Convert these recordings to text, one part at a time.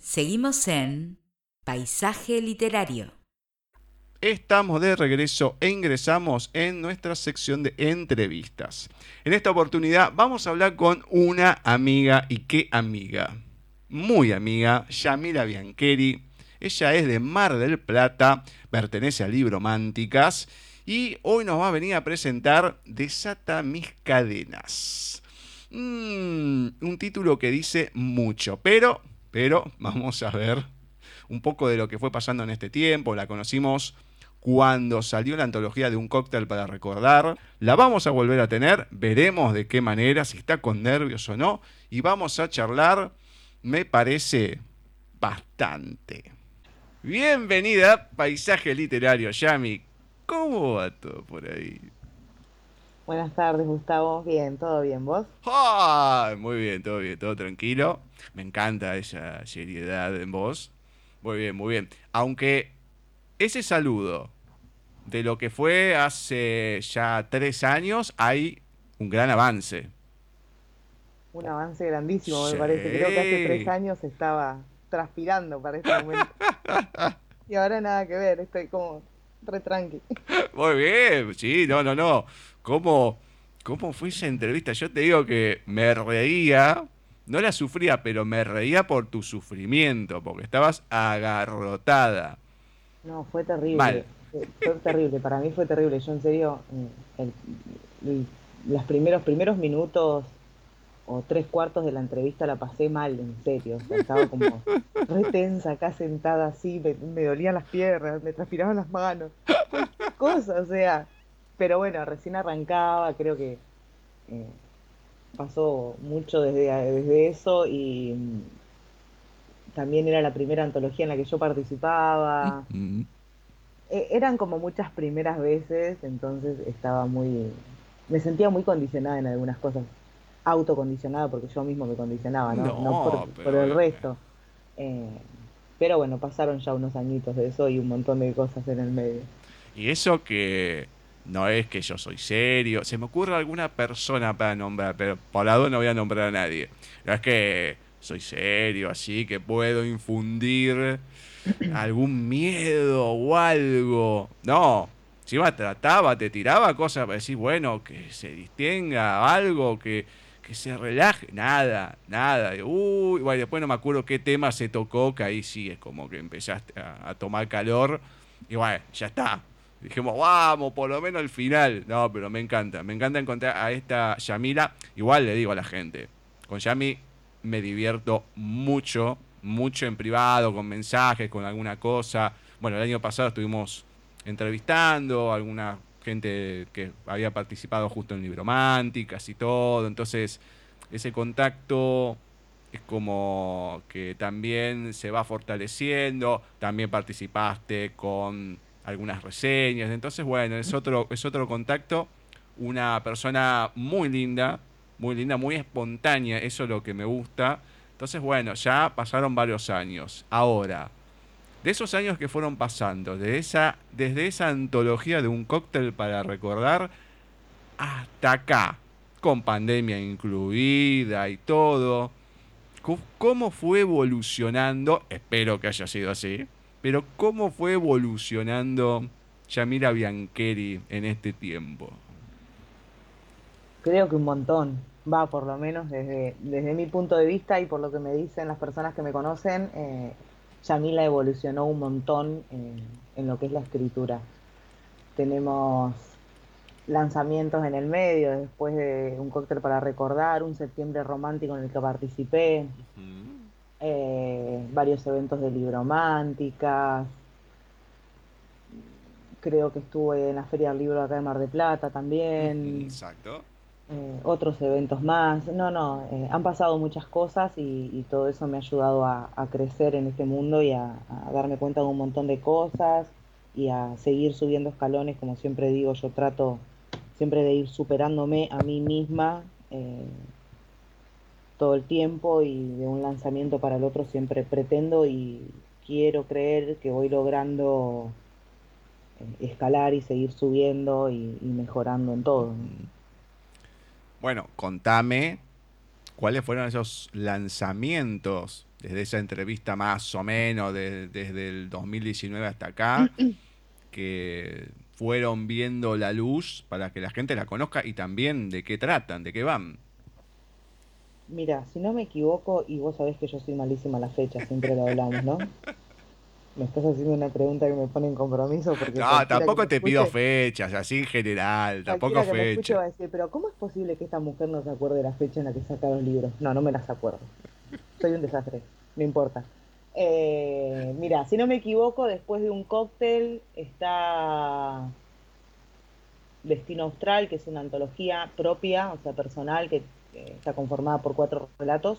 Seguimos en Paisaje Literario. Estamos de regreso e ingresamos en nuestra sección de entrevistas. En esta oportunidad vamos a hablar con una amiga y qué amiga. Muy amiga, Yamila Biancheri. Ella es de Mar del Plata, pertenece al libro Mánticas y hoy nos va a venir a presentar Desata mis cadenas. Mm, un título que dice mucho, pero pero vamos a ver un poco de lo que fue pasando en este tiempo. La conocimos cuando salió la antología de un cóctel para recordar. La vamos a volver a tener, veremos de qué manera, si está con nervios o no, y vamos a charlar, me parece, bastante. Bienvenida, Paisaje Literario, Yami. ¿Cómo va todo por ahí? Buenas tardes, Gustavo. Bien, todo bien, ¿vos? Muy bien, todo bien, todo tranquilo. Me encanta esa seriedad en vos. Muy bien, muy bien. Aunque ese saludo de lo que fue hace ya tres años, hay un gran avance. Un avance grandísimo, me parece. Creo que hace tres años estaba transpirando para este momento. y ahora nada que ver, estoy como re tranqui. Muy bien, sí, no, no, no. ¿Cómo, ¿Cómo fue esa entrevista? Yo te digo que me reía, no la sufría, pero me reía por tu sufrimiento, porque estabas agarrotada. No, fue terrible. Fue, terrible, para mí fue terrible. Yo en serio, eh, los primeros, primeros minutos o tres cuartos de la entrevista la pasé mal, en serio. estaba como re tensa acá sentada así, me, me dolían las piernas, me transpiraban las manos. Cosas, o sea, pero bueno, recién arrancaba, creo que eh, pasó mucho desde, desde eso y mm, también era la primera antología en la que yo participaba. Mm. E, eran como muchas primeras veces, entonces estaba muy... Me sentía muy condicionada en algunas cosas. Autocondicionada porque yo mismo me condicionaba, ¿no? por, el resto. Eh, pero bueno, pasaron ya unos añitos de eso y un montón de cosas en el medio. Y eso que no es que yo soy serio. Se me ocurre alguna persona para nombrar, pero por lado no voy a nombrar a nadie. No es que soy serio, así que puedo infundir algún miedo o algo. No, si iba, trataba, te tiraba cosas para decir, bueno, que se distinga algo, que, que se relaje. Nada, nada. Uy, bueno, después no me acuerdo qué tema se tocó, que ahí sí es como que empezaste a, a tomar calor. Y bueno, ya está dijimos, vamos, por lo menos al final. No, pero me encanta. Me encanta encontrar a esta Yamila. Igual le digo a la gente, con Yami me divierto mucho, mucho en privado, con mensajes, con alguna cosa. Bueno, el año pasado estuvimos entrevistando a alguna gente que había participado justo en Librománticas y todo. Entonces, ese contacto es como que también se va fortaleciendo. También participaste con algunas reseñas. Entonces, bueno, es otro, es otro contacto. Una persona muy linda, muy linda, muy espontánea, eso es lo que me gusta. Entonces, bueno, ya pasaron varios años. Ahora, de esos años que fueron pasando, de esa, desde esa antología de un cóctel para recordar, hasta acá, con pandemia incluida y todo, ¿cómo fue evolucionando? Espero que haya sido así pero ¿cómo fue evolucionando Yamira Biancheri en este tiempo? Creo que un montón, va por lo menos desde, desde mi punto de vista y por lo que me dicen las personas que me conocen, eh, Yamila evolucionó un montón en lo que es la escritura. Tenemos lanzamientos en el medio, después de un cóctel para recordar, un septiembre romántico en el que participé, eh, varios eventos de librománticas. Creo que estuve en la Feria del Libro acá de Mar de Plata también. Exacto. Eh, otros eventos más. No, no, eh, han pasado muchas cosas y, todo eso me ha ayudado a, crecer en este mundo y a, darme cuenta de un montón de cosas y a seguir subiendo escalones, como siempre digo, yo trato siempre de ir superándome a mí misma todo el tiempo y de un lanzamiento para el otro siempre pretendo y quiero creer que voy logrando eh, escalar y seguir subiendo y, mejorando en todo. Bueno, contame cuáles fueron esos lanzamientos desde esa entrevista más o menos, desde el 2019 hasta acá, que fueron viendo la luz para que la gente la conozca y también de qué tratan, de qué van. Mira, si no me equivoco, y vos sabés que yo soy malísima a la fecha, siempre lo hablamos, ¿no? Me estás haciendo una pregunta que me pone en compromiso porque... No, tampoco te pido fechas, así en general, tampoco fechas. pero ¿cómo es posible que esta mujer no se acuerde de la fecha en la que saca los libros? No, no me las acuerdo. Soy un desastre, no importa. Eh, mira, si no me equivoco, después de un cóctel está Destino Austral, que es una antología propia, o sea, personal, que está conformada por cuatro relatos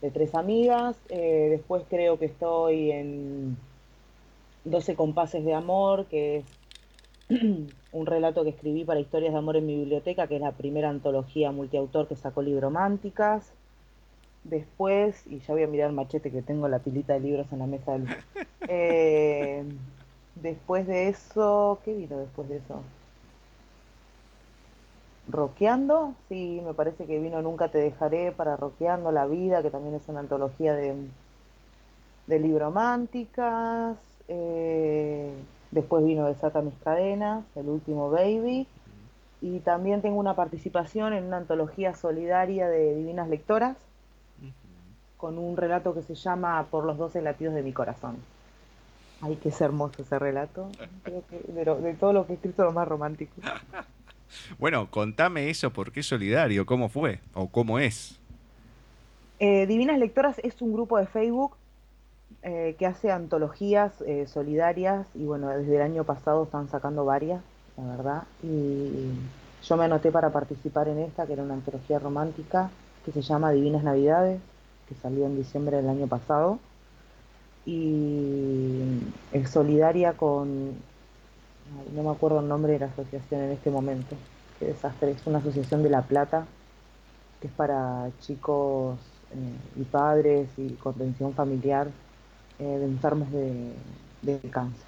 de tres amigas. Eh, después creo que estoy en 12 compases de amor, que es un relato que escribí para historias de amor en mi biblioteca, que es la primera antología multiautor que sacó Librománticas. Después, y ya voy a mirar machete que tengo la pilita de libros en la mesa. Eh, después de eso, ¿qué vino después de eso? Roqueando, sí, me parece que vino Nunca te dejaré para Roqueando la vida, que también es una antología de, de librománticas. Eh, después vino Desata mis cadenas, El último baby. Y también tengo una participación en una antología solidaria de divinas lectoras, con un relato que se llama Por los doce latidos de mi corazón. Ay, que es hermoso ese relato. de, de todo lo que he escrito, lo más romántico. Bueno, contame eso, ¿por qué solidario? ¿Cómo fue? ¿O cómo es? Eh, Divinas Lectoras es un grupo de Facebook eh, que hace antologías eh, solidarias y bueno, desde el año pasado están sacando varias, la verdad. Y yo me anoté para participar en esta, que era una antología romántica que se llama Divinas Navidades, que salió en diciembre del año pasado. Y es solidaria con no me acuerdo el nombre de la asociación en este momento, qué desastre, es una asociación de La Plata, que es para chicos eh, y padres y contención familiar eh, de enfermos de, cáncer.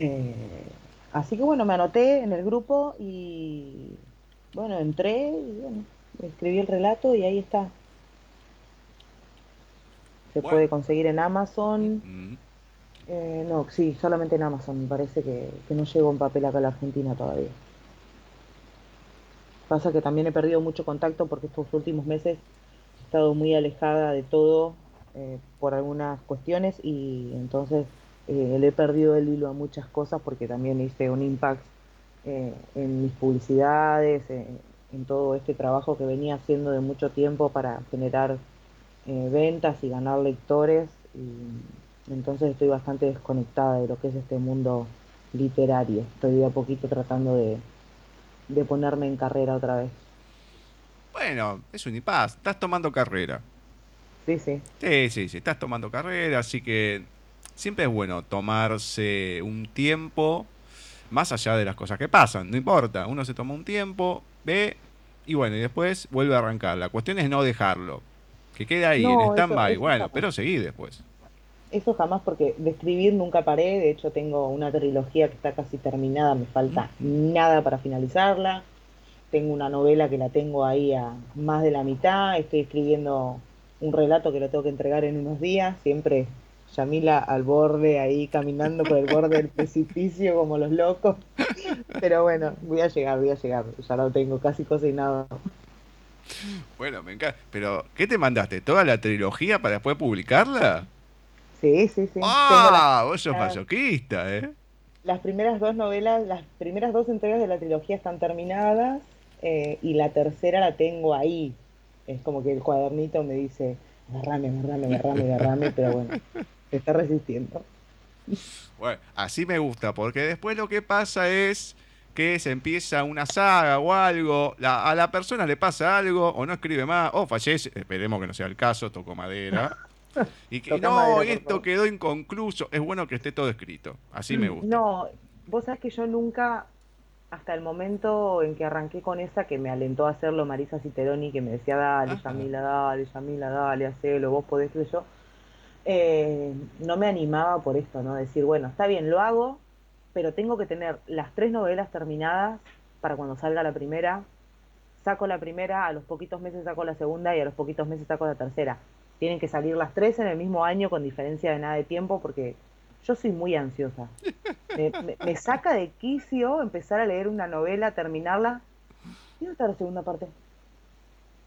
Eh, así que bueno, me anoté en el grupo y bueno, entré y bueno, escribí el relato y ahí está. Se puede conseguir en Amazon. Mm. Eh, no, sí, solamente en Amazon. Me parece que, no llegó en papel acá a la Argentina todavía. Pasa que también he perdido mucho contacto porque estos últimos meses he estado muy alejada de todo eh, por algunas cuestiones y entonces eh, le he perdido el hilo a muchas cosas porque también hice un impact en mis publicidades, en todo este trabajo que venía haciendo de mucho tiempo para generar ventas y ganar lectores. Y, entonces estoy bastante desconectada de lo que es este mundo literario. Estoy de a poquito tratando de, ponerme en carrera otra vez. Bueno, es un impas, estás tomando carrera. Sí, sí. Sí, sí, sí, estás tomando carrera, así que siempre es bueno tomarse un tiempo más allá de las cosas que pasan, no importa, uno se toma un tiempo, ve y bueno, y después vuelve a arrancar. La cuestión es no dejarlo, que quede ahí en stand-by, bueno, pero seguí después eso jamás porque de escribir nunca paré, de hecho tengo una trilogía que está casi terminada, me falta nada para finalizarla, tengo una novela que la tengo ahí a más de la mitad, estoy escribiendo un relato que lo tengo que entregar en unos días, siempre Yamila al borde ahí caminando por el borde del precipicio como los locos, pero bueno, voy a llegar, voy a llegar, ya lo tengo casi cocinado. Bueno, me encanta. Pero, ¿qué te mandaste? ¿Toda la trilogía para después publicarla? Sí, sí, sí. Ah, vos sos masoquista, ¿eh? Las primeras dos novelas, las primeras dos entregas de la trilogía están terminadas eh, y la tercera la tengo ahí. Es como que el cuadernito me dice, agarrame, agarrame, agarrame, agarrame, pero bueno, se está resistiendo. Bueno, así me gusta, porque después lo que pasa es que se empieza una saga o algo, a la persona le pasa algo, o no escribe más, o fallece, esperemos que no sea el caso, toco madera. Y que no, esto quedó inconcluso. Es bueno que esté todo escrito. Así me gusta. No, vos sabés que yo nunca, hasta el momento en que arranqué con esa, que me alentó a hacerlo Marisa Citeroni, que me decía, dale, Yamila, dale, Yamila, dale, hacelo, vos podés, que yo. Eh, no me animaba por esto, ¿no? Decir, bueno, está bien, lo hago, pero tengo que tener las tres novelas terminadas para cuando salga la primera, saco la primera, a los poquitos meses saco la segunda y a los poquitos meses saco la tercera. Tienen que salir las tres en el mismo año con diferencia de nada de tiempo porque yo soy muy ansiosa. Me, saca de quicio empezar a leer una novela, terminarla. ¿Y dónde está la segunda parte?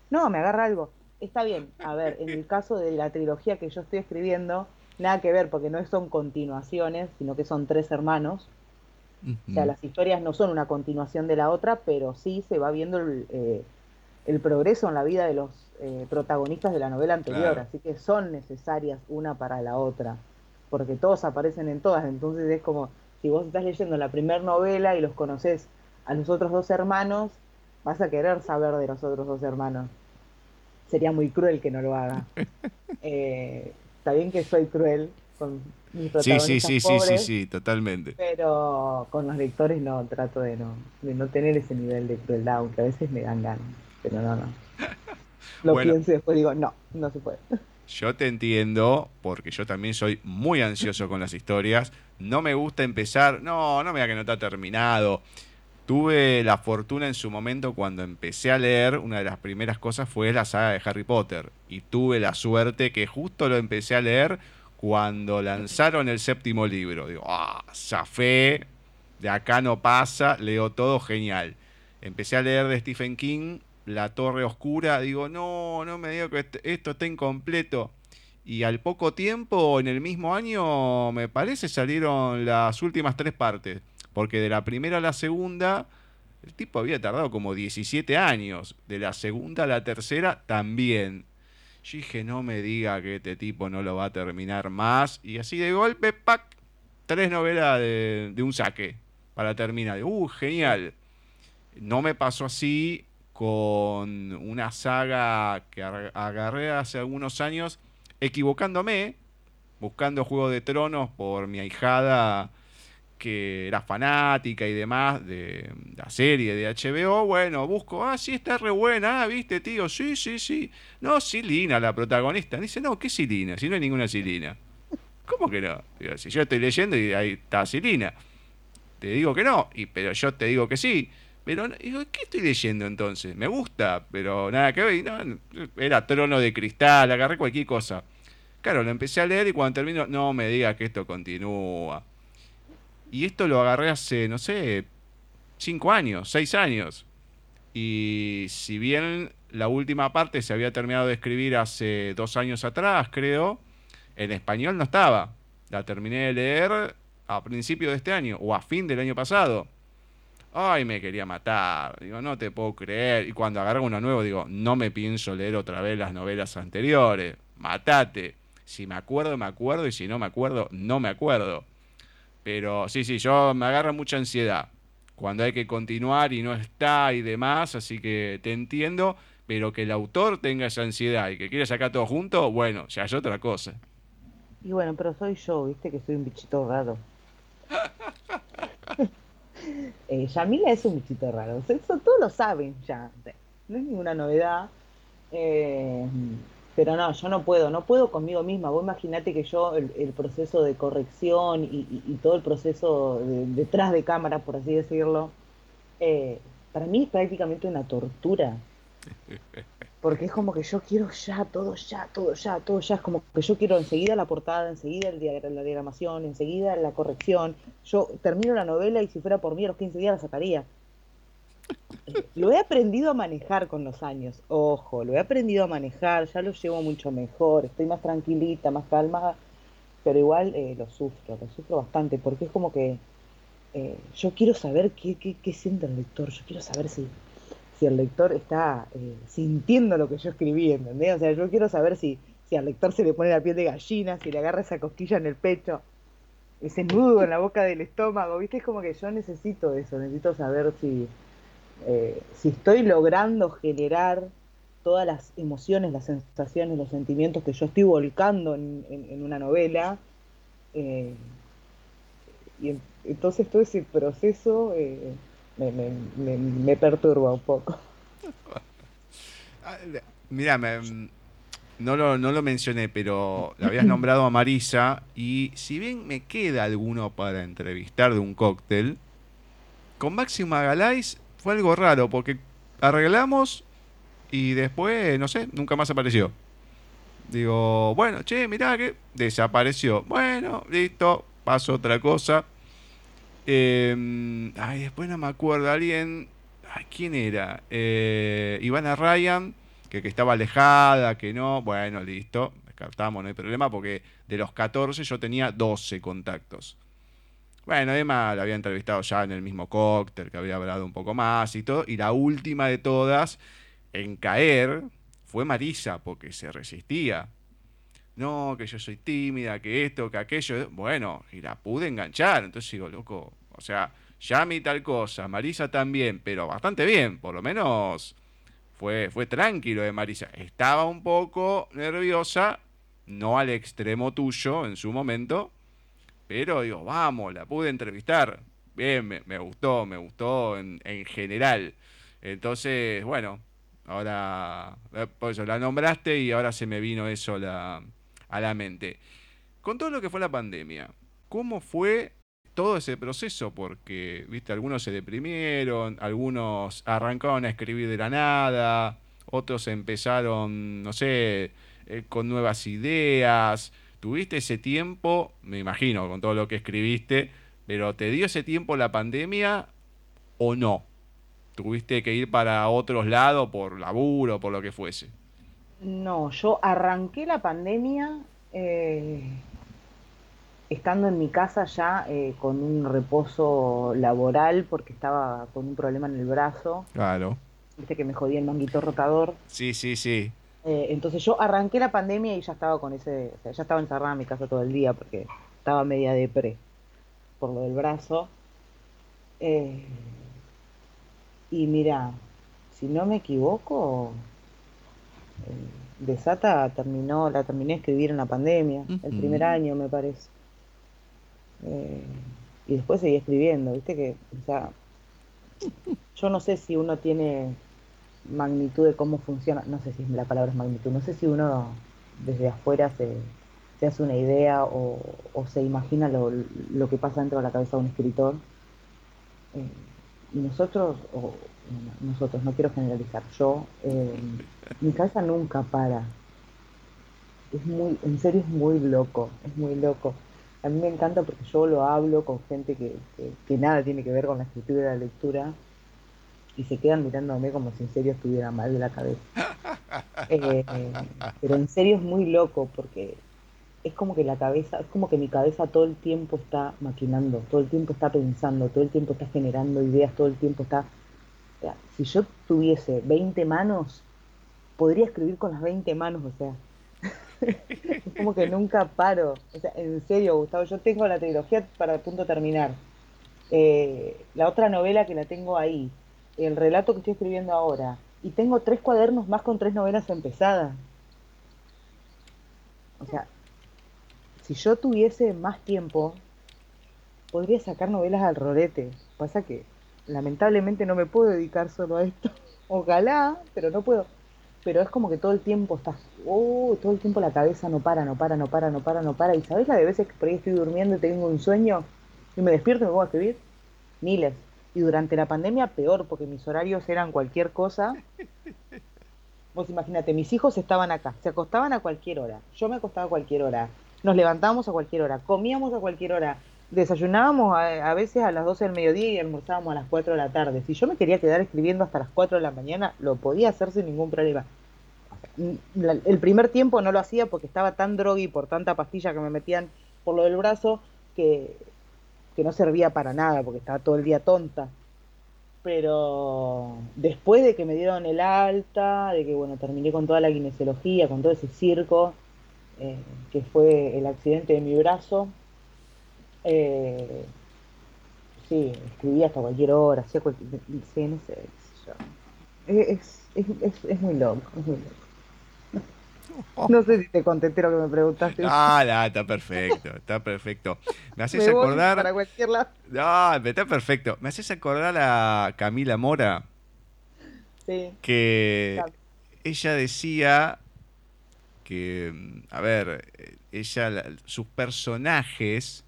No, me agarra algo. Está bien, a ver, en el caso de la trilogía que yo estoy escribiendo, nada que ver porque no son continuaciones, sino que son tres hermanos. O sea, las historias no son una continuación de la otra, pero sí se va viendo el, eh, progreso en la vida de los eh, protagonistas de la novela anterior, así que son necesarias una para la otra porque todos aparecen en todas, entonces es como si vos estás leyendo la primera novela y los conoces a los otros dos hermanos, vas a querer saber de los otros dos hermanos. Sería muy cruel que no lo haga. Eh, está bien que soy cruel con mis protagonistas sí, sí, sí, sí, sí, totalmente. Pero con los lectores no, trato de no, de no tener ese nivel de crueldad, aunque a veces me dan ganas, pero no, no. Lo pienso y después digo, no, no se puede. Yo te entiendo, porque yo también soy muy ansioso con las historias. No me gusta empezar, no, no me da que no está terminado. Tuve la fortuna en su momento cuando empecé a leer, una de las primeras cosas fue la saga de Harry Potter. Y tuve la suerte que justo lo empecé a leer cuando lanzaron el séptimo libro. Digo, ah, zafé, de acá no pasa, leo todo genial. Empecé a leer de Stephen King la Torre Oscura, digo, no, no me digo que esto está incompleto. Y al poco tiempo, en el mismo año, me parece, salieron las últimas tres partes. Porque de la primera a la segunda, el tipo había tardado como 17 años. De la segunda a la tercera, también. Yo dije, no me diga que este tipo no lo va a terminar más. Y así de golpe, ¡pac! Tres novelas de, de un saque para terminar. ¡Uh, genial! No me pasó así con una saga que agarré hace algunos años, equivocándome, buscando Juego de Tronos por mi ahijada que era fanática y demás de la serie de HBO, bueno, busco, ah, sí, está re buena, ah, viste, tío, sí, sí, sí. No, Silina, la protagonista. Dice, no, ¿qué Silina? Si no hay ninguna Silina. ¿Cómo que no? si yo estoy leyendo y ahí está Silina. Te digo que no, y, pero yo te digo que sí. Pero ¿qué estoy leyendo entonces? Me gusta, pero nada que ver. era trono de cristal, agarré cualquier cosa. Claro, lo empecé a leer y cuando termino, no me digas que esto continúa. Y esto lo agarré hace, no sé, cinco años, seis años. Y si bien la última parte se había terminado de escribir hace dos años atrás, creo, en español no estaba. La terminé de leer a principio de este año o a fin del año pasado. Ay, me quería matar. Digo, no te puedo creer. Y cuando agarro uno nuevo, digo, no me pienso leer otra vez las novelas anteriores. Matate. Si me acuerdo, me acuerdo. Y si no me acuerdo, no me acuerdo. Pero sí, sí, yo me agarro mucha ansiedad. Cuando hay que continuar y no está y demás. Así que te entiendo. Pero que el autor tenga esa ansiedad y que quiera sacar todo junto, bueno, ya es otra cosa. Y bueno, pero soy yo, viste que soy un bichito raro. Eh, Yamila es un bichito raro, eso todos lo saben ya, no es ninguna novedad. Eh, pero no, yo no puedo, no puedo conmigo misma. Vos imaginate que yo el, proceso de corrección y, todo el proceso detrás de cámara, por así decirlo, eh, para mí es prácticamente una tortura. Porque es como que yo quiero ya, todo ya, todo ya, todo ya. Es como que yo quiero enseguida la portada, enseguida el la diagramación, enseguida la corrección. Yo termino la novela y si fuera por mí a los 15 días la sacaría. Lo he aprendido a manejar con los años, ojo, lo he aprendido a manejar, ya lo llevo mucho mejor, estoy más tranquilita, más calma, pero igual eh, lo sufro, lo sufro bastante, porque es como que eh, yo quiero saber qué, qué, qué siente el lector, yo quiero saber si, si el lector está eh, sintiendo lo que yo escribí, ¿entendés? O sea, yo quiero saber si, si al lector se le pone la piel de gallina, si le agarra esa cosquilla en el pecho, ese nudo en la boca del estómago, ¿viste? Es como que yo necesito eso, necesito saber si, eh, si estoy logrando generar todas las emociones, las sensaciones, los sentimientos que yo estoy volcando en, una novela. Eh, y entonces todo ese proceso me, perturba un poco. Mira, no, lo, no lo mencioné, pero le habías nombrado a Marisa y si bien me queda alguno para entrevistar de un cóctel, con Máxima Galais fue algo raro porque arreglamos y después, no sé, nunca más apareció. Digo, bueno, che, mirá que desapareció. Bueno, listo, pasó otra cosa. Eh, ay, después no me acuerdo, alguien, ay, ¿quién era? Eh, Ivana Ryan, que, que estaba alejada, que no, bueno, listo, descartamos, no hay problema, porque de los 14 yo tenía 12 contactos. Bueno, Emma la había entrevistado ya en el mismo cóctel, que había hablado un poco más y todo. Y la última de todas en caer fue Marisa, porque se resistía. No, que yo soy tímida, que esto, que aquello. Bueno, y la pude enganchar. Entonces digo, loco, o sea, Yami tal cosa, Marisa también, pero bastante bien, por lo menos fue, fue tranquilo de Marisa. Estaba un poco nerviosa, no al extremo tuyo en su momento, pero digo, vamos, la pude entrevistar. Bien, me, gustó, me gustó en, general. Entonces, bueno, ahora, eh, por eso la nombraste y ahora se me vino eso la, a la mente. Con todo lo que fue la pandemia, ¿cómo fue todo ese proceso? Porque, viste, algunos se deprimieron, algunos arrancaron a escribir de la nada, otros empezaron, no sé, eh, con nuevas ideas. ¿Tuviste ese tiempo, me imagino, con todo lo que escribiste, pero te dio ese tiempo la pandemia o no? ¿Tuviste que ir para otros lados por laburo, por lo que fuese? No, yo arranqué la pandemia eh, estando en mi casa ya eh, con un reposo laboral porque estaba con un problema en el brazo. Claro. Viste que me jodía el manguito rotador. Sí, sí, sí. Eh, entonces yo arranqué la pandemia y ya estaba con ese, o sea, ya estaba encerrada en mi casa todo el día porque estaba media depre por lo del brazo. Eh, y mira, si no me equivoco, eh, Desata terminó, la terminé de escribir en la pandemia, el primer año me parece. y después seguí escribiendo, viste que, o sea, yo no sé si uno tiene magnitud de cómo funciona, no sé si la palabra es magnitud, no sé si uno desde afuera se, hace una idea o, se imagina lo, que pasa dentro de la cabeza de un escritor. Eh, y nosotros, o nosotros, no quiero generalizar, yo, eh, mi cabeza nunca para. Es muy, en serio es muy loco, es muy loco. A mí me encanta porque yo lo hablo con gente que, que nada tiene que ver con la escritura y la lectura y se quedan mirándome como si en serio estuviera mal de la cabeza. Eh, pero en serio es muy loco porque es como que la cabeza, es como que mi cabeza todo el tiempo está maquinando, todo el tiempo está pensando, todo el tiempo está generando ideas, todo el tiempo está... si yo tuviese 20 manos, podría escribir con las 20 manos, o sea. es como que nunca paro. O sea, en serio, Gustavo, yo tengo la trilogía para punto terminar. Eh, la otra novela que la tengo ahí, el relato que estoy escribiendo ahora. Y tengo tres cuadernos más con tres novelas empezadas. O sea, si yo tuviese más tiempo, podría sacar novelas al rolete. Pasa que lamentablemente no me puedo dedicar solo a esto. Ojalá, pero no puedo. Pero es como que todo el tiempo estás, oh, todo el tiempo la cabeza no para, no para, no para, no para, no para. Y sabes la de veces que por ahí estoy durmiendo y tengo un sueño y me despierto y me voy a escribir. Miles. Y durante la pandemia peor, porque mis horarios eran cualquier cosa. Vos imagínate, mis hijos estaban acá, se acostaban a cualquier hora, yo me acostaba a cualquier hora, nos levantábamos a cualquier hora, comíamos a cualquier hora, desayunábamos a, veces a las 12 del mediodía y almorzábamos a las 4 de la tarde. Si yo me quería quedar escribiendo hasta las 4 de la mañana, lo podía hacer sin ningún problema. el primer tiempo no lo hacía porque estaba tan drogui por tanta pastilla que me metían por lo del brazo que que no servía para nada porque estaba todo el día tonta. Pero después de que me dieron el alta, de que bueno, terminé con toda la kinesiología, con todo ese circo, eh, que fue el accidente de mi brazo, eh, sí, escribía hasta cualquier hora, hacía cualquier, sí, no sé, es, es, es, es muy loco, es muy loco. No sé si te contenté lo que me preguntaste. Ah, no, está perfecto, está perfecto. Me haces acordar. Para cualquier lado. No, está perfecto. Me haces acordar a Camila Mora. Sí. Que ella decía que, a ver, ella, sus personajes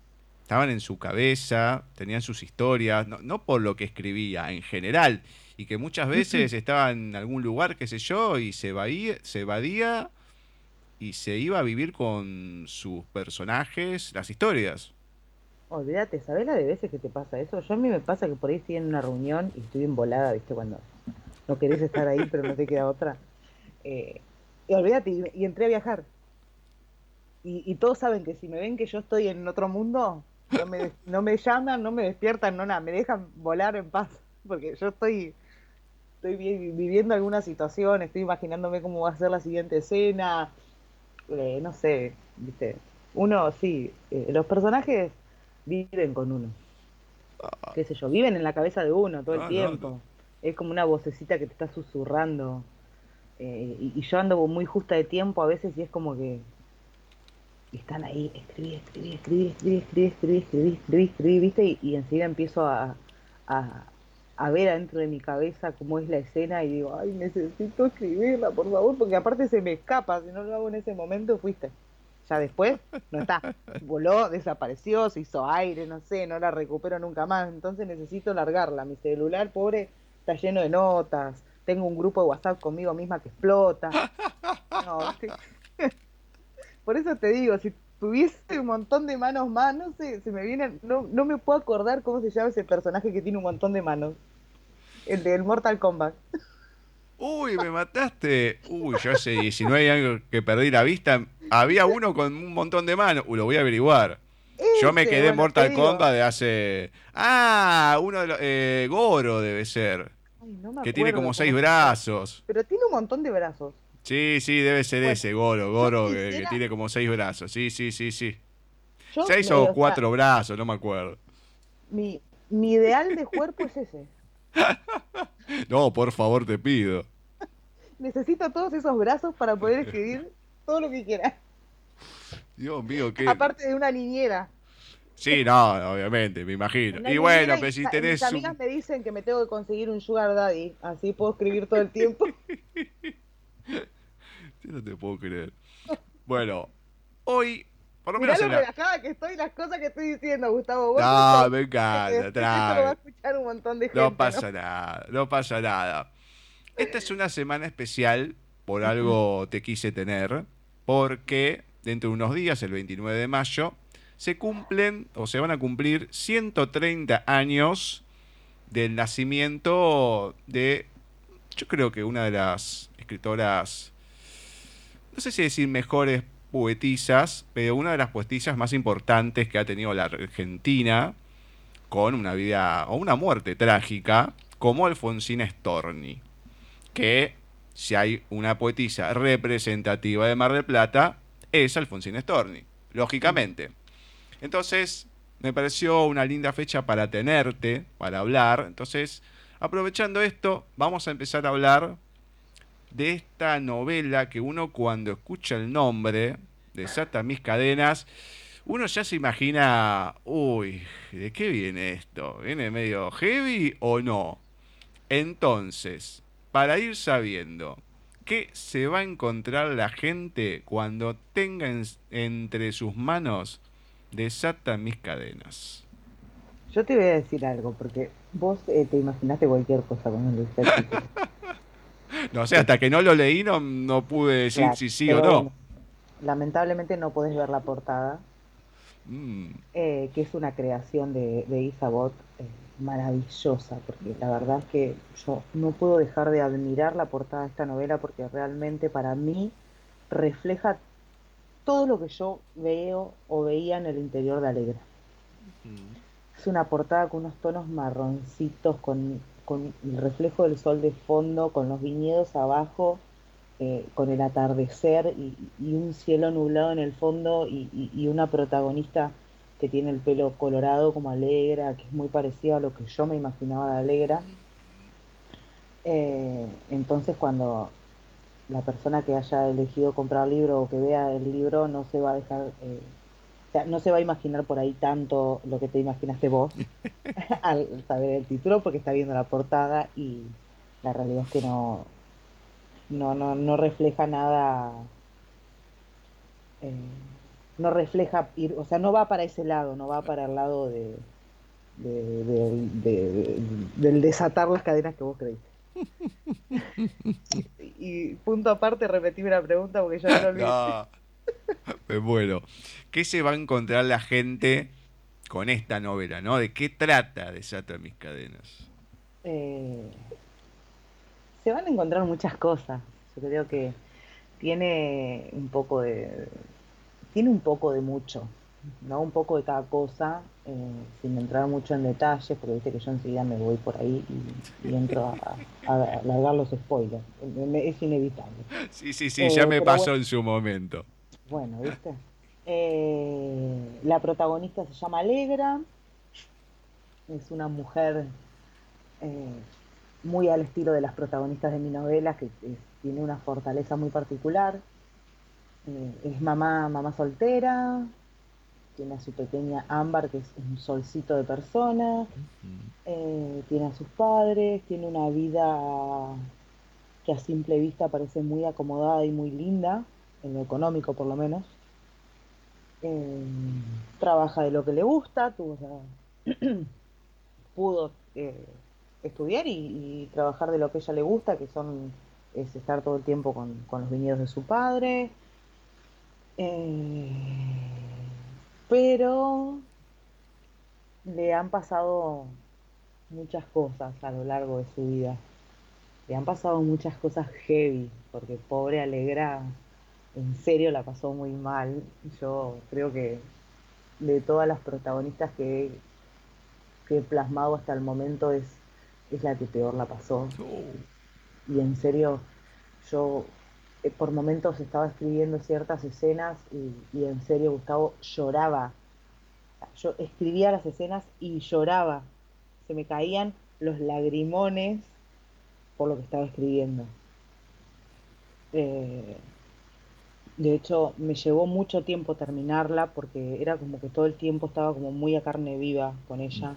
estaban en su cabeza, tenían sus historias, no, no por lo que escribía en general. y que muchas veces estaba en algún lugar, qué sé yo, y se evadía, se evadía y se iba a vivir con sus personajes, las historias. Olvídate, ¿sabes la de veces que te pasa eso? Yo a mí me pasa que por ahí estoy en una reunión y estoy embolada, ¿viste? Cuando no querés estar ahí, pero no te queda otra. Eh, y olvídate, y, entré a viajar. Y, todos saben que si me ven que yo estoy en otro mundo, no me, no me llaman, no me despiertan, no nada, me dejan volar en paz. Porque yo estoy, estoy viviendo alguna situación, estoy imaginándome cómo va a ser la siguiente escena. Eh, no sé, ¿viste? Uno, sí, eh, los personajes viven con uno. Ah. qué sé yo, viven en la cabeza de uno todo el ah, tiempo. Es como una vocecita que te está susurrando. Eh, y, yo ando muy justa de tiempo a veces y es como que están ahí, escribí, escribí, escribí, escribí, escribí, escribí, escribí, escribí, escribí, ¿viste? Y, enseguida empiezo a, a, a, ver adentro de mi cabeza cómo es la escena y digo, ay, necesito escribirla, por favor, porque aparte se me escapa, si no lo hago en ese momento, fuiste. Ya después no está, voló, desapareció, se hizo aire, no sé, no la recupero nunca más, entonces necesito largarla. Mi celular, pobre, está lleno de notas, tengo un grupo de WhatsApp conmigo misma que explota. Por eso te digo, si tuviese un montón de manos más, no sé, se me viene, no, no me puedo acordar cómo se llama ese personaje que tiene un montón de manos. El del Mortal Kombat. Uy, me mataste. Uy, yo hace 19 años que perdí la vista. Había uno con un montón de manos. Uy, lo voy a averiguar. yo me quedé en Mortal Kombat de hace. Ah, uno de los. Eh, Goro debe ser. que tiene como seis brazos. Pero tiene un montón de brazos. Sí, sí, debe ser ese Goro. Goro que, tiene como seis brazos. Sí, sí, sí, sí. seis o cuatro brazos, no me acuerdo. Mi, mi ideal de cuerpo es ese. no, por favor, te pido necesito todos esos brazos para poder escribir todo lo que quiera. Dios mío, qué. Aparte de una niñera. Sí, no, obviamente, me imagino. y bueno, pero si tenés. Mis amigas me dicen que me tengo que conseguir un Sugar Daddy, así puedo escribir todo el tiempo. no te puedo creer. Bueno, hoy, por lo menos. Mirá lo relajada que estoy, las cosas que estoy diciendo, Gustavo. no, me encanta, va a escuchar un montón de gente. No pasa nada, no pasa nada. Esta es una semana especial, por algo te quise tener, porque dentro de unos días, el 29 de mayo, se cumplen o se van a cumplir 130 años del nacimiento de, yo creo que una de las escritoras, no sé si decir mejores poetisas, pero una de las poetisas más importantes que ha tenido la Argentina, con una vida o una muerte trágica, como Alfonsina Storni que si hay una poetisa representativa de Mar del Plata, es Alfonsina Storni, lógicamente. Entonces, me pareció una linda fecha para tenerte, para hablar. Entonces, aprovechando esto, vamos a empezar a hablar de esta novela que uno cuando escucha el nombre, de Sata mis cadenas, uno ya se imagina, uy, ¿de qué viene esto? ¿Viene medio heavy o no? Entonces, para ir sabiendo qué se va a encontrar la gente cuando tenga entre sus manos desata mis cadenas. Yo te voy a decir algo, porque vos eh, te imaginaste cualquier cosa cuando lo hiciste. no sé, hasta que no lo leí no, no pude decir si sí o no. lamentablemente no podés ver la portada, mm. eh, que es una creación de, de Isabot. Eh, maravillosa, porque la verdad es que yo no puedo dejar de admirar la portada de esta novela porque realmente para mí refleja todo lo que yo veo o veía en el interior de Alegra. Es una portada con unos tonos marroncitos, con, con, el reflejo del sol de fondo, con los viñedos abajo, eh, con el atardecer y, un cielo nublado en el fondo y, una protagonista que tiene el pelo colorado como Alegra, que es muy parecido a lo que yo me imaginaba de Alegra. Eh, entonces cuando la persona que haya elegido comprar el libro o que vea el libro no se va a dejar, eh, sea, no se va a imaginar por ahí tanto lo que te imaginaste vos al saber el título porque está viendo la portada y la realidad es que no, no, no, no refleja nada. Eh, no refleja, ir, o sea, no va para ese lado, no va para el lado de, del desatar las cadenas que vos creíste. y, punto aparte, repetime la pregunta porque ya no lo olvidé. no. Me muero. ¿Qué se va a encontrar la gente con esta novela, no? ¿De qué trata Desata mis cadenas? Eh, se van a encontrar muchas cosas. Yo creo que tiene un poco de tiene un poco de mucho, ¿no? Un poco de cada cosa, eh, sin entrar mucho en detalles, porque viste que yo enseguida me voy por ahí y, entro a, a, largar los spoilers. Es inevitable. Sí, sí, sí, ya me eh, pasó en su momento. Bueno, ¿viste? Eh, la protagonista se llama Alegra, es una mujer muy al estilo de las protagonistas de mi novela, que tiene una fortaleza muy particular. es mamá, mamá soltera, tiene a su pequeña Ámbar, que es un solcito de persona, eh, tiene a sus padres, tiene una vida que a simple vista parece muy acomodada y muy linda, en lo económico por lo menos. Eh, trabaja de lo que le gusta, pudo eh, estudiar y, trabajar de lo que ella le gusta, que son es estar todo el tiempo con, con los viñedos de su padre. Eh, pero le han pasado muchas cosas a lo largo de su vida. Le han pasado muchas cosas heavy, porque pobre Alegra en serio la pasó muy mal. Yo creo que de todas las protagonistas que, he plasmado hasta el momento es, es la que peor la pasó. Oh. Y en serio, yo eh, por momentos estaba escribiendo ciertas escenas y, en serio Gustavo lloraba. Yo escribía las escenas y lloraba. Se me caían los lagrimones por lo que estaba escribiendo. Eh, de hecho, me llevó mucho tiempo terminarla porque era como que todo el tiempo estaba como muy a carne viva con ella.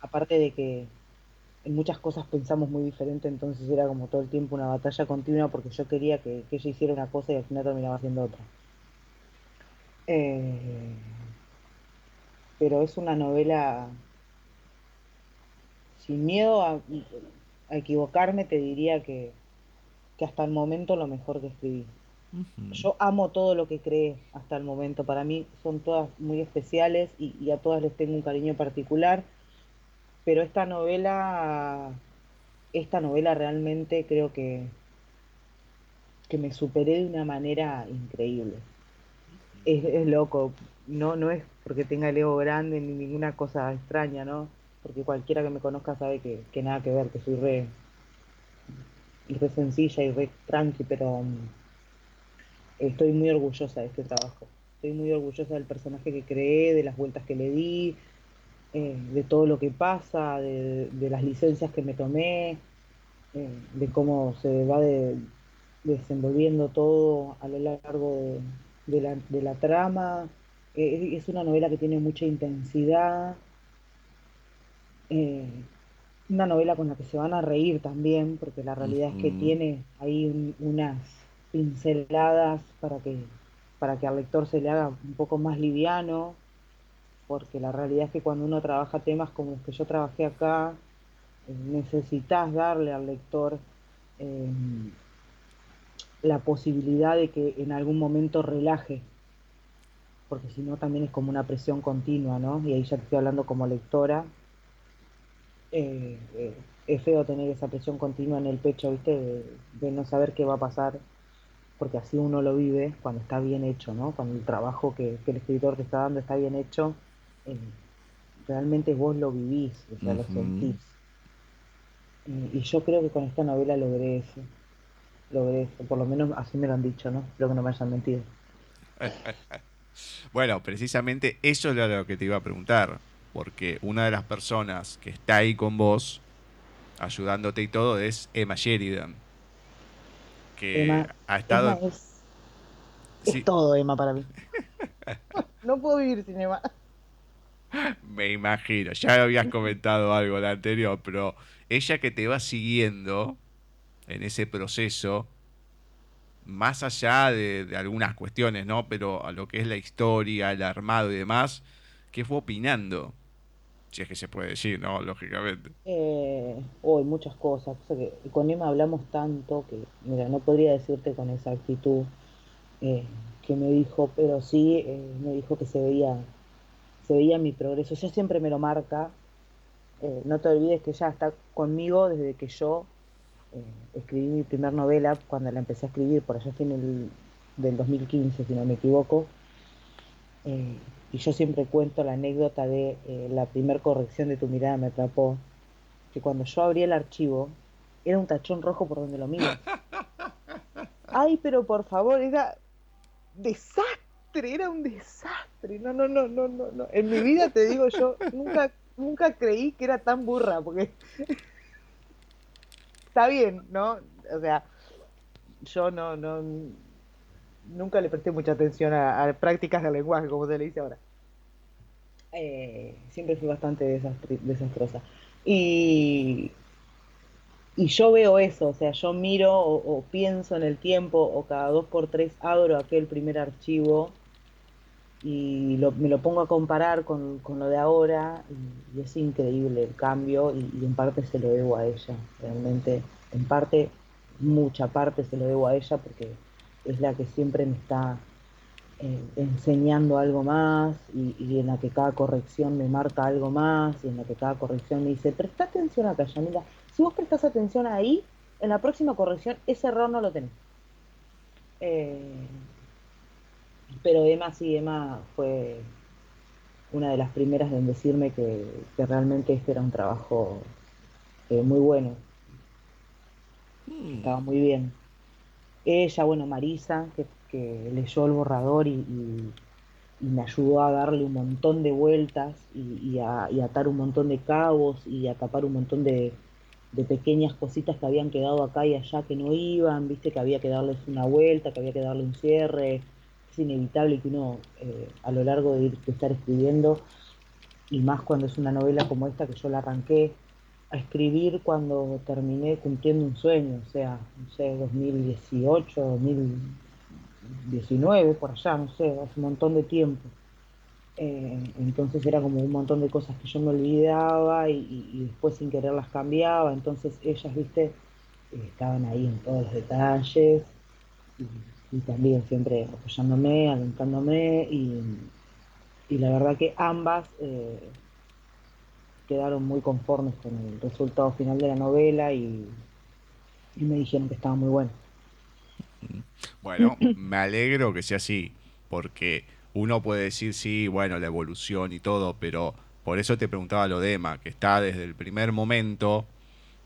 Aparte de que en muchas cosas pensamos muy diferente, entonces era como todo el tiempo una batalla continua porque yo quería que, ella hiciera una cosa y al final terminaba haciendo otra. Eh, pero es una novela sin miedo a, equivocarme, te diría que, hasta el momento lo mejor que escribí. Yo amo todo lo que creé hasta el momento. Para mí son todas muy especiales y a todas les tengo un cariño particular pero esta novela, esta novela realmente creo que, que me superé de una manera increíble. Es, loco, no, no es porque tenga el ego grande ni ninguna cosa extraña, ¿no? Porque cualquiera que me conozca sabe que, nada que ver, que soy re, re sencilla y re tranqui, pero mm, estoy muy orgullosa de este trabajo. Estoy muy orgullosa del personaje que creé, de las vueltas que le di, eh, de todo lo que pasa, de, las licencias que me tomé, eh, de cómo se va desenvolviendo todo a lo largo de, la, trama. Eh, es una novela que tiene mucha intensidad, una novela con la que se van a reír también, porque la realidad es que tiene ahí unas pinceladas para que, para que al lector se le haga un poco más liviano porque la realidad es que cuando uno trabaja temas como los que yo trabajé acá, eh, necesitas darle al lector eh, la posibilidad de que en algún momento relaje, porque si no también es como una presión continua, ¿no? Y ahí ya te estoy hablando como lectora. Eh, es feo tener esa presión continua en el pecho, ¿viste? De, no saber qué va a pasar, porque así uno lo vive cuando está bien hecho, ¿no? Cuando el trabajo que, que el escritor te está dando está bien hecho realmente vos lo vivís, o sea, lo sentís. Y, yo creo que con esta novela logré eso. Logré eso, por lo menos así me lo han dicho, ¿no? Espero que no me hayan mentido. bueno, precisamente eso es lo que te iba a preguntar, porque una de las personas que está ahí con vos, ayudándote y todo, es Emma Sheridan. Que ha estado... es, todo Emma para mí. no puedo vivir sin Emma. Me imagino, ya habías comentado algo la anterior, pero ella que te va siguiendo en ese proceso, más allá de, algunas cuestiones, ¿no? Pero a lo que es la historia, el armado y demás, ¿qué fue opinando Si es que se puede decir, ¿no? Lógicamente. Eh, oh, muchas cosas. que con Emma hablamos tanto que, mira, no podría decirte con esa actitud eh, que me dijo, pero sí eh, me dijo que se veía, se veía mi progreso. Ella siempre me lo marca. Eh, no te olvides que ella está conmigo desde que yo escribí mi primera novela, cuando la empecé a escribir, por allá fin el, del 2015, si no me equivoco. Y yo siempre cuento la anécdota de la primera corrección de tu mirada me atrapó, que cuando yo abrí el archivo, era un tachón rojo por donde lo miro. Ay, pero por favor, era desastre, era un desastre. No, no, no, no, no, no. En mi vida te digo yo, nunca, nunca creí que era tan burra, porque está bien, ¿no? O sea, yo no, no, nunca le presté mucha atención a, prácticas de lenguaje, como se le dice ahora. Eh, siempre fui bastante desastrosa. Y y yo veo eso, o sea, yo miro o, pienso en el tiempo o cada dos por tres abro aquel primer archivo y me lo pongo a comparar con, lo de ahora y, es increíble el cambio y, en parte se lo debo a ella, realmente, en parte, mucha parte se lo debo a ella porque es la que siempre me está eh, enseñando algo más y, y, en la que cada corrección me marca algo más y en la que cada corrección me dice, presta atención acá, Yamila, si vos prestás atención ahí, en la próxima corrección ese error no lo tenés. Eh, pero Emma sí, Emma fue una de las primeras en decirme que, realmente este era un trabajo eh, muy bueno. Mm. Estaba muy bien. Ella, bueno, Marisa, que, leyó el borrador y, me ayudó a darle un montón de vueltas y, a, atar un montón de cabos y a tapar un montón de, de pequeñas cositas que habían quedado acá y allá que no iban, viste que había que darles una vuelta, que había que darle un cierre, es inevitable que uno eh, a lo largo de, estar escribiendo, y más cuando es una novela como esta que yo la arranqué a escribir cuando terminé cumpliendo un sueño, o sea, no sé, 2018, 2019, por allá, no sé, hace un montón de tiempo. Eh, entonces era como un montón de cosas que yo me olvidaba y, después sin querer las cambiaba. Entonces ellas, viste, eh, estaban ahí en todos los detalles y, también siempre apoyándome, alentándome y, la verdad que ambas eh, quedaron muy conformes con el resultado final de la novela y, me dijeron que estaba muy bueno. Bueno, me alegro que sea así, porque uno puede decir, sí, bueno, la evolución y todo, pero por eso te preguntaba lo de Emma, que está desde el primer momento,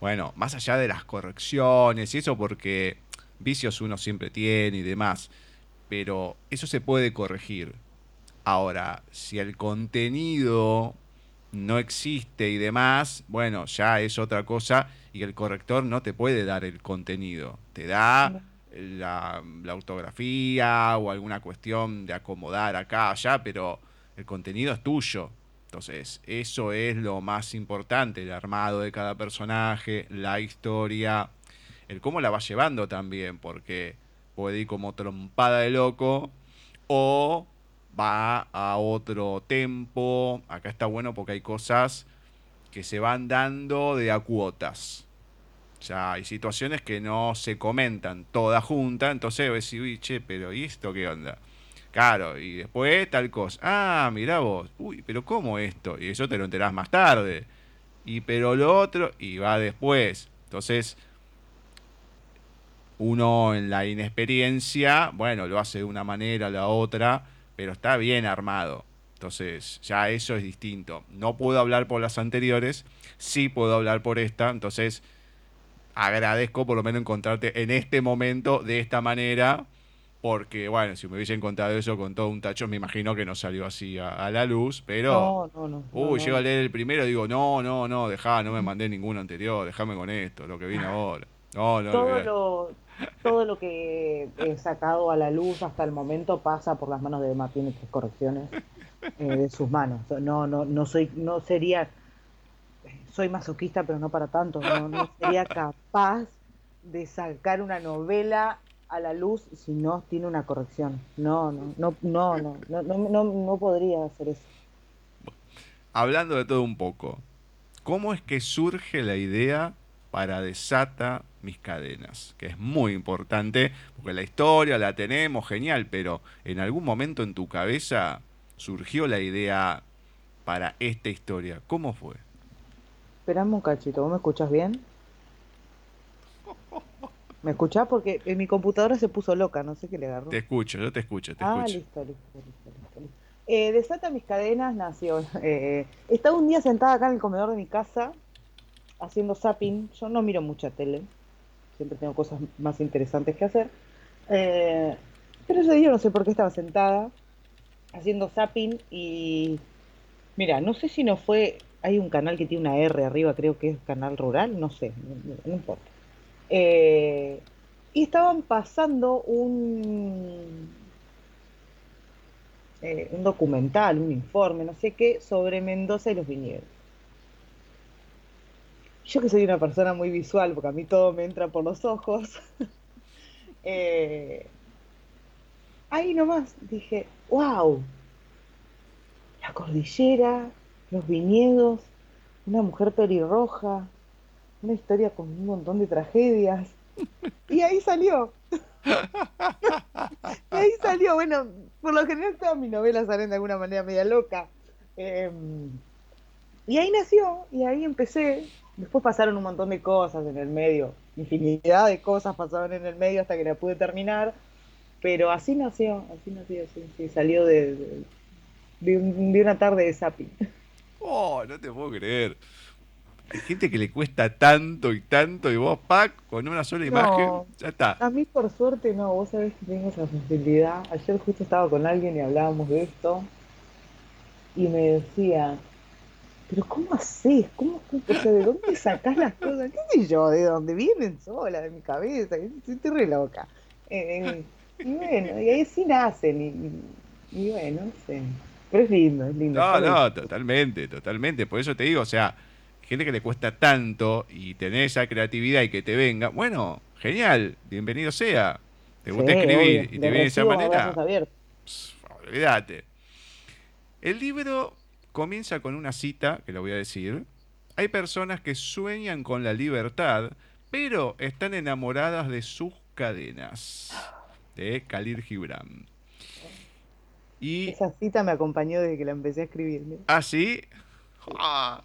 bueno, más allá de las correcciones y eso, porque vicios uno siempre tiene y demás, pero eso se puede corregir. Ahora, si el contenido no existe y demás, bueno, ya es otra cosa y el corrector no te puede dar el contenido, te da la, ortografía o alguna cuestión de acomodar acá, allá, pero el contenido es tuyo. Entonces, eso es lo más importante, el armado de cada personaje, la historia, el cómo la va llevando también, porque puede ir como trompada de loco o va a otro tempo. Acá está bueno porque hay cosas que se van dando de a cuotas. O sea, hay situaciones que no se comentan todas juntas, entonces vos decís, uy, che, pero ¿y esto qué onda? Claro, y después tal cosa. Ah, mirá vos, uy, pero ¿cómo esto? Y eso te lo enterás más tarde. Y pero lo otro, y va después. Entonces, uno en la inexperiencia, bueno, lo hace de una manera, la otra, pero está bien armado. Entonces, ya eso es distinto. No puedo hablar por las anteriores, sí puedo hablar por esta, entonces agradezco por lo menos encontrarte en este momento de esta manera, porque bueno, si me hubiese encontrado eso con todo un tacho, me imagino que no salió así a, la luz, pero... No, no, no. Uy, llego a leer el primero y digo, no, no, no, dejá, no me mandé ninguno anterior, déjame con esto, lo que viene ahora. No, no, todo, lo, todo lo que he sacado a la luz hasta el momento pasa por las manos de Martín tres correcciones eh, de sus manos. No, no, no soy, no sería soy masoquista, pero no para tanto, no, sería capaz de sacar una novela a la luz si no tiene una corrección. No, no, no, no, no, no, no, no podría hacer eso. hablando de todo un poco, ¿cómo es que surge la idea para Desata mis cadenas? Que es muy importante, porque la historia la tenemos, genial, pero en algún momento en tu cabeza surgió la idea para esta historia. ¿Cómo fue? Esperame un cachito, ¿vos me escuchás bien? ¿Me escuchás? Porque en mi computadora se puso loca, no sé qué le agarró. Te escucho, yo te escucho, te ah, escucho. listo, listo, listo, listo. Eh, Desata mis cadenas nació. Eh, estaba un día sentada acá en el comedor de mi casa haciendo zapping. Yo no miro mucha tele, siempre tengo cosas más interesantes que hacer. Eh, pero ese día no sé por qué estaba sentada haciendo zapping y mira, no sé si no fue, hay un canal que tiene una R arriba, creo que es canal rural, no sé, no, importa. Eh, y estaban pasando un, eh, un documental, un informe, no sé qué, sobre Mendoza y los viñedos. Yo que soy una persona muy visual, porque a mí todo me entra por los ojos, eh, ahí nomás dije, wow, la cordillera, los viñedos, una mujer pelirroja, una historia con un montón de tragedias. Y ahí salió. y ahí salió, bueno, por lo general todas mis novelas salen de alguna manera media loca. Em, y ahí nació, y ahí empecé. Después pasaron un montón de cosas en el medio, infinidad de cosas pasaron en el medio hasta que la pude terminar. Pero así nació, así nació, sí, salió de, de, una tarde de zapping. Oh, no te puedo creer. Hay gente que le cuesta tanto y tanto y vos, pack, con una sola imagen, ya está. A mí por suerte no, vos sabés que tengo esa sensibilidad. Ayer justo estaba con alguien y hablábamos de esto y me decía, pero ¿cómo haces? ¿Cómo, ¿De dónde sacás las cosas? ¿Qué sé yo? ¿De dónde vienen solas? De mi cabeza. Estoy re loca. Eh, y bueno, y ahí sí nacen. Y, y bueno, no sé. Pero es lindo, es lindo. No, no, totalmente, totalmente. Por eso te digo, o sea, gente que le cuesta tanto y tener esa creatividad y que te venga, bueno, genial, bienvenido sea. Te gusta escribir y te viene de esa manera. olvídate. El libro comienza con una cita, que lo voy a decir. Hay personas que sueñan con la libertad, pero están enamoradas de sus cadenas. De Khalil Gibran. Esa cita me acompañó desde que la empecé a escribir. ¿Ah, sí? Ah.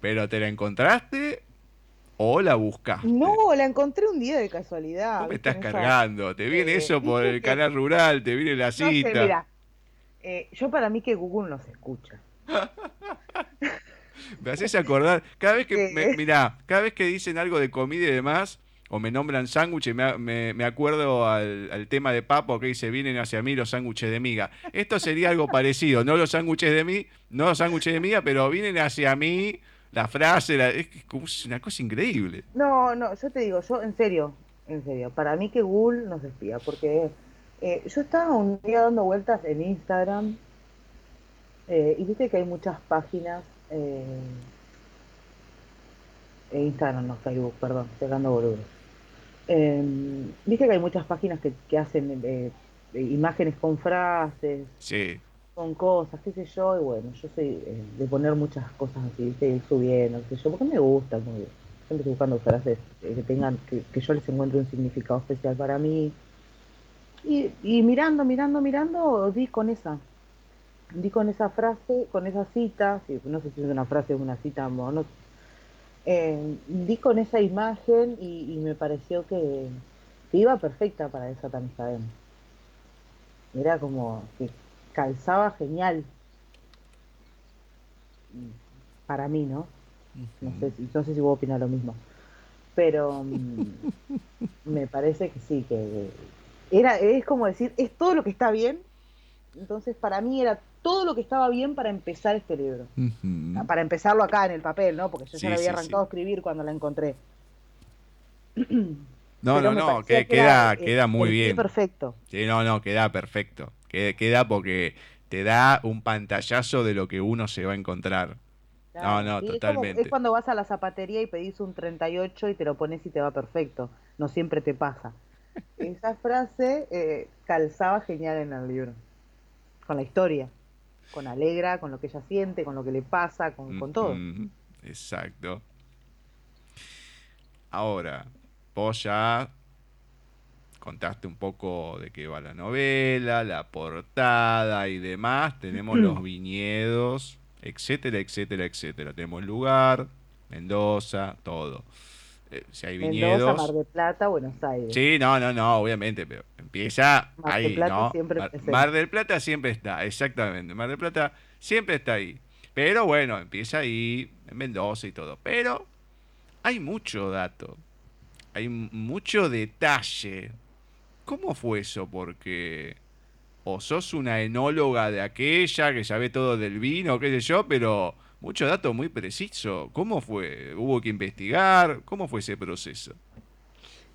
¿Pero te la encontraste o la buscaste? No, la encontré un día de casualidad. me estás cargando? Te viene eso por el canal rural, te viene la cita. No mira, eh, yo para mí que Google nos escucha. me haces acordar, cada vez que, me, mira, cada vez que dicen algo de comida y demás, o me nombran sándwiches, me, me, acuerdo al, tema de Papo que dice, vienen hacia mí los sándwiches de miga. Esto sería algo parecido, no los sándwiches de mí, no los sándwiches de miga, pero vienen hacia mí la frase, es una cosa increíble. No, no, yo te digo, yo en serio, en serio, para mí que Google nos espía, porque eh, yo estaba un día dando vueltas en Instagram eh, y viste que hay muchas páginas, eh, en Instagram, no Facebook, perdón, estoy dando boludos eh, Viste que hay muchas páginas que, hacen eh, eh, imágenes con frases, con cosas, qué sé yo, y bueno, yo soy eh, de poner muchas cosas así, ¿viste? subiendo, qué sé yo, porque me gusta, muy Siempre estoy buscando frases que tengan, que, yo les encuentre un significado especial para mí. Y, y mirando, mirando, mirando, di con esa, di con esa frase, con esa cita, no sé si es una frase o una cita, no, eh, di con esa imagen y, me pareció que, iba perfecta para esa Cadena. Era como que calzaba genial. Para mí, ¿no? No sé, no sé si vos opinas lo mismo. Pero mm, me parece que sí, que era, es como decir, es todo lo que está bien. Entonces, para mí era todo lo que estaba bien para empezar este libro. Para empezarlo acá en el papel, ¿no? Porque yo ya lo había arrancado a escribir cuando la encontré. No, no, no, queda, queda muy bien. Perfecto. Sí, no, no, queda perfecto. Queda, porque te da un pantallazo de lo que uno se va a encontrar. no, no, totalmente. Es, cuando vas a la zapatería y pedís un 38 y te lo pones y te va perfecto. No siempre te pasa. Esa frase eh, calzaba genial en el libro. Con la historia. con Alegra, con lo que ella siente, con lo que le pasa, con, con todo. Exacto. Ahora, vos ya contaste un poco de qué va la novela, la portada y demás. Tenemos los viñedos, etcétera, etcétera, etcétera. Tenemos lugar, Mendoza, todo. Eh, si hay viñedos. Mendoza, Mar de Plata, Buenos Aires. Sí, no, no, no, obviamente, pero empieza Mar ahí, Plata ¿no? Siempre Mar, del Plata siempre está, exactamente. Mar del Plata siempre está ahí. Pero bueno, empieza ahí, en Mendoza y todo. Pero hay mucho dato, hay mucho detalle. ¿Cómo fue eso? Porque o sos una enóloga de aquella que sabe todo del vino, qué sé yo, pero mucho dato muy preciso. ¿Cómo fue? ¿Hubo que investigar? ¿Cómo fue ese proceso?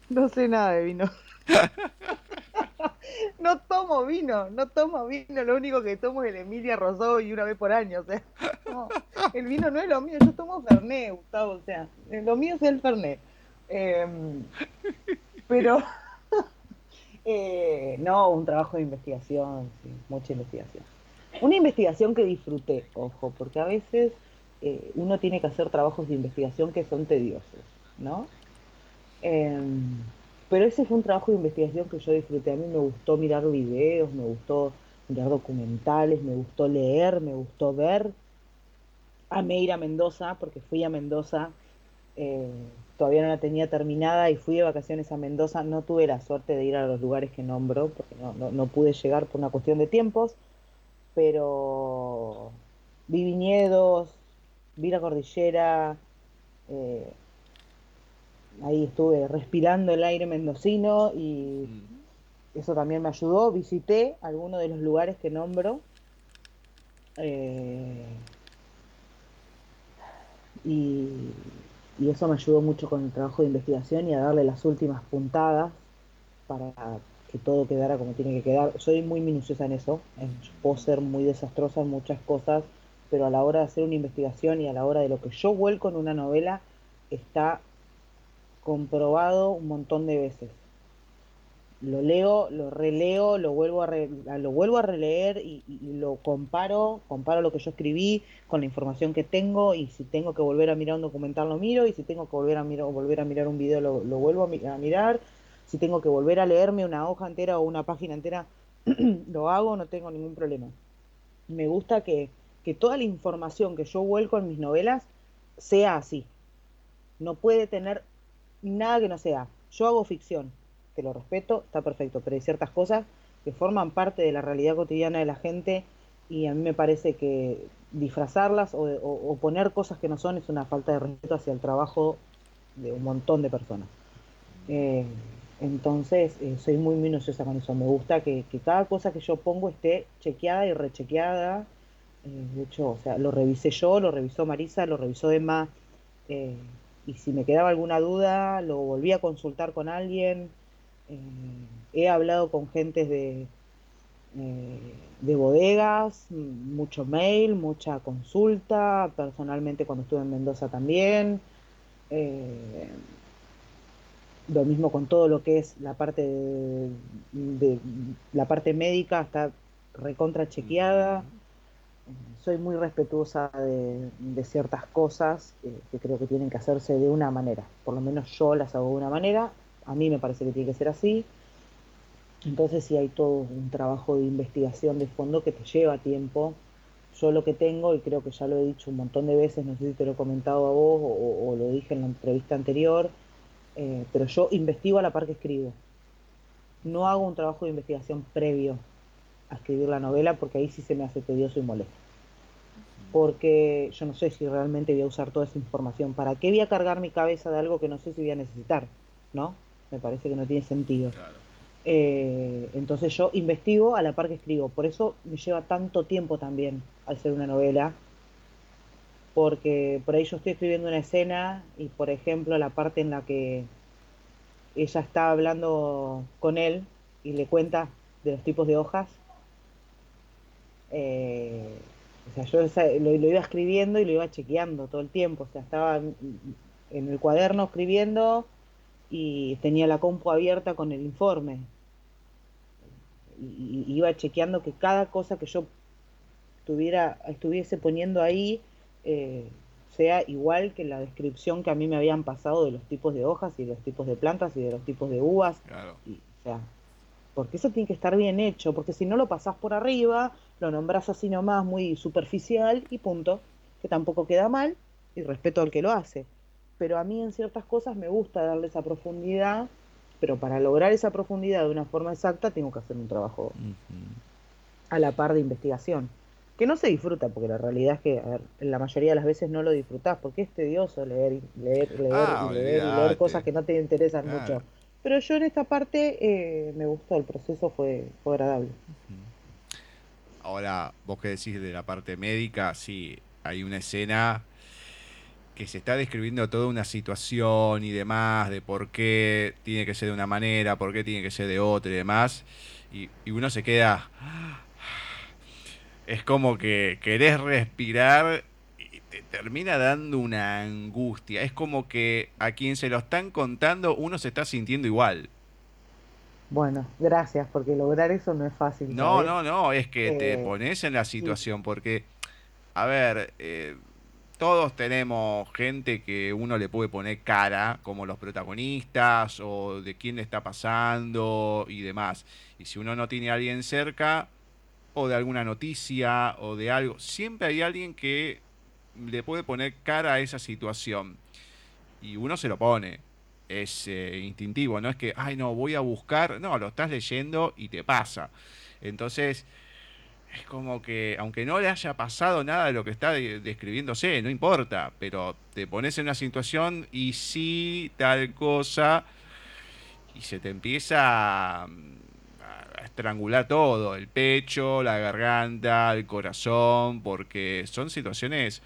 No sé nada de vino. no tomo vino, no tomo vino, lo único que tomo es el Emilia Rosó y una vez por año, o sea, el vino no es lo mío, yo tomo Fernet, Gustavo, o sea, lo mío es el Fernet. Em, pero, eh, no, un trabajo de investigación, sí, mucha investigación. Una investigación que disfruté, ojo, porque a veces eh, uno tiene que hacer trabajos de investigación que son tediosos, ¿no? Em, pero ese fue un trabajo de investigación que yo disfruté. A mí me gustó mirar videos, me gustó mirar documentales, me gustó leer, me gustó ver. Amé ir a Mendoza porque fui a Mendoza, eh, todavía no la tenía terminada y fui de vacaciones a Mendoza. No tuve la suerte de ir a los lugares que nombro porque no, pude llegar por una cuestión de tiempos, pero vi viñedos, vi la cordillera. Eh, ahí estuve respirando el aire mendocino y mm. eso también me ayudó. Visité algunos de los lugares que nombro. Eh, y, eso me ayudó mucho con el trabajo de investigación y a darle las últimas puntadas para que todo quedara como tiene que quedar. Soy muy minuciosa en eso, puedo ser muy desastrosa en muchas cosas, pero a la hora de hacer una investigación y a la hora de lo que yo vuelco en una novela, está comprobado un montón de veces. Lo leo, lo releo, lo vuelvo a, lo vuelvo a releer y, lo comparo, comparo lo que yo escribí con la información que tengo y si tengo que volver a mirar un documental lo miro y si tengo que volver a mirar, volver a mirar un video lo, vuelvo a, mirar, si tengo que volver a leerme una hoja entera o una página entera lo hago, no tengo ningún problema. Me gusta que, que toda la información que yo vuelco en mis novelas sea así. No puede tener nada que no sea. Yo hago ficción, que lo respeto, está perfecto, pero hay ciertas cosas que forman parte de la realidad cotidiana de la gente y a mí me parece que disfrazarlas o, poner cosas que no son es una falta de respeto hacia el trabajo de un montón de personas. Eh, entonces, eh, soy muy minuciosa con eso. Me gusta que, cada cosa que yo pongo esté chequeada y rechequeada. Eh, de hecho, o sea, lo revisé yo, lo revisó Marisa, lo revisó Emma y si me quedaba alguna duda lo volví a consultar con alguien. Eh, he hablado con gentes de, eh, de bodegas, mucho mail, mucha consulta, personalmente cuando estuve en Mendoza también. Eh, lo mismo con todo lo que es la parte de, la parte médica está recontra chequeada soy muy respetuosa de, ciertas cosas que creo que tienen que hacerse de una manera. Por lo menos yo las hago de una manera. A mí me parece que tiene que ser así. Entonces sí hay todo un trabajo de investigación de fondo que te lleva tiempo. Yo lo que tengo, y creo que ya lo he dicho un montón de veces, no sé si te lo he comentado a vos o, lo dije en la entrevista anterior, eh, pero yo investigo a la par que escribo. No hago un trabajo de investigación previo a escribir la novela porque ahí sí se me hace tedioso y molesto. Porque yo no sé si realmente voy a usar toda esa información. ¿Para qué voy a cargar mi cabeza de algo que no sé si voy a necesitar? ¿No? Me parece que no tiene sentido. Eh, entonces yo investigo a la par que escribo. Por eso me lleva tanto tiempo también al ser una novela. Porque por ahí yo estoy escribiendo una escena y, por ejemplo, la parte en la que ella está hablando con él y le cuenta de los tipos de hojas, eh, o sea, yo lo, iba escribiendo y lo iba chequeando todo el tiempo. O sea, estaba en el cuaderno escribiendo y tenía la compu abierta con el informe. Y, iba chequeando que cada cosa que yo estuviera, estuviese poniendo ahí eh, sea igual que la descripción que a mí me habían pasado de los tipos de hojas y de los tipos de plantas y de los tipos de uvas. Y, o sea, porque eso tiene que estar bien hecho, porque si no lo pasás por arriba, lo nombrás así nomás muy superficial y punto, que tampoco queda mal y respeto al que lo hace. Pero a mí en ciertas cosas me gusta darle esa profundidad, pero para lograr esa profundidad de una forma exacta tengo que hacer un trabajo a la par de investigación que no se disfruta, porque la realidad es que la mayoría de las veces no lo disfrutás, porque es tedioso leer, leer, leer, ah, leer, leer cosas que no te interesan mucho. Pero yo en esta parte eh, me gustó, el proceso fue, fue agradable. Ahora, vos que decís de la parte médica, sí, hay una escena que se está describiendo toda una situación y demás, de por qué tiene que ser de una manera, por qué tiene que ser de otra y demás, y, y uno se queda, es como que querés respirar y te termina dando una angustia. Es como que a quien se lo están contando uno se está sintiendo igual. Bueno, gracias, porque lograr eso no es fácil. No, no, no, es que te eh, pones en la situación, porque, a ver, eh, todos tenemos gente que uno le puede poner cara, como los protagonistas, o de quién le está pasando y demás. Y si uno no tiene a alguien cerca, o de alguna noticia o de algo. Siempre hay alguien que le puede poner cara a esa situación. Y uno se lo pone. Es eh, instintivo, no es que, ay, no, voy a buscar. No, lo estás leyendo y te pasa. Entonces, es como que, aunque no le haya pasado nada de lo que está describiéndose, no importa, pero te pones en una situación y sí, tal cosa, y se te empieza estrangular todo, el pecho, la garganta, el corazón, porque son situaciones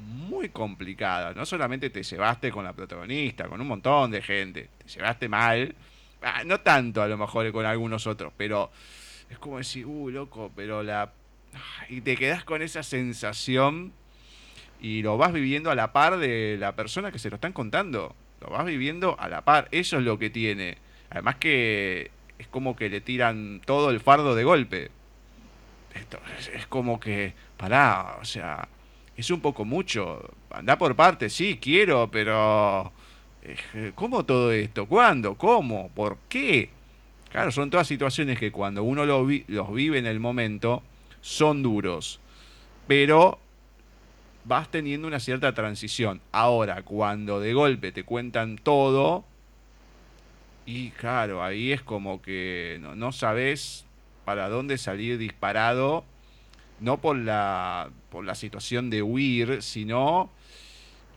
muy complicadas. No solamente te llevaste con la protagonista, con un montón de gente, te llevaste mal, ah, no tanto a lo mejor con algunos otros, pero es como decir, uh, loco, pero la... Y te quedas con esa sensación y lo vas viviendo a la par de la persona que se lo están contando. Lo vas viviendo a la par. Eso es lo que tiene. Además que es como que le tiran todo el fardo de golpe. Esto, es, como que, pará, o sea, es un poco mucho. Anda por partes, sí, quiero, pero... Eh, ¿Cómo todo esto? ¿Cuándo? ¿Cómo? ¿Por qué? Claro, son todas situaciones que cuando uno los vive en el momento son duros, pero vas teniendo una cierta transición. Ahora, cuando de golpe te cuentan todo, y claro, ahí es como que no, no sabes para dónde salir disparado, no por la, por la situación de huir, sino, o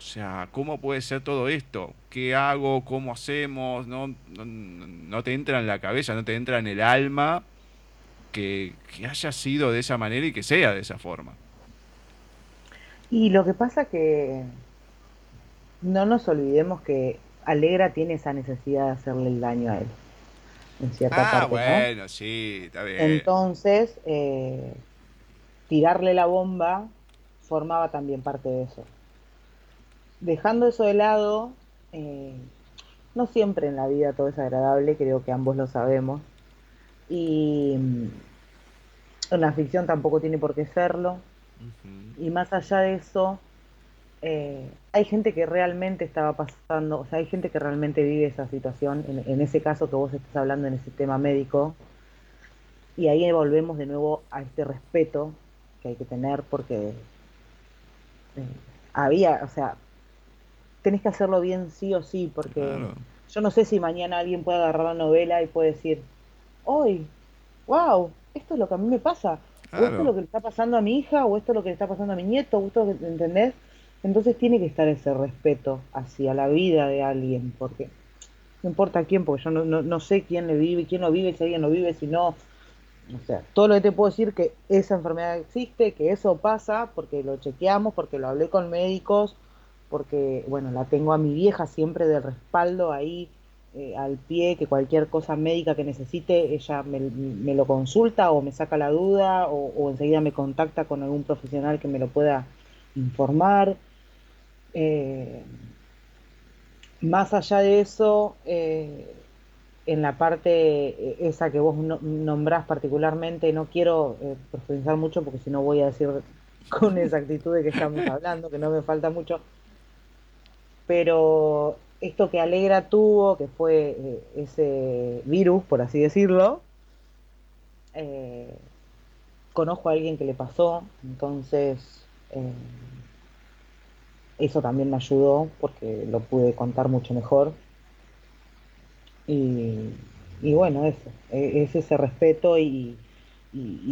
sea, ¿cómo puede ser todo esto? ¿Qué hago? ¿Cómo hacemos? No, no, te entra en la cabeza, no te entra en el alma que, que haya sido de esa manera y que sea de esa forma. Y lo que pasa que no nos olvidemos que Alegra tiene esa necesidad de hacerle el daño a él. En cierta ah, bueno, sí, está bien. Entonces, eh, tirarle la bomba formaba también parte de eso. Dejando eso de lado, eh, no siempre en la vida todo es agradable, creo que ambos lo sabemos. Y mm, la ficción tampoco tiene por qué serlo. Y más allá de eso, eh, hay gente que realmente estaba pasando, o sea, hay gente que realmente vive esa situación, en, ese caso que vos estás hablando en ese tema médico, y ahí volvemos de nuevo a este respeto que hay que tener porque eh, había, o sea, tenés que hacerlo bien sí o sí, porque yo no sé si mañana alguien puede agarrar la novela y puede decir, hoy, wow, esto es lo que a mí me pasa, o esto es lo que le está pasando a mi hija, o esto es lo que le está pasando a mi nieto, o esto, ¿entendés? Entonces tiene que estar ese respeto hacia la vida de alguien, porque no importa quién, porque yo no, no, sé quién le vive, quién no vive, si alguien no vive, si no. O sea, todo lo que te puedo decir que esa enfermedad existe, que eso pasa, porque lo chequeamos, porque lo hablé con médicos, porque, bueno, la tengo a mi vieja siempre de respaldo ahí eh, al pie, que cualquier cosa médica que necesite, ella me, me lo consulta o me saca la duda o, o enseguida me contacta con algún profesional que me lo pueda informar. Eh, más allá de eso, eh, en la parte eh, esa que vos nombrás particularmente, no quiero eh, profundizar mucho porque si no voy a decir con exactitud de que estamos hablando, que no me falta mucho, pero esto que Alegra tuvo, que fue eh, ese virus, por así decirlo, conozco a alguien que le pasó, entonces eso también me ayudó porque lo pude contar mucho mejor y, bueno, eso, e, es ese respeto y,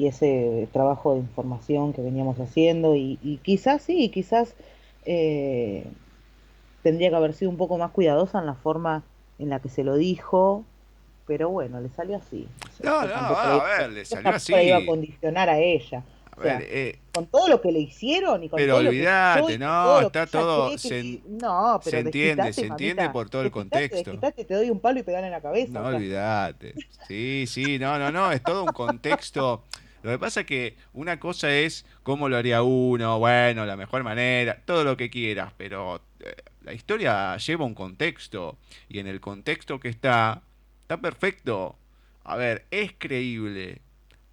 ese trabajo de información que veníamos haciendo y, quizás sí, quizás eh, tendría que haber sido un poco más cuidadosa en la forma en la que se lo dijo, pero bueno, le salió así. no, no, a ver, le salió así. iba a condicionar a ella. Eh, con todo lo que le hicieron y con pero todo olvidate, lo que no, está todo. Se, no, pero se entiende, se entiende por todo el contexto. te doy un palo y pegan en la cabeza. No, olvidate. Sí, sí, no, no, no, es todo un contexto. Lo que pasa es que una cosa es cómo lo haría uno, bueno, la mejor manera, todo lo que quieras, pero eh, la historia lleva un contexto y en el contexto que está, está perfecto. A ver, es creíble,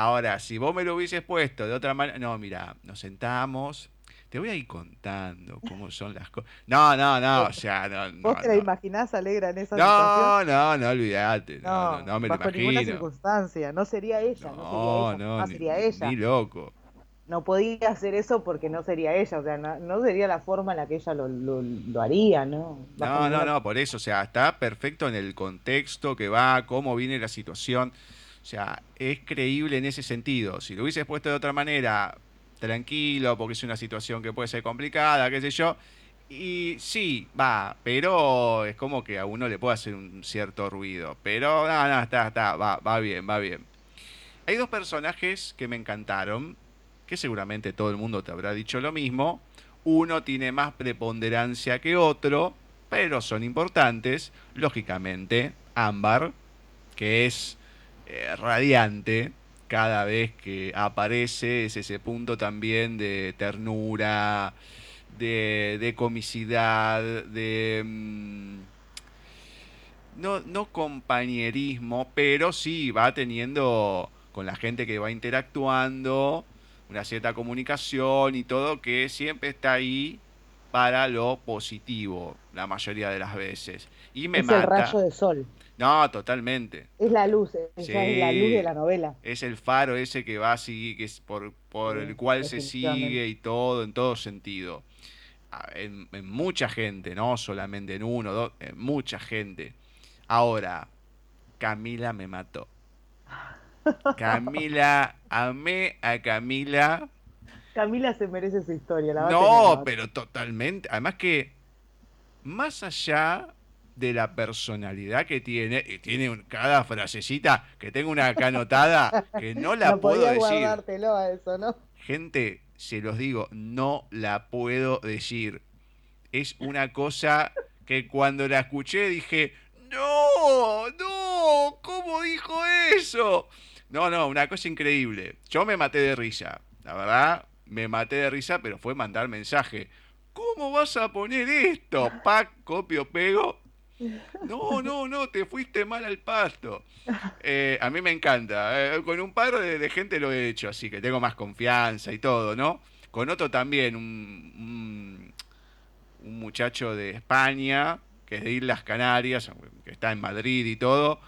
Ahora, si vos me lo hubieses puesto de otra manera, no, mira, nos sentamos, te voy a ir contando cómo son las cosas. No, no, no, o sea, no. ¿Vos te la imaginás alegra en esa no, situación? No, no, no, olvídate. No, no, no, me lo imagino. ninguna circunstancia. No sería ella, no, no sería ella. No, sería ella. Ni loco. No podía hacer eso porque no sería ella, o sea, no, sería la forma en la que ella lo, lo, lo haría, ¿no? no, no, no, por eso, o sea, está perfecto en el contexto que va, cómo viene la situación. O sea, es creíble en ese sentido. Si lo hubieses puesto de otra manera, tranquilo, porque es una situación que puede ser complicada, qué sé yo. Y sí, va, pero es como que a uno le puede hacer un cierto ruido. Pero no, no, está, está, va, va bien, va bien. Hay dos personajes que me encantaron, que seguramente todo el mundo te habrá dicho lo mismo. Uno tiene más preponderancia que otro, pero son importantes. Lógicamente, Ámbar, que es eh, radiante cada vez que aparece, es ese punto también de ternura, de, comicidad, de... Mm, no, no compañerismo, pero sí va teniendo con la gente que va interactuando una cierta comunicación y todo que siempre está ahí para lo positivo la mayoría de las veces. Y me es el rayo de sol. No, totalmente. Es la luz, es la luz de la novela. Es el faro ese que va a seguir, que es por, por el cual se sigue y todo, en todo sentido. En, mucha gente, no solamente en uno, dos, en mucha gente. Ahora, Camila me mató. Camila, amé a Camila. Camila se merece su historia, la No, pero totalmente. Además que, más allá de la personalidad que tiene, y tiene cada frasecita que tengo una acá anotada que no la puedo decir. a eso, ¿no? Gente, se los digo, no la puedo decir. Es una cosa que cuando la escuché dije, no, no, ¿cómo dijo eso? No, no, una cosa increíble. Yo me maté de risa, la verdad, me maté de risa, pero fue mandar mensaje. ¿Cómo vas a poner esto? Pac, copio, pego no, no, no, te fuiste mal al pasto. Eh, a mí me encanta. Eh, con un par de, gente lo he hecho, así que tengo más confianza y todo, ¿no? Con otro también, un, muchacho de España, que es de Islas Canarias, que está en Madrid y todo.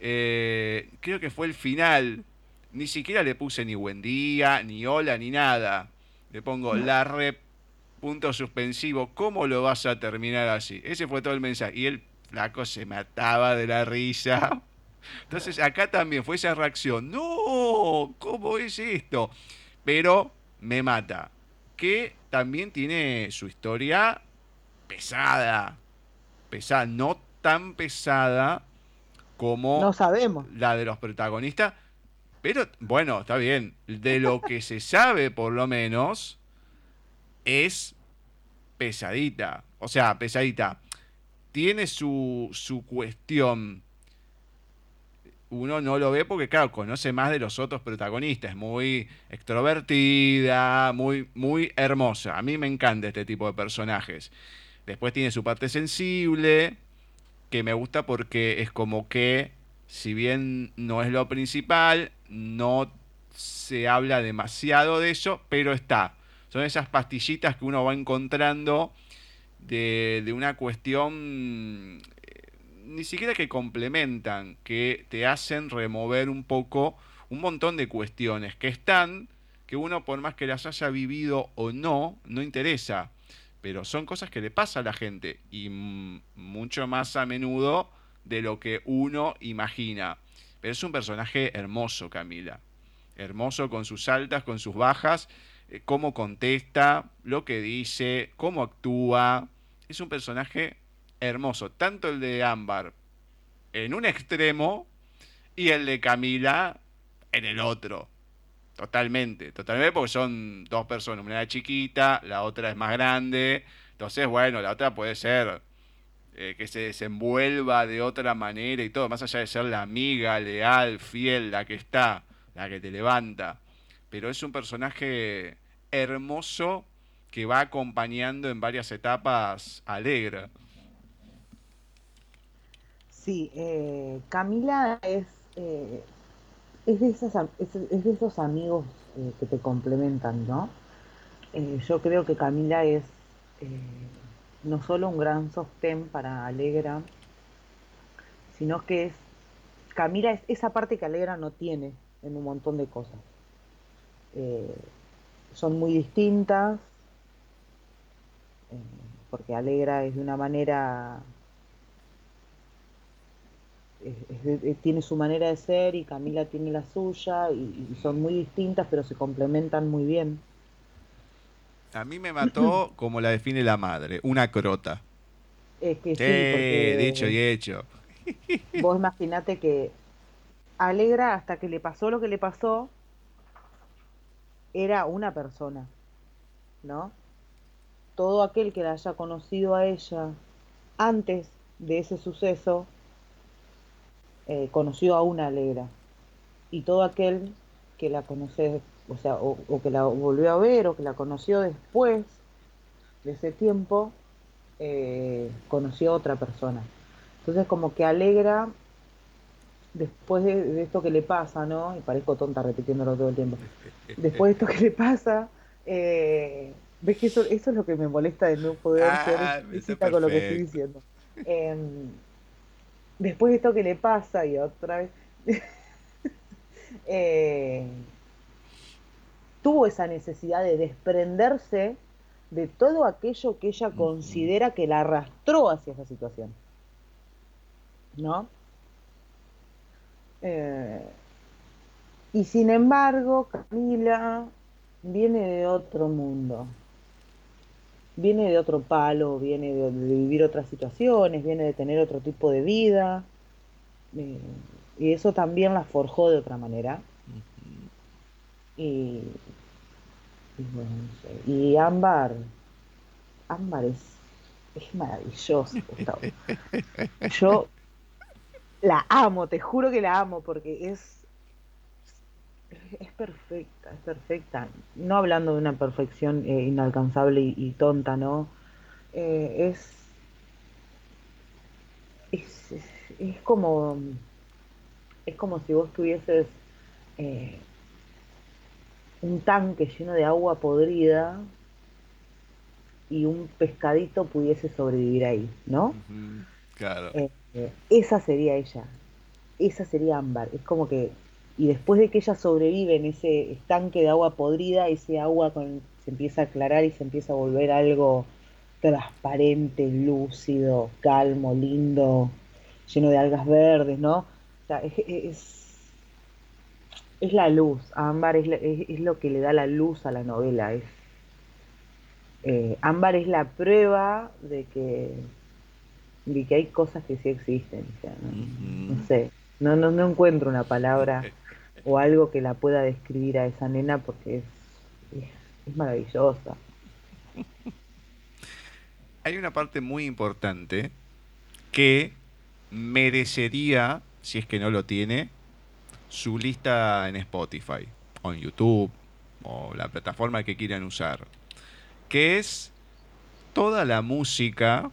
Eh, creo que fue el final. Ni siquiera le puse ni buen día, ni hola, ni nada. Le pongo la rep punto suspensivo, ¿cómo lo vas a terminar así? Ese fue todo el mensaje. Y el flaco se mataba de la risa. Entonces acá también fue esa reacción. No, ¿cómo es esto? Pero me mata. Que también tiene su historia pesada. Pesada, no tan pesada como no sabemos. la de los protagonistas. Pero bueno, está bien. De lo que se sabe, por lo menos, es pesadita. O sea, pesadita. Tiene su, su cuestión. Uno no lo ve porque, claro, conoce más de los otros protagonistas. Muy extrovertida, muy, muy hermosa. A mí me encanta este tipo de personajes. Después tiene su parte sensible. que me gusta porque es como que, si bien no es lo principal, no se habla demasiado de eso, pero está. Son esas pastillitas que uno va encontrando de, de una cuestión eh, ni siquiera que complementan, que te hacen remover un poco un montón de cuestiones que están, que uno por más que las haya vivido o no, no interesa. Pero son cosas que le pasa a la gente y mucho más a menudo de lo que uno imagina. Es un personaje hermoso, Camila. Hermoso con sus altas, con sus bajas, eh, cómo contesta, lo que dice, cómo actúa. Es un personaje hermoso. Tanto el de Ámbar en un extremo y el de Camila en el otro. Totalmente, totalmente, porque son dos personas, una chiquita, la otra es más grande. Entonces, bueno, la otra puede ser eh, que se desenvuelva de otra manera y todo, más allá de ser la amiga, leal, fiel, la que está, la que te levanta. Pero es un personaje hermoso que va acompañando en varias etapas alegre. Sí, eh, Camila es eh, es de, esas, es, de esos amigos que te complementan, ¿no? Yo creo que Camila es no solo un gran sostén para Alegra, sino que es, Camila es esa parte que Alegra no tiene en un montón de cosas. son muy distintas, porque Alegra es de una manera tiene su manera de ser y Camila tiene la suya y, son muy distintas pero se complementan muy bien. A mí me mató como la define la madre, una crota. Es que sí, dicho y hecho. Vos imaginate que Alegra hasta que le pasó lo que le pasó era una persona, ¿no? Todo aquel que la haya conocido a ella antes de ese suceso eh, conoció a una alegra. Y todo aquel que la conoce, o sea, o, que la volvió a ver o que la conoció después de ese tiempo, eh, conoció a otra persona. Entonces como que alegra después de, esto que le pasa, ¿no? Y parezco tonta repitiéndolo todo el tiempo. Después de esto que le pasa, eh, ves que eso, eso es lo que me molesta de no poder ah, ser con lo que estoy diciendo. Em, después de esto que le pasa y otra vez, eh, tuvo esa necesidad de desprenderse de todo aquello que ella considera que la arrastró hacia esa situación. ¿No? Eh, y sin embargo, Camila viene de otro mundo viene de otro palo, viene de, vivir otras situaciones, viene de tener otro tipo de vida. Eh, y eso también la forjó de otra manera. Y, y, Ámbar, Ámbar es, es maravilloso, Yo la amo, te juro que la amo, porque es es perfecta, es perfecta. No hablando de una perfección eh, inalcanzable y, tonta, ¿no? Eh, es, es, como es como si vos tuvieses eh, un tanque lleno de agua podrida y un pescadito pudiese sobrevivir ahí, ¿no? Claro. esa sería ella, esa sería Ámbar. Es como que y después de que ella sobrevive en ese estanque de agua podrida, ese agua se empieza a aclarar y se empieza a volver algo transparente, lúcido, calmo, lindo, lleno de algas verdes, ¿no? O sea, es, es, la luz, Ámbar es, es, lo que le da la luz a la novela. Es, eh, Ámbar es la prueba de que, de que hay cosas que sí existen. no, sé, no, no, no encuentro una palabra o algo que la pueda describir a esa nena porque es, es, maravillosa. Hay una parte muy importante que merecería, si es que no lo tiene, su lista en Spotify o en YouTube o la plataforma que quieran usar, que es toda la música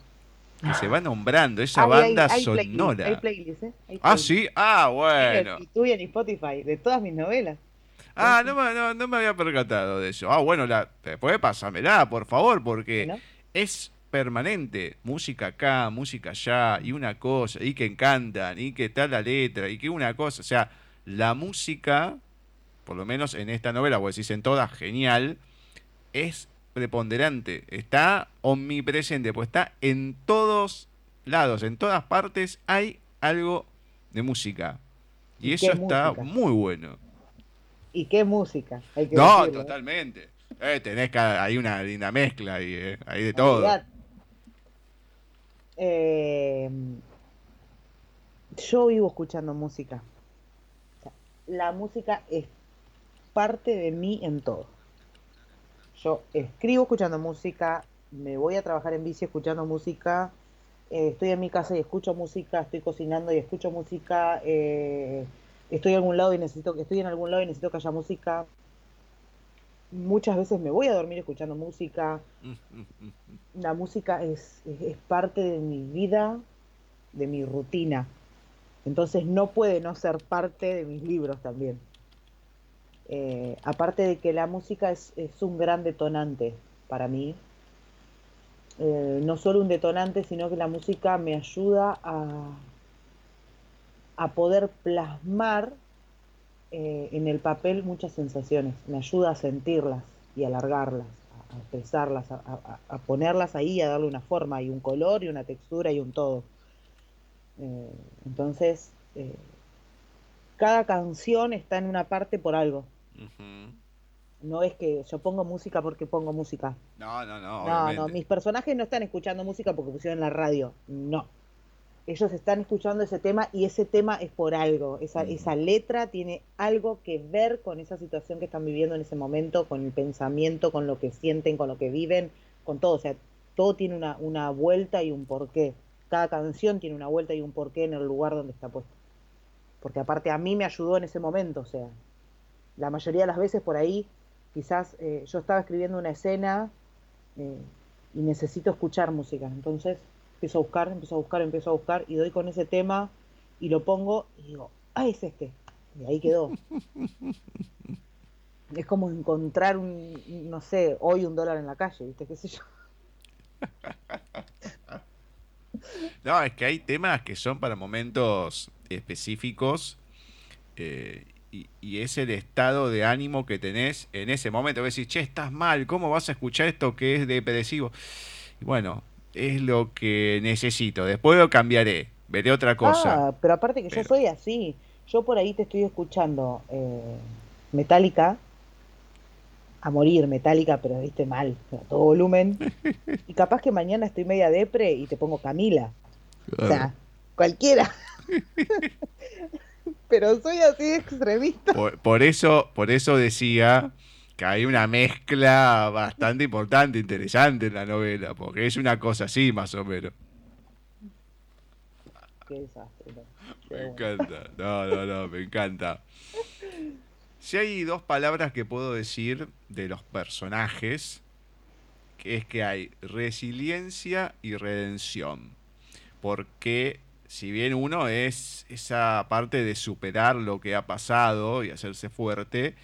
que se va nombrando, esa banda sonora. hay playlist, ¿eh? Ah, sí, ah, bueno. Y en Spotify, de todas mis novelas. Ah, no, no, no, me había percatado de eso. Ah, bueno, la, después pásamela, por favor, porque es permanente. Música acá, música allá, y una cosa, y que encantan, y que tal la letra, y que una cosa. O sea, la música, por lo menos en esta novela, o decís en todas, genial, es preponderante. Está omnipresente, pues está en todos lados, en todas partes hay algo de música. Y, eso está muy bueno. ¿Y qué música? no, ¿eh? totalmente. Eh, tenés hay una linda mezcla ahí, eh, hay de todo. Eh, yo vivo escuchando música. La música es parte de mí en todo. Yo escribo escuchando música, me voy a trabajar en bici escuchando música, eh, estoy en mi casa y escucho música, estoy cocinando y escucho música, eh, estoy en algún lado y necesito que estoy en algún lado y necesito que haya música. Muchas veces me voy a dormir escuchando música. La música es, es, parte de mi vida, de mi rutina. Entonces no puede no ser parte de mis libros también. Eh, aparte de que la música es, un gran detonante para mí, eh, no solo un detonante, sino que la música me ayuda a, a poder plasmar eh, en el papel muchas sensaciones, me ayuda a sentirlas y alargarlas, a, expresarlas, a, ponerlas ahí, a darle una forma y un color y una textura y un todo. Eh, entonces, cada canción está en una parte por algo. No es que yo pongo música porque pongo música. No, no, no. No, no, mis personajes no están escuchando música porque pusieron la radio. No. Ellos están escuchando ese tema y ese tema es por algo. Esa, esa letra tiene algo que ver con esa situación que están viviendo en ese momento, con el pensamiento, con lo que sienten, con lo que viven, con todo. O sea, todo tiene una, una vuelta y un porqué. Cada canción tiene una vuelta y un porqué en el lugar donde está puesto. Porque aparte a mí me ayudó en ese momento, o sea, la mayoría de las veces por ahí quizás eh, yo estaba escribiendo una escena eh, y necesito escuchar música. Entonces empiezo a buscar, empiezo a buscar, empiezo a buscar y doy con ese tema y lo pongo y digo, ah, es este. Y ahí quedó. es como encontrar un, no sé, hoy un dólar en la calle, ¿viste? ¿Qué sé yo? No, es que hay temas que son para momentos específicos eh, y, es el estado de ánimo que tenés en ese momento. Decís, che, estás mal, ¿cómo vas a escuchar esto que es depresivo? Y bueno, es lo que necesito. Después lo cambiaré, veré otra cosa. Ah, pero aparte que yo soy así. Yo por ahí te estoy escuchando eh, Metallica, a morir Metallica, pero viste mal, a todo volumen. y capaz que mañana estoy media depre y te pongo Camila. O sea, cualquiera. pero soy así extremista. Por, eso, por eso decía que hay una mezcla bastante importante, interesante en la novela, porque es una cosa así más o menos. Qué desastre. Me encanta, no, no, no, me encanta. Si hay dos palabras que puedo decir de los personajes, que es que hay resiliencia y redención. Porque si bien uno es esa parte de superar lo que ha pasado y hacerse fuerte,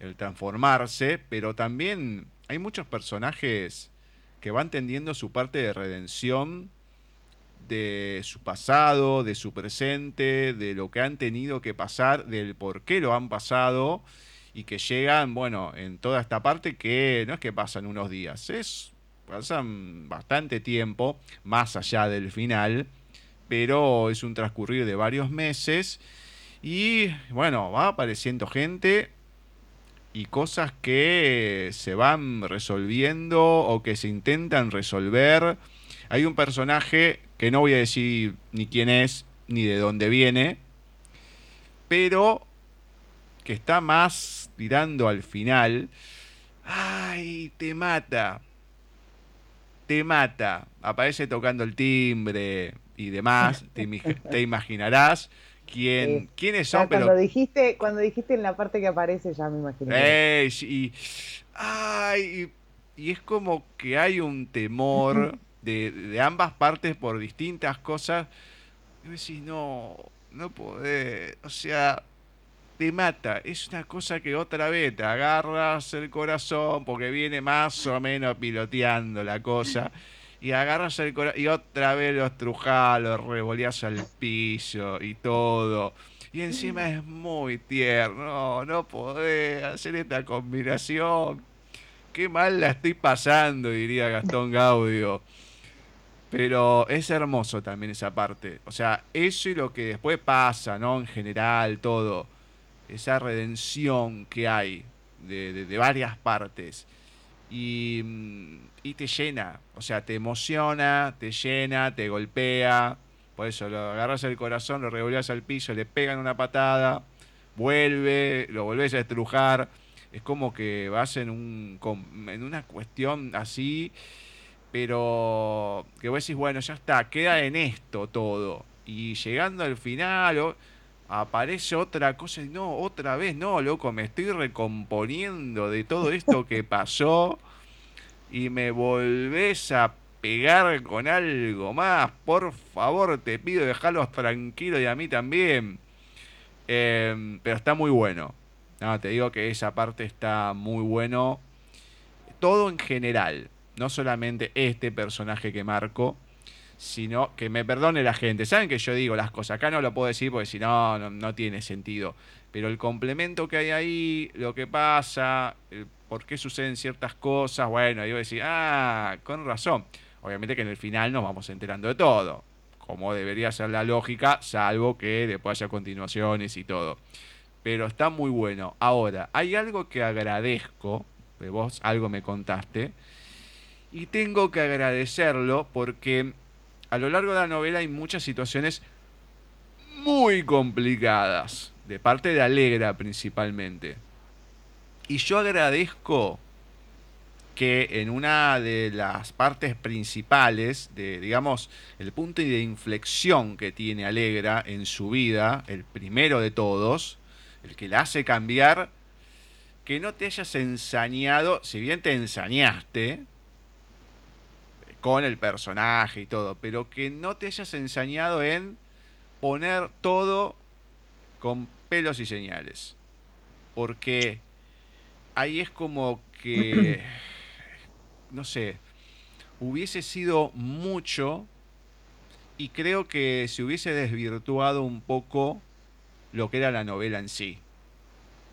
el transformarse, pero también hay muchos personajes que van tendiendo su parte de redención de su pasado, de su presente, de lo que han tenido que pasar, del por qué lo han pasado y que llegan, bueno, en toda esta parte que no es que pasan unos días, es pasan bastante tiempo más allá del final pero es un transcurrir de varios meses y bueno, va apareciendo gente y cosas que se van resolviendo o que se intentan resolver. Hay un personaje que no voy a decir ni quién es ni de dónde viene, pero que está más tirando al final. ¡Ay, te mata! Te mata. Aparece tocando el timbre, y demás, te, imaginarás quién, quiénes son. Cuando, dijiste, cuando dijiste en la parte que aparece ya me imaginé. y, ay, y, es como que hay un temor de, ambas partes por distintas cosas. Y decís, no, no podés, o sea, te mata. Es una cosa que otra vez te agarras el corazón porque viene más o menos piloteando la cosa. Y agarras el corazón y otra vez los trujás, los revoleás al piso y todo. Y encima es muy tierno, no podés hacer esta combinación. Qué mal la estoy pasando, diría Gastón Gaudio. Pero es hermoso también esa parte. O sea, eso y lo que después pasa, ¿no? En general, todo. Esa redención que hay de, varias partes. Y, mm, y, te llena. O sea, te emociona, te llena, te golpea. Por eso lo agarras el corazón, lo revolvías al piso, le pegan una patada, vuelve, lo volvés a estrujar. Es como que vas en, un, en una cuestión así pero que vos decís, bueno, ya está, queda en esto todo. Y llegando al final, aparece otra cosa y no, otra vez, no, loco, me estoy recomponiendo de todo esto que pasó y me volvés a pegar con algo más. Por favor, te pido dejarlos tranquilos y a mí también. Em, pero está muy bueno. No, te digo que esa parte está muy bueno. Todo en general no solamente este personaje que marco, sino que me perdone la gente. Saben que yo digo las cosas, acá no lo puedo decir porque si no, no, tiene sentido. Pero el complemento que hay ahí, lo que pasa, por qué suceden ciertas cosas, bueno, yo decir, ah, con razón. Obviamente que en el final nos vamos enterando de todo, como debería ser la lógica, salvo que después haya continuaciones y todo. Pero está muy bueno. Ahora, hay algo que agradezco, de vos algo me contaste, y tengo que agradecerlo porque a lo largo de la novela hay muchas situaciones muy complicadas, de parte de Alegra principalmente. Y yo agradezco que en una de las partes principales, de digamos, el punto de inflexión que tiene Alegra en su vida, el primero de todos, el que la hace cambiar, que no te hayas ensañado, si bien te ensañaste, con el personaje y todo, pero que no te hayas ensañado en poner todo con pelos y señales. Porque ahí es como que, no sé, hubiese sido mucho y creo que se hubiese desvirtuado un poco lo que era la novela en sí.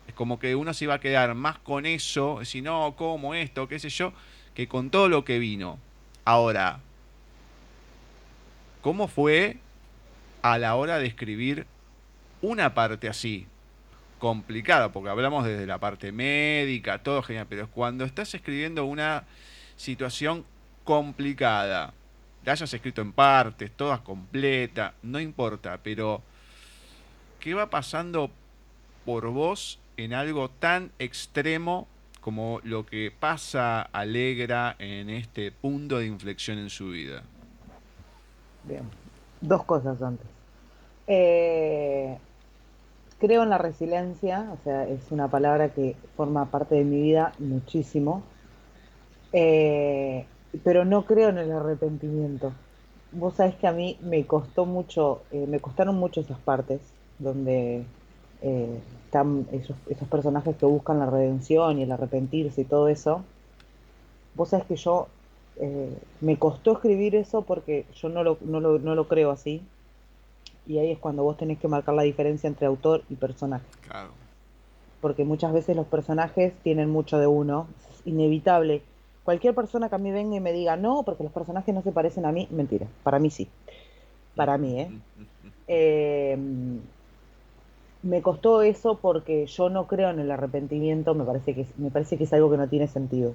Es como que uno se iba a quedar más con eso, si no, como esto, qué sé yo, que con todo lo que vino. Ahora, ¿cómo fue a la hora de escribir una parte así? Complicada, porque hablamos desde la parte médica, todo genial, pero cuando estás escribiendo una situación complicada, la hayas escrito en partes, todas completas, no importa, pero ¿qué va pasando por vos en algo tan extremo como lo que pasa Alegra en este punto de inflexión en su vida? Bien, dos cosas antes. Eh, creo en la resiliencia, o sea, es una palabra que forma parte de mi vida muchísimo, eh, pero no creo en el arrepentimiento. Vos sabés que a mí me costó mucho, eh, me costaron mucho esas partes donde están esos, personajes que buscan la redención y el arrepentirse y todo eso. Vos sabés que yo eh, me costó escribir eso porque yo no lo, no, lo, no lo creo así. Y ahí es cuando vos tenés que marcar la diferencia entre autor y personaje. Claro. Porque muchas veces los personajes tienen mucho de uno. Es inevitable. Cualquier persona que a mí venga y me diga, no, porque los personajes no se parecen a mí, mentira. Para mí sí. Para mí, ¿eh? eh me costó eso porque yo no creo en el arrepentimiento, me parece que, me parece que es algo que no tiene sentido.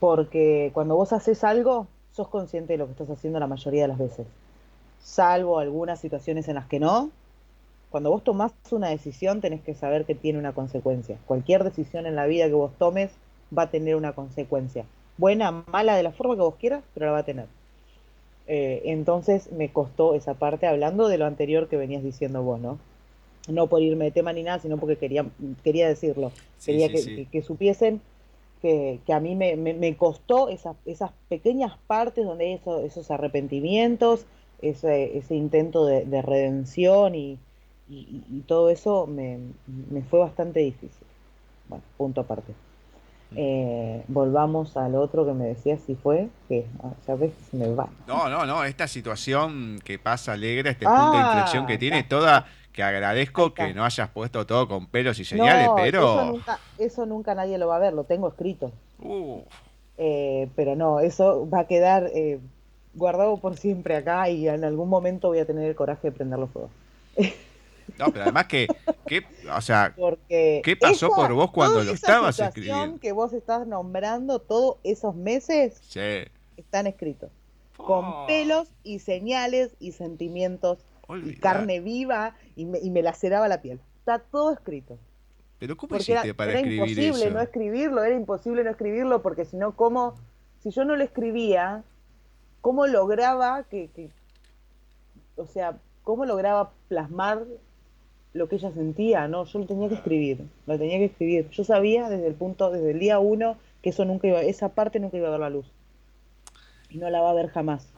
Porque cuando vos haces algo, sos consciente de lo que estás haciendo la mayoría de las veces. Salvo algunas situaciones en las que no. Cuando vos tomás una decisión, tenés que saber que tiene una consecuencia. Cualquier decisión en la vida que vos tomes va a tener una consecuencia. Buena, mala, de la forma que vos quieras, pero la va a tener. Eh, entonces me costó esa parte, hablando de lo anterior que venías diciendo vos, ¿no? No por irme de tema ni nada, sino porque quería, quería decirlo. quería que, supiesen que, a mí me, me, costó esas, esas pequeñas partes donde hay esos arrepentimientos, ese, ese intento de, redención y, y, todo eso me, me, fue bastante difícil. Bueno, punto aparte. Eh, volvamos al otro que me decía si fue, que ya ves, me va. No, no, no, esta situación que pasa alegre, este punto de inflexión que ah, tiene toda, que agradezco que no hayas puesto todo con pelos y señales, pero... Eso nunca, eso nunca nadie lo va a ver, lo tengo escrito. Eh, pero no, eso va a quedar eh, guardado por siempre acá y en algún momento voy a tener el coraje de prenderlo fuego. No, pero además que, o sea, ¿qué pasó por vos cuando lo estabas escribiendo? que vos estás nombrando todos esos meses están escritos. Con pelos y señales y sentimientos y carne viva y me, y me laceraba la piel. Está todo escrito. Pero ¿cómo hiciste para era escribir imposible no escribirlo, era imposible no escribirlo porque si no, ¿cómo? Si yo no lo escribía, ¿cómo lograba que, que o sea, cómo lograba plasmar lo que ella sentía, ¿no? Yo lo tenía que escribir, lo tenía que escribir. Yo sabía desde el punto, desde el día uno, que eso nunca iba, esa parte nunca iba a ver la luz. Y no la va a ver jamás.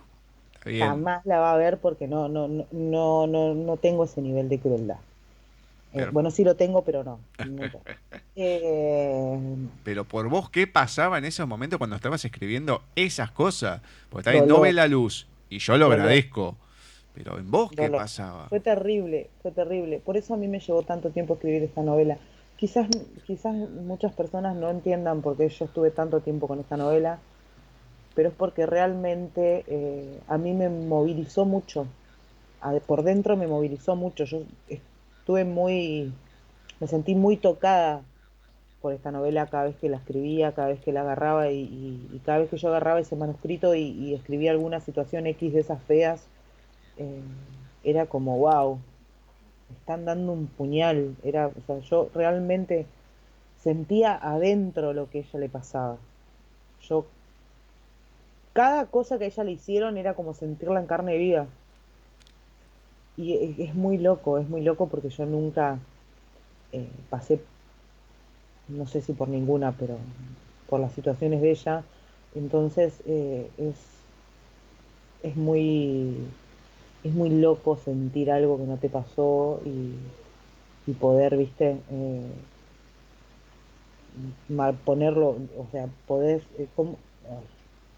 Jamás la va a ver porque no, no, no, no, no, no tengo ese nivel de crueldad. Eh, bueno, sí lo tengo, pero no. Eh, pero por vos, ¿qué pasaba en esos momentos cuando estabas escribiendo esas cosas? Porque también no ve la luz y yo lo agradezco. Pero en vos, ¿qué pasaba? Fue terrible, fue terrible. Por eso a mí me llevó tanto tiempo escribir esta novela. Quizás, quizás muchas personas no entiendan por qué yo estuve tanto tiempo con esta novela, pero es porque realmente eh, a mí me movilizó mucho. por dentro me movilizó mucho. Yo estuve muy, me sentí muy tocada por esta novela cada vez que la escribía, cada vez que la agarraba y, cada vez que yo agarraba ese manuscrito y, escribía alguna situación X de esas feas eh, era como, wow, están dando un puñal. Era, yo realmente sentía adentro lo que ella le pasaba. Yo, cada cosa que a ella le hicieron era como sentirla en carne viva. Y es, muy loco, es muy loco porque yo nunca eh, pasé, no sé si por ninguna, pero por las situaciones de ella. Entonces eh, es, es muy es muy loco sentir algo que no te pasó y, poder, viste, eh, ponerlo, o sea, podés, eh,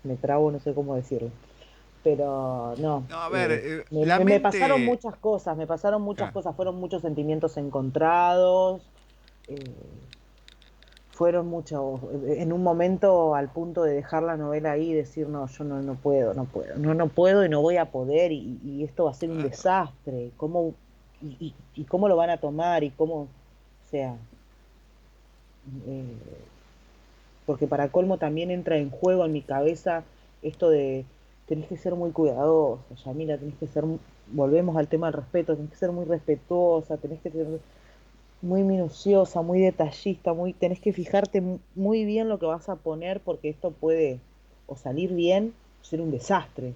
me trago, no sé cómo decirlo. Pero no, a ver, eh, me, pasaron muchas cosas, me pasaron muchas cosas, fueron muchos sentimientos encontrados fueron muchos, en un momento al punto de dejar la novela ahí y decir, no, yo no, no puedo, no puedo, no, no puedo y no voy a poder y, esto va a ser un desastre, ¿cómo, y, cómo lo van a tomar y cómo, o sea, eh, porque para colmo también entra en juego en mi cabeza esto de tenés que ser muy cuidadosa, Yamila, tenés que ser, volvemos al tema del respeto, tenés que ser muy respetuosa, tenés que tener muy minuciosa, muy detallista, muy tenés que fijarte muy bien lo que vas a poner porque esto puede o salir bien o ser un desastre.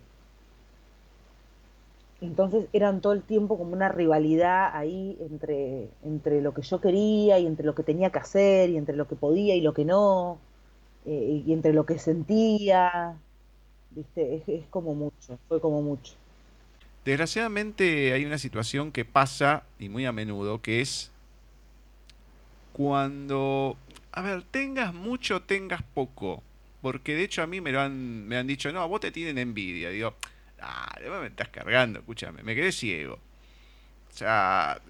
Entonces eran todo el tiempo como una rivalidad ahí entre, entre lo que yo quería y entre lo que tenía que hacer y entre lo que podía y lo que no, eh, y entre lo que sentía. ¿Viste? Es, como mucho, fue como mucho. Desgraciadamente hay una situación que pasa y muy a menudo que es cuando, a ver, tengas mucho, tengas poco. Porque de hecho a mí me, lo han, me han dicho, no, vos te tienen envidia. Digo, ah, me estás cargando, escúchame, me quedé ciego. O sea,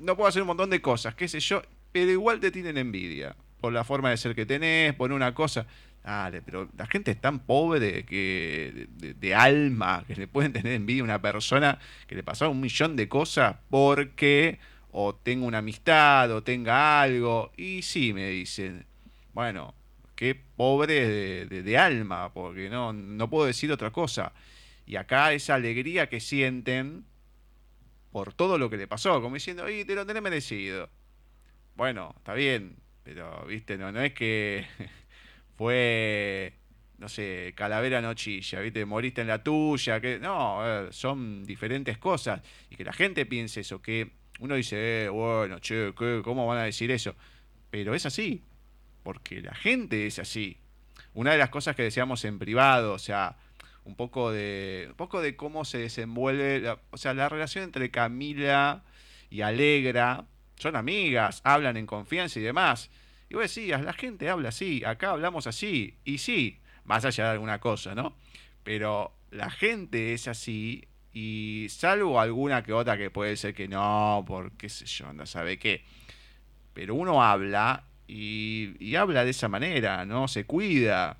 no puedo hacer un montón de cosas, qué sé yo, pero igual te tienen envidia. Por la forma de ser que tenés, por una cosa. Dale, pero la gente es tan pobre de, de, alma que le pueden tener envidia a una persona que le pasó un millón de cosas porque o tenga una amistad, o tenga algo. Y sí, me dicen, bueno, qué pobre de, alma, porque no, no puedo decir otra cosa. Y acá esa alegría que sienten por todo lo que le pasó, como diciendo, y te lo tenés merecido. Bueno, está bien, pero, viste, no, no es que fue, no sé, calavera nochilla, viste, moriste en la tuya, que no, son diferentes cosas. Y que la gente piense eso, que uno dice, eh, bueno, che, ¿cómo van a decir eso? Pero es así. porque la gente es así. Una de las cosas que decíamos en privado, o sea, un poco de, un poco de cómo se desenvuelve, o sea, la relación entre Camila y Alegra, son amigas, hablan en confianza y demás. Y vos decías, la gente habla así, acá hablamos así, y sí, más allá de alguna cosa, ¿no? Pero la gente es así, y salvo alguna que otra que puede ser que no, porque sé yo, no sabe qué. Pero uno habla y, y habla de esa manera, no se cuida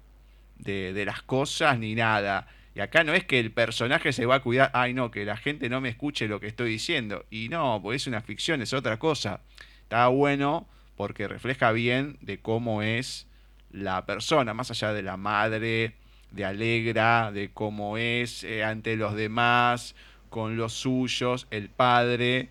de, de las cosas ni nada. Y acá no es que el personaje se va a cuidar, ay no, que la gente no me escuche lo que estoy diciendo. Y no, pues es una ficción, es otra cosa. Está bueno porque refleja bien de cómo es la persona, más allá de la madre, de Alegra, de cómo es eh, ante los demás, con los suyos, el padre,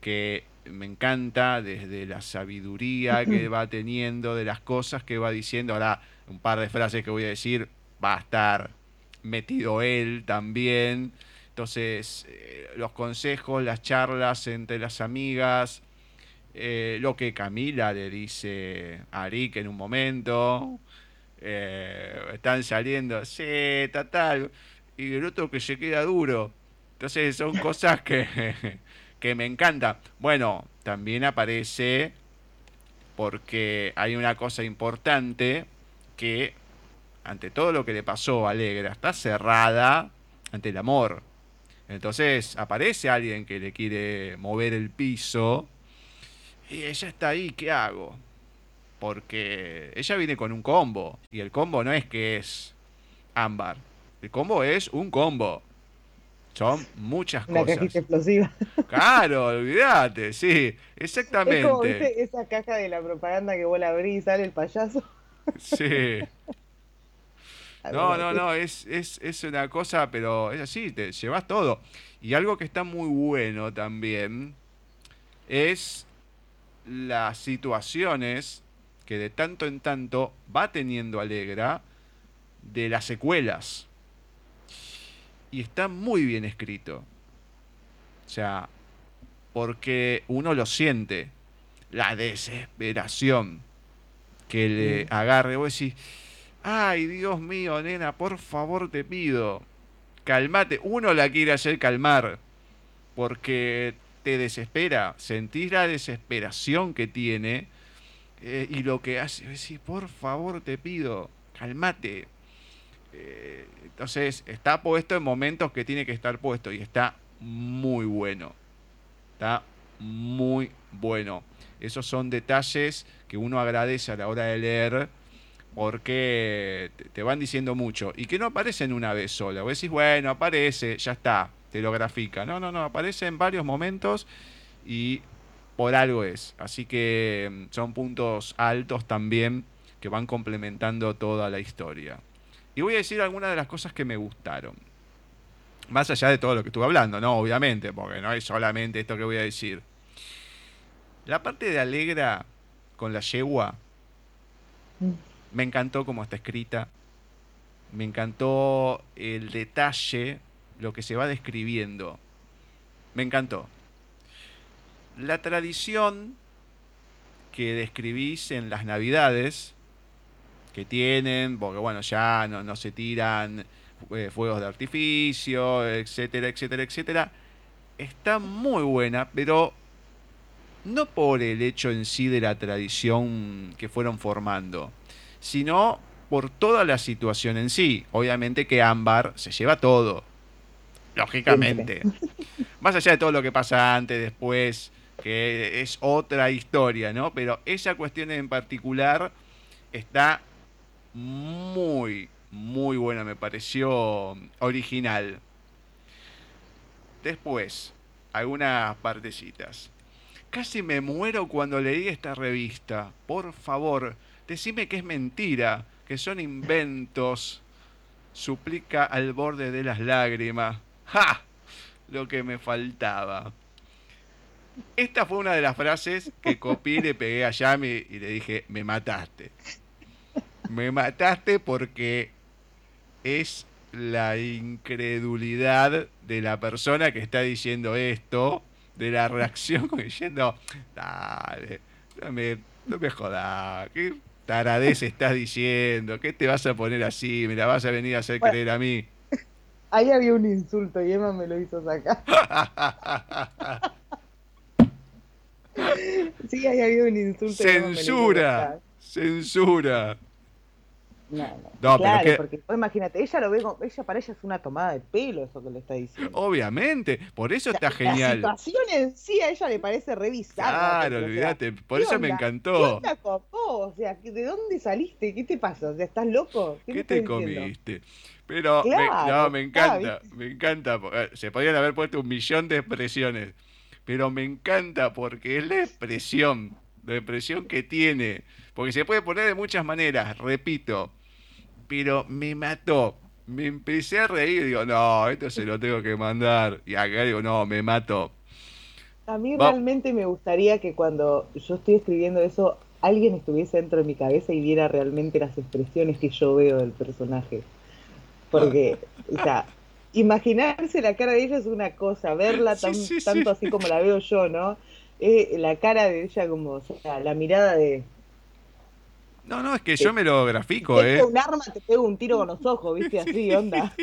que me encanta desde la sabiduría que va teniendo, de las cosas que va diciendo. Ahora, un par de frases que voy a decir, va a estar metido él también. Entonces, eh, los consejos, las charlas entre las amigas, eh, lo que Camila le dice a Arik en un momento, eh, están saliendo, sí, tal, y el otro que se queda duro. Entonces, son cosas que, que me encantan. Bueno, también aparece porque hay una cosa importante que ante todo lo que le pasó a Alegra, está cerrada ante el amor. Entonces aparece alguien que le quiere mover el piso y ella está ahí, ¿qué hago? Porque ella viene con un combo y el combo no es que es ámbar, el combo es un combo. Son muchas Una cosas. cajita explosiva. Claro, olvídate, sí, exactamente. Es como ¿viste? esa caja de la propaganda que vos la abrís y sale el payaso. Sí. No, no, no, es, es, es una cosa, pero es así, te llevas todo. Y algo que está muy bueno también es las situaciones que de tanto en tanto va teniendo Alegra de las secuelas. Y está muy bien escrito. O sea, porque uno lo siente. La desesperación que le agarre. Vos decís, Ay, Dios mío, nena, por favor te pido. Calmate. Uno la quiere hacer calmar. Porque te desespera. Sentís la desesperación que tiene. eh, y lo que hace. Decís, por favor te pido. Calmate. Eh, entonces, está puesto en momentos que tiene que estar puesto. Y está muy bueno. Está muy bueno. Esos son detalles que uno agradece a la hora de leer porque te van diciendo mucho y que no aparecen una vez sola. Vos decís, bueno, aparece, ya está, te lo grafica. No, no, no, aparece en varios momentos y por algo es. Así que mm, son puntos altos también que van complementando toda la historia. Y voy a decir algunas de las cosas que me gustaron. Más allá de todo lo que estuve hablando, ¿no? Obviamente, porque no es solamente esto que voy a decir. La parte de Alegra con la yegua me encantó cómo está escrita. Me encantó el detalle, lo que se va describiendo. Me encantó. La tradición que describís en las navidades, que tienen, porque bueno, ya no, se tiran eh, fuegos de artificio, etcétera, etcétera, etcétera, está muy buena, pero no por el hecho en sí de la tradición que fueron formando, sino por toda la situación en sí. Obviamente que Ámbar se lleva todo, lógicamente. Más allá de todo lo que pasa antes, después, que es otra historia, ¿no? Pero esa cuestión en particular está muy, muy buena, me pareció original. Después, algunas partecitas. Casi me muero cuando leí esta revista. Por favor, decime que es mentira, que son inventos. Suplica al borde de las lágrimas. ¡Ja! Lo que me faltaba. Esta fue una de las frases que copié le pegué a Yami y le dije, me mataste. Me mataste porque es la incredulidad de la persona que está diciendo esto, de la reacción diciendo, dale, no me, no jodas. Taradez estás diciendo? ¿Qué te vas a poner así? Me la vas a venir a hacer creer a mí. Ahí había un insulto y Emma me lo hizo sacar. sí, ahí había un insulto. Censura. Censura. No, no. claro, porque imagínate, ella lo ve, ella para ella es una tomada de pelo eso que le está diciendo. Obviamente, por eso está genial. La situación en sí a ella le parece revisar. Claro, olvídate, por eso me encantó. ¿Qué O sea, ¿de dónde saliste? ¿Qué te pasa? O sea, ¿estás loco? ¿Qué, te comiste? Pero me, no, me encanta, me encanta. Eh, se podrían haber puesto un millón de expresiones, pero me encanta porque es la expresión, la expresión que tiene. Porque se puede poner de muchas maneras, repito pero me mató. Me empecé a reír, digo, no, esto se lo tengo que mandar. Y acá digo, no, me mató. A mí realmente me gustaría que cuando yo estoy escribiendo eso, alguien estuviese dentro de mi cabeza y viera realmente las expresiones que yo veo del personaje. Porque, o sea, imaginarse la cara de ella es una cosa, verla tanto así como la veo yo, ¿no? Eh, la cara de ella como, o sea, la mirada de, no, no, es que yo me lo grafico, ¿eh? un arma, te pego un tiro con los ojos, ¿viste? Así, onda.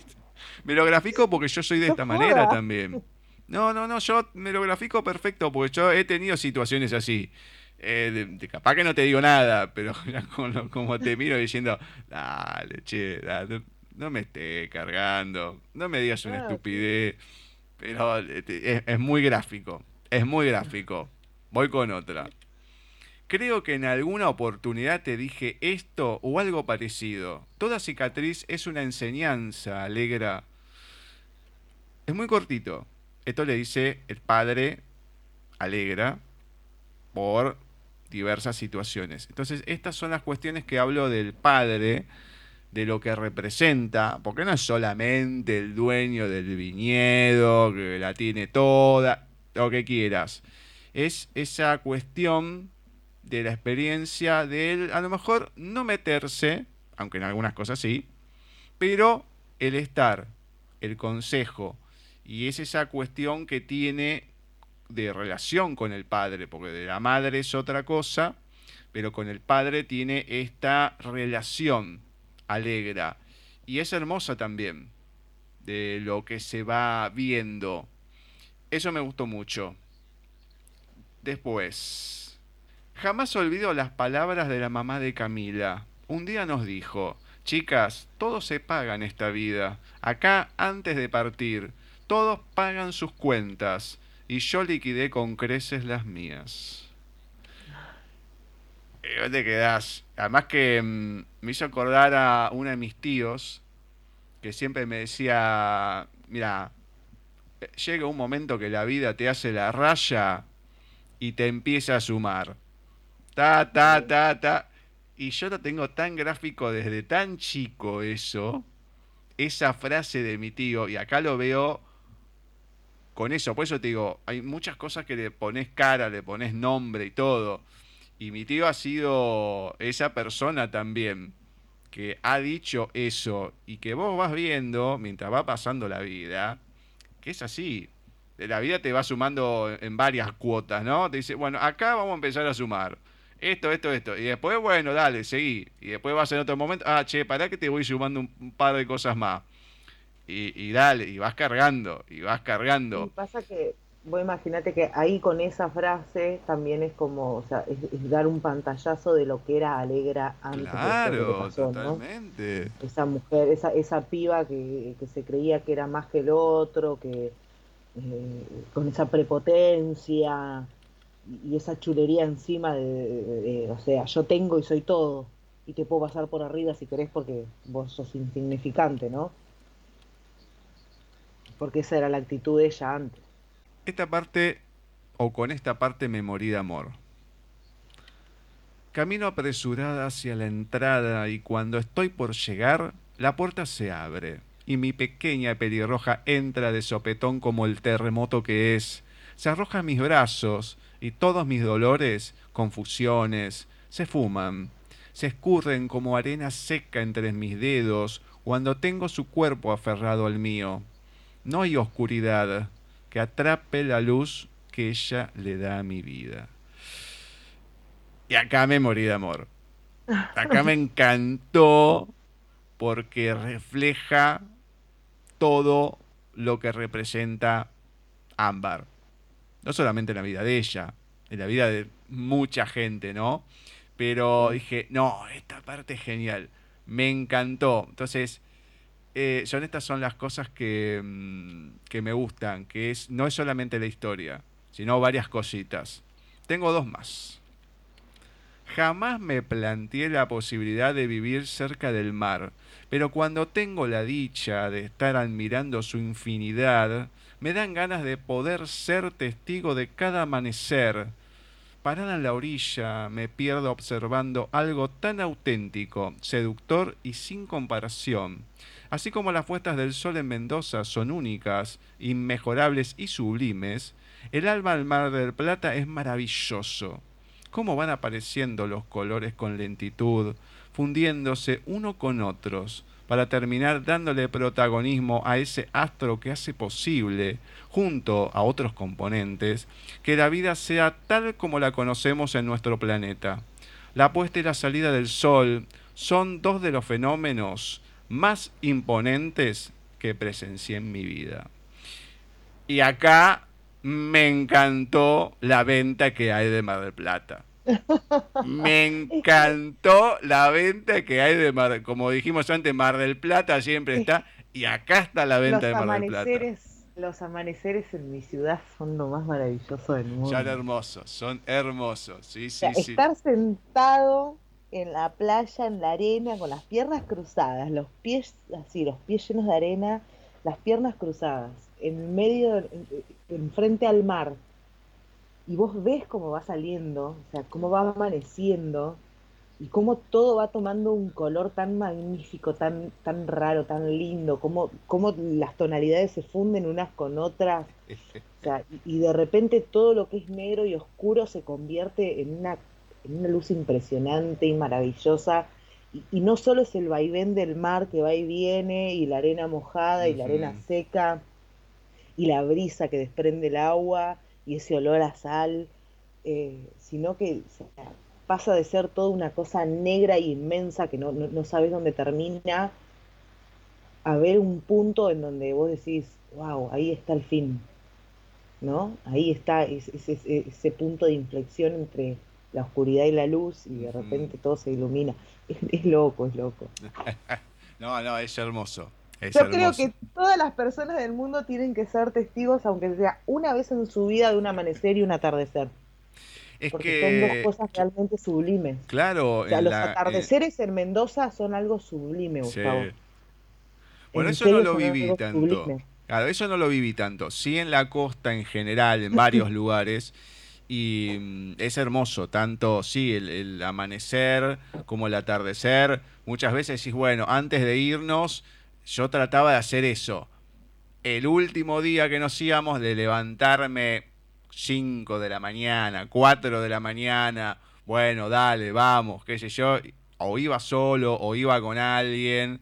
me lo grafico porque yo soy de esta manera también. No, no, no, yo me lo grafico perfecto porque yo he tenido situaciones así. Eh, de, capaz que no te digo nada, pero como, te miro diciendo, dale, che, no me esté cargando, no me digas una estupidez. Pero eh, es muy gráfico, es muy gráfico. Voy con otra. Creo que en alguna oportunidad te dije esto o algo parecido. Toda cicatriz es una enseñanza, alegra. Es muy cortito. Esto le dice el padre alegra por diversas situaciones. Entonces, estas son las cuestiones que hablo del padre, de lo que representa, porque no es solamente el dueño del viñedo, que la tiene toda, lo que quieras. Es esa cuestión de la experiencia de él, a lo mejor no meterse, aunque en algunas cosas sí, pero el estar, el consejo, y es esa cuestión que tiene de relación con el padre, porque de la madre es otra cosa, pero con el padre tiene esta relación alegra, y es hermosa también, de lo que se va viendo. Eso me gustó mucho. Después, Jamás olvido las palabras de la mamá de Camila. Un día nos dijo, chicas, todo se paga en esta vida. Acá, antes de partir, todos pagan sus cuentas. Y yo liquidé con creces las mías. ¿Y dónde quedás? Además que mm, me hizo acordar a uno de mis tíos que siempre me decía, mira, eh, llega un momento que la vida te hace la raya y te empieza a sumar. Ta, ta, ta, ta. Y yo lo tengo tan gráfico desde tan chico eso, esa frase de mi tío, y acá lo veo con eso. Por eso te digo, hay muchas cosas que le pones cara, le pones nombre y todo. Y mi tío ha sido esa persona también que ha dicho eso y que vos vas viendo mientras va pasando la vida, que es así. La vida te va sumando en varias cuotas, ¿no? Te dice, bueno, acá vamos a empezar a sumar esto, esto, esto. Y después, bueno, dale, seguí. Y después vas en otro momento, ah, che, para que te voy sumando un, par de cosas más. Y, dale, y vas cargando, y vas cargando. Y pasa que, vos imaginate que ahí con esa frase también es como, o sea, es, dar un pantallazo de lo que era Alegra antes claro, totalmente. Esa mujer, esa, esa piba que, se creía que era más que el otro, que eh, con esa prepotencia y esa chulería encima de, o sea, yo tengo y soy todo y te puedo pasar por arriba si querés porque vos sos insignificante, ¿no? Porque esa era la actitud de ella antes. Esta parte, o con esta parte me morí de amor. Camino apresurada hacia la entrada y cuando estoy por llegar, la puerta se abre y mi pequeña pelirroja entra de sopetón como el terremoto que es. Se arroja a mis brazos, y todos mis dolores, confusiones, se fuman, se escurren como arena seca entre mis dedos cuando tengo su cuerpo aferrado al mío. No hay oscuridad que atrape la luz que ella le da a mi vida. Y acá me morí de amor. Acá me encantó porque refleja todo lo que representa Ámbar. No solamente en la vida de ella, en la vida de mucha gente, ¿no? Pero dije, no, esta parte es genial. Me encantó. Entonces, eh, son estas son las cosas que, mm, que me gustan, que es, no es solamente la historia, sino varias cositas. Tengo dos más. Jamás me planteé la posibilidad de vivir cerca del mar, pero cuando tengo la dicha de estar admirando su infinidad, me dan ganas de poder ser testigo de cada amanecer. Parada en la orilla, me pierdo observando algo tan auténtico, seductor y sin comparación. Así como las puestas del sol en Mendoza son únicas, inmejorables y sublimes, el alma del Mar del Plata es maravilloso cómo van apareciendo los colores con lentitud, fundiéndose uno con otros, para terminar dándole protagonismo a ese astro que hace posible, junto a otros componentes, que la vida sea tal como la conocemos en nuestro planeta. La puesta y la salida del Sol son dos de los fenómenos más imponentes que presencié en mi vida. Y acá me encantó la venta que hay de Mar del Plata. Me encantó la venta que hay de Mar, como dijimos antes, Mar del Plata siempre está, y acá está la venta de Mar del Plata. Los amaneceres en mi ciudad son lo más maravilloso del mundo. Son hermosos, son hermosos, sí, sí, Estar sentado en la playa, en la arena, con las piernas cruzadas, los pies así, los pies llenos de arena, las piernas cruzadas, en medio, enfrente al mar, y vos ves cómo va saliendo, o sea, cómo va amaneciendo y cómo todo va tomando un color tan magnífico, tan, tan raro, tan lindo, cómo, cómo las tonalidades se funden unas con otras, o sea, y, de repente todo lo que es negro y oscuro se convierte en una, en una luz impresionante y maravillosa. Y, no solo es el vaivén del mar que va y viene, y la arena mojada y la arena seca, y la brisa que desprende el agua, y ese olor a sal, eh, sino que pasa de ser toda una cosa negra e inmensa que no, no, sabes dónde termina, a ver un punto en donde vos decís, wow, ahí está el fin, ¿no? Ahí está ese, ese, punto de inflexión entre la oscuridad y la luz y de repente todo se ilumina. es loco, es loco. no, no, es hermoso. Yo creo que todas las personas del mundo tienen que ser testigos, aunque sea una vez en su vida, de un amanecer y un atardecer. Es porque que... son dos cosas realmente sublimes. Claro. los atardeceres en Mendoza son algo sublime, Gustavo. Bueno, eso no lo viví tanto. Claro, eso no lo viví tanto. Sí en la costa en general, en varios lugares. Y mm, es hermoso, tanto, sí, el, el, amanecer como el atardecer. Muchas veces decís, bueno, antes de irnos, yo trataba de hacer eso. El último día que nos íbamos, de levantarme 5 de la mañana, 4 de la mañana, bueno, dale, vamos, qué sé yo, o iba solo o iba con alguien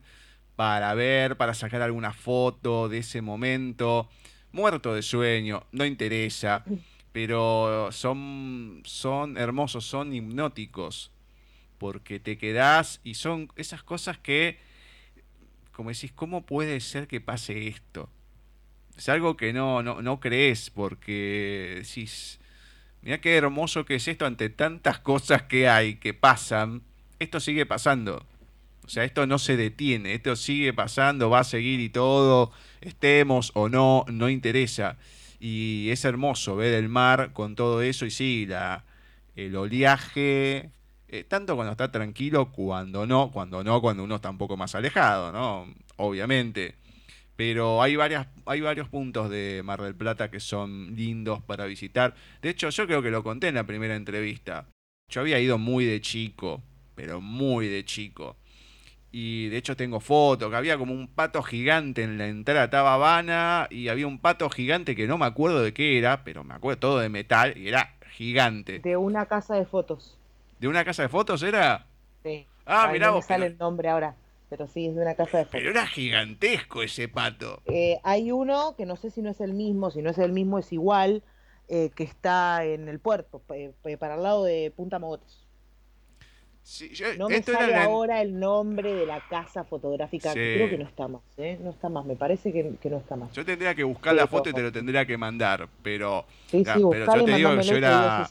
para ver, para sacar alguna foto de ese momento, muerto de sueño, no interesa, pero son, son hermosos, son hipnóticos, porque te quedás y son esas cosas que como decís, ¿cómo puede ser que pase esto? Es algo que no, no, no crees porque decís, mira qué hermoso que es esto ante tantas cosas que hay, que pasan, esto sigue pasando. O sea, esto no se detiene, esto sigue pasando, va a seguir y todo, estemos o no, no interesa. Y es hermoso ver el mar con todo eso y sí, la, el oleaje, eh, tanto cuando está tranquilo, cuando no, cuando no, cuando uno está un poco más alejado, ¿no? Obviamente. Pero hay, varias, hay varios puntos de Mar del Plata que son lindos para visitar. De hecho, yo creo que lo conté en la primera entrevista. Yo había ido muy de chico, pero muy de chico. Y de hecho tengo fotos, que había como un pato gigante en la entrada, estaba Habana y había un pato gigante que no me acuerdo de qué era, pero me acuerdo todo de metal y era gigante. De una casa de fotos. ¿De una casa de fotos era? Sí. Ah, mirá no me sale el nombre ahora, pero sí, es de una casa de fotos. Pero era gigantesco ese pato. Eh, hay uno que no sé si no es el mismo, si no es el mismo es igual, eh, que está en el puerto, para el lado de Punta Mogotes. no me sale ahora el nombre de la casa fotográfica. Creo que no está más, ¿eh? No está más, me parece que, no está más. Yo tendría que buscar la foto y te lo tendría que mandar, pero. Sí, sí, pero yo te digo que yo era.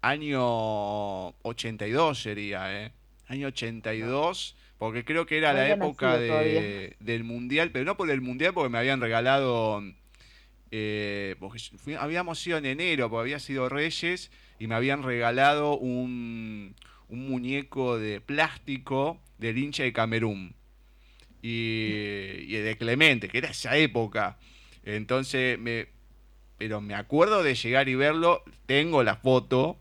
Año 82 sería, ¿eh? Año 82, porque creo que era la época de, del Mundial, pero no por el Mundial, porque me habían regalado. Eh, porque habíamos ido en enero, porque había sido Reyes, y me habían regalado un un muñeco de plástico del hincha de Camerún y, de Clemente, que era esa época. Entonces, me, pero me acuerdo de llegar y verlo, tengo la foto,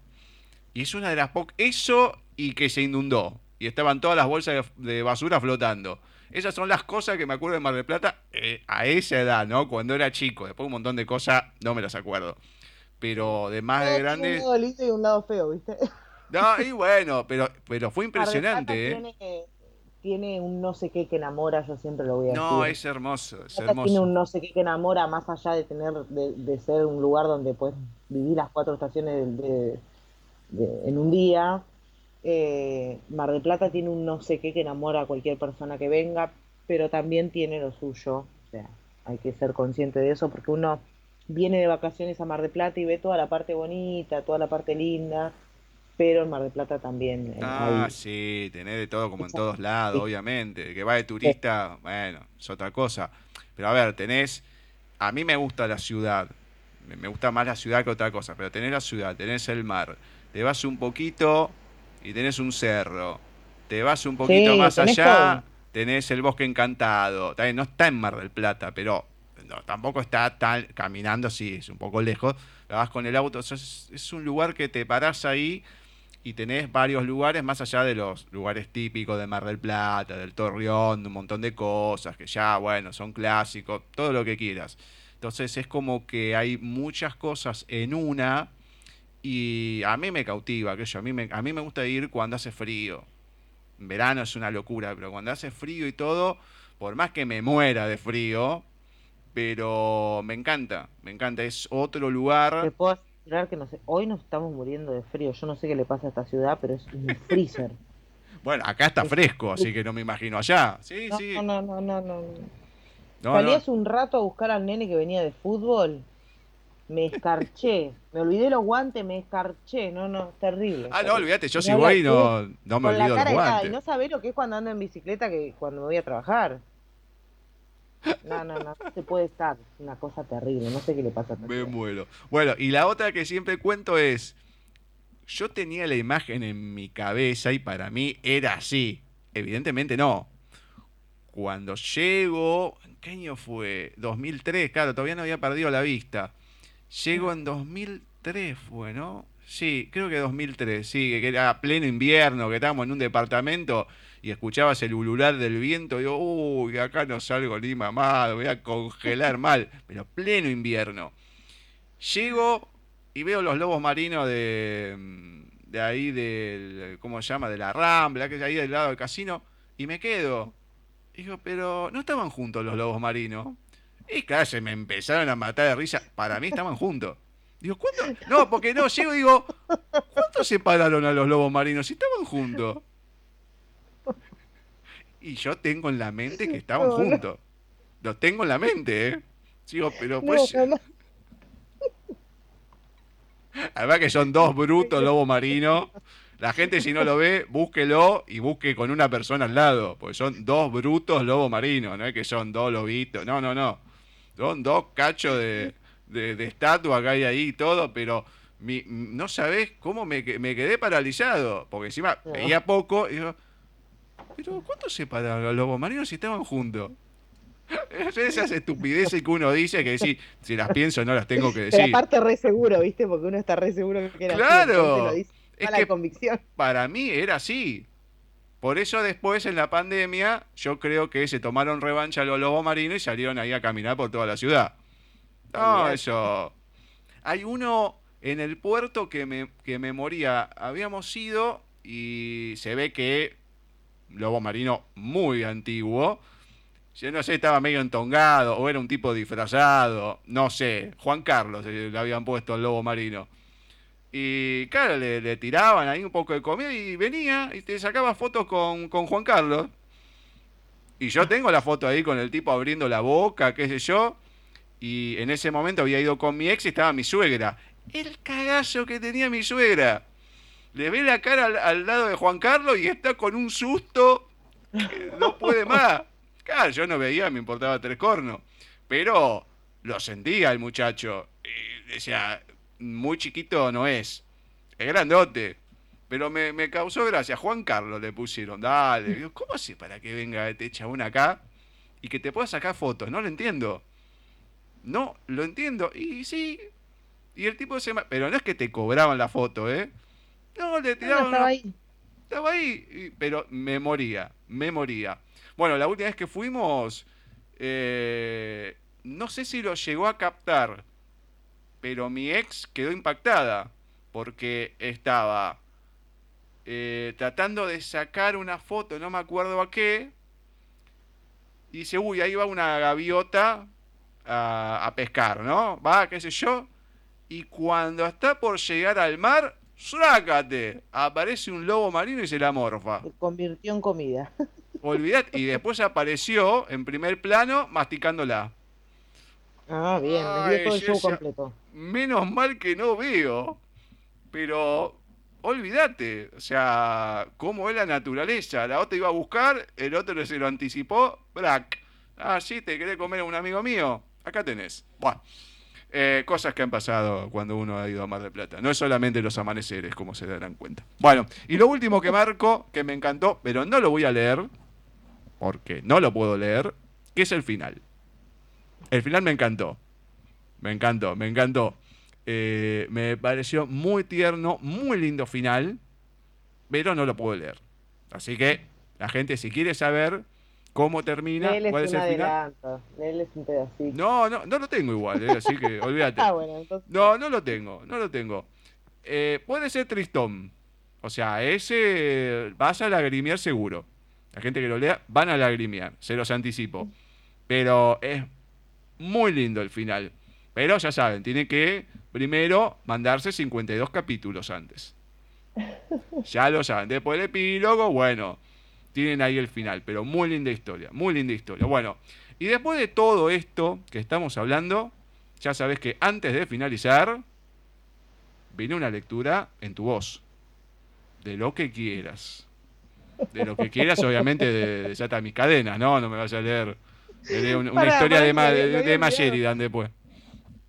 y es una de las pocas... Eso y que se inundó, y estaban todas las bolsas de, basura flotando. Esas son las cosas que me acuerdo de Mar del Plata eh, a esa edad, ¿no? Cuando era chico. Después un montón de cosas no me las acuerdo. Pero de más de grande... Un lado lindo y un lado feo, ¿viste? No, y bueno, pero, pero fue impresionante, ¿eh? Tiene, un no sé qué que enamora, yo siempre lo voy a decir. No, es hermoso, es hermoso. Tiene un no sé qué que enamora, más allá de tener, de, ser un lugar donde puedes vivir las cuatro estaciones de, en un día. Eh, Mar del Plata tiene un no sé qué que enamora a cualquier persona que venga, pero también tiene lo suyo. O sea, hay que ser consciente de eso porque uno viene de vacaciones a Mar del Plata y ve toda la parte bonita, toda la parte linda pero en Mar del Plata también. Ah, sí, tenés de todo como en todos lados, obviamente. que va de turista, bueno, es otra cosa. Pero a ver, tenés, a mí me gusta la ciudad, me gusta más la ciudad que otra cosa, pero tenés la ciudad, tenés el mar, te vas un poquito y tenés un cerro, te vas un poquito más allá, tenés el bosque encantado, también no está en Mar del Plata, pero tampoco está tan caminando, sí, es un poco lejos, vas con el auto, es, es un lugar que te parás ahí y tenés varios lugares más allá de los lugares típicos de Mar del Plata, del Torreón, un montón de cosas que ya, bueno, son clásicos, todo lo que quieras. Entonces es como que hay muchas cosas en una y a mí me cautiva, que yo, a mí me, a mí me gusta ir cuando hace frío. En verano es una locura, pero cuando hace frío y todo, por más que me muera de frío, pero me encanta, me encanta, es otro lugar que no sé, hoy nos estamos muriendo de frío. Yo no sé qué le pasa a esta ciudad, pero es un freezer. bueno, acá está fresco, así que no me imagino allá. Sí, no, sí. No, no, no, no, no. Salí hace un rato a buscar al nene que venía de fútbol. Me escarché. me olvidé los guantes, me escarché. No, no, es terrible. Ah, no, olvídate, yo si voy no, no me olvido los guantes. Y no sabés lo que es cuando ando en bicicleta que cuando me voy a trabajar. No, no, no, se puede estar. Una cosa terrible, no sé qué le pasa. A Me muero. Bueno, y la otra que siempre cuento es, yo tenía la imagen en mi cabeza y para mí era así. Evidentemente no. Cuando llego, ¿en qué año fue? 2003, claro, todavía no había perdido la vista. Llego en 2003, fue, ¿no? Sí, creo que 2003, sí, que era pleno invierno, que estábamos en un departamento y escuchabas el ulular del viento, y digo, uy, acá no salgo ni mamado, voy a congelar mal, pero pleno invierno. Llego y veo los lobos marinos de, de ahí del, ¿cómo se llama? De la Rambla, que es ahí del lado del casino, y me quedo. Digo, pero no estaban juntos los lobos marinos. Y claro, se me empezaron a matar de risa. Para mí estaban juntos. Digo, ¿cuánto? No, porque no, llego y digo, ¿cuánto separaron a los lobos marinos? Si estaban juntos. Y yo tengo en la mente que estaban juntos. Lo tengo en la mente, ¿eh? Sigo, pero pues. Además que son dos brutos lobos marinos. La gente si no lo ve, búsquelo y busque con una persona al lado. Porque son dos brutos lobos marinos, no es que son dos lobitos. No, no, no. Son dos cachos de, de, estatua que hay ahí y todo, pero no sabés cómo me, me, quedé paralizado. Porque encima veía poco y digo, pero ¿cuánto separaron los lobos marinos si estaban juntos? Esas estupideces que uno dice que si, si las pienso no las tengo que decir. Pero aparte re seguro, ¿viste? Porque uno está re seguro que era ¡Claro! Así, es que convicción. Para mí era así. Por eso después en la pandemia yo creo que se tomaron revancha los lobos marinos y salieron ahí a caminar por toda la ciudad. No, eso. Hay uno en el puerto que me, que me moría. Habíamos ido y se ve que lobo marino muy antiguo. Yo no sé, estaba medio entongado o era un tipo disfrazado. No sé. Juan Carlos le habían puesto al lobo marino. Y claro, le, tiraban ahí un poco de comida y venía y te sacaba fotos con, con Juan Carlos. Y yo tengo la foto ahí con el tipo abriendo la boca, qué sé yo. Y en ese momento había ido con mi ex y estaba mi suegra. El cagazo que tenía mi suegra. Le ve la cara al, lado de Juan Carlos y está con un susto no puede más. Claro, yo no veía, me importaba tres cornos. Pero lo sentía el muchacho. Y decía, muy chiquito no es. Es grandote. Pero me, me, causó gracia. Juan Carlos le pusieron. Dale. ¿Cómo así para que venga este chabón acá y que te pueda sacar fotos? No lo entiendo. No, lo entiendo. Y sí. Y el tipo se... Pero no es que te cobraban la foto, ¿eh? No, le tiraban... estaba ahí. Estaba ahí. Pero me moría. Me moría. Bueno, la última vez que fuimos... Eh, no sé si lo llegó a captar. Pero mi ex quedó impactada. Porque estaba eh, tratando de sacar una foto, no me acuerdo a qué. Y dice, uy, ahí va una gaviota a, pescar, ¿no? Va, qué sé yo. Y cuando está por llegar al mar, ¡sácate! Aparece un lobo marino y se la morfa. Se convirtió en comida. Olvidate. Y después apareció en primer plano masticándola. Ah, bien, me todo el show completo. Menos mal que no veo. Pero olvídate. O sea, cómo es la naturaleza. La otra iba a buscar, el otro se lo anticipó. Brack. Ah, sí, te querés comer a un amigo mío. Acá tenés. Bueno. Eh, cosas que han pasado cuando uno ha ido a Mar del Plata. No es solamente los amaneceres, como se darán cuenta. Bueno, y lo último que marco, que me encantó, pero no lo voy a leer, porque no lo puedo leer, que es el final. El final me encantó. Me encantó, me encantó. Eh, me pareció muy tierno, muy lindo final, pero no lo puedo leer. Así que la gente, si quiere saber cómo termina, cuál es, el final. No, no, no lo tengo igual, eh, así que olvídate. ah, No, no lo tengo, no lo tengo. Eh, puede ser tristón. O sea, ese vas a lagrimear seguro. La gente que lo lea van a lagrimear, se los anticipo. Pero es muy lindo el final. Pero ya saben, tiene que primero mandarse 52 capítulos antes. Ya lo saben. Después el epílogo, bueno, tienen ahí el final. Pero muy linda historia, muy linda historia. Bueno, y después de todo esto que estamos hablando, ya sabes que antes de finalizar, viene una lectura en tu voz. De lo que quieras. De lo que quieras, obviamente, de, de mis cadenas, ¿no? No me vas a leer, una, historia de, de, de, Sheridan después.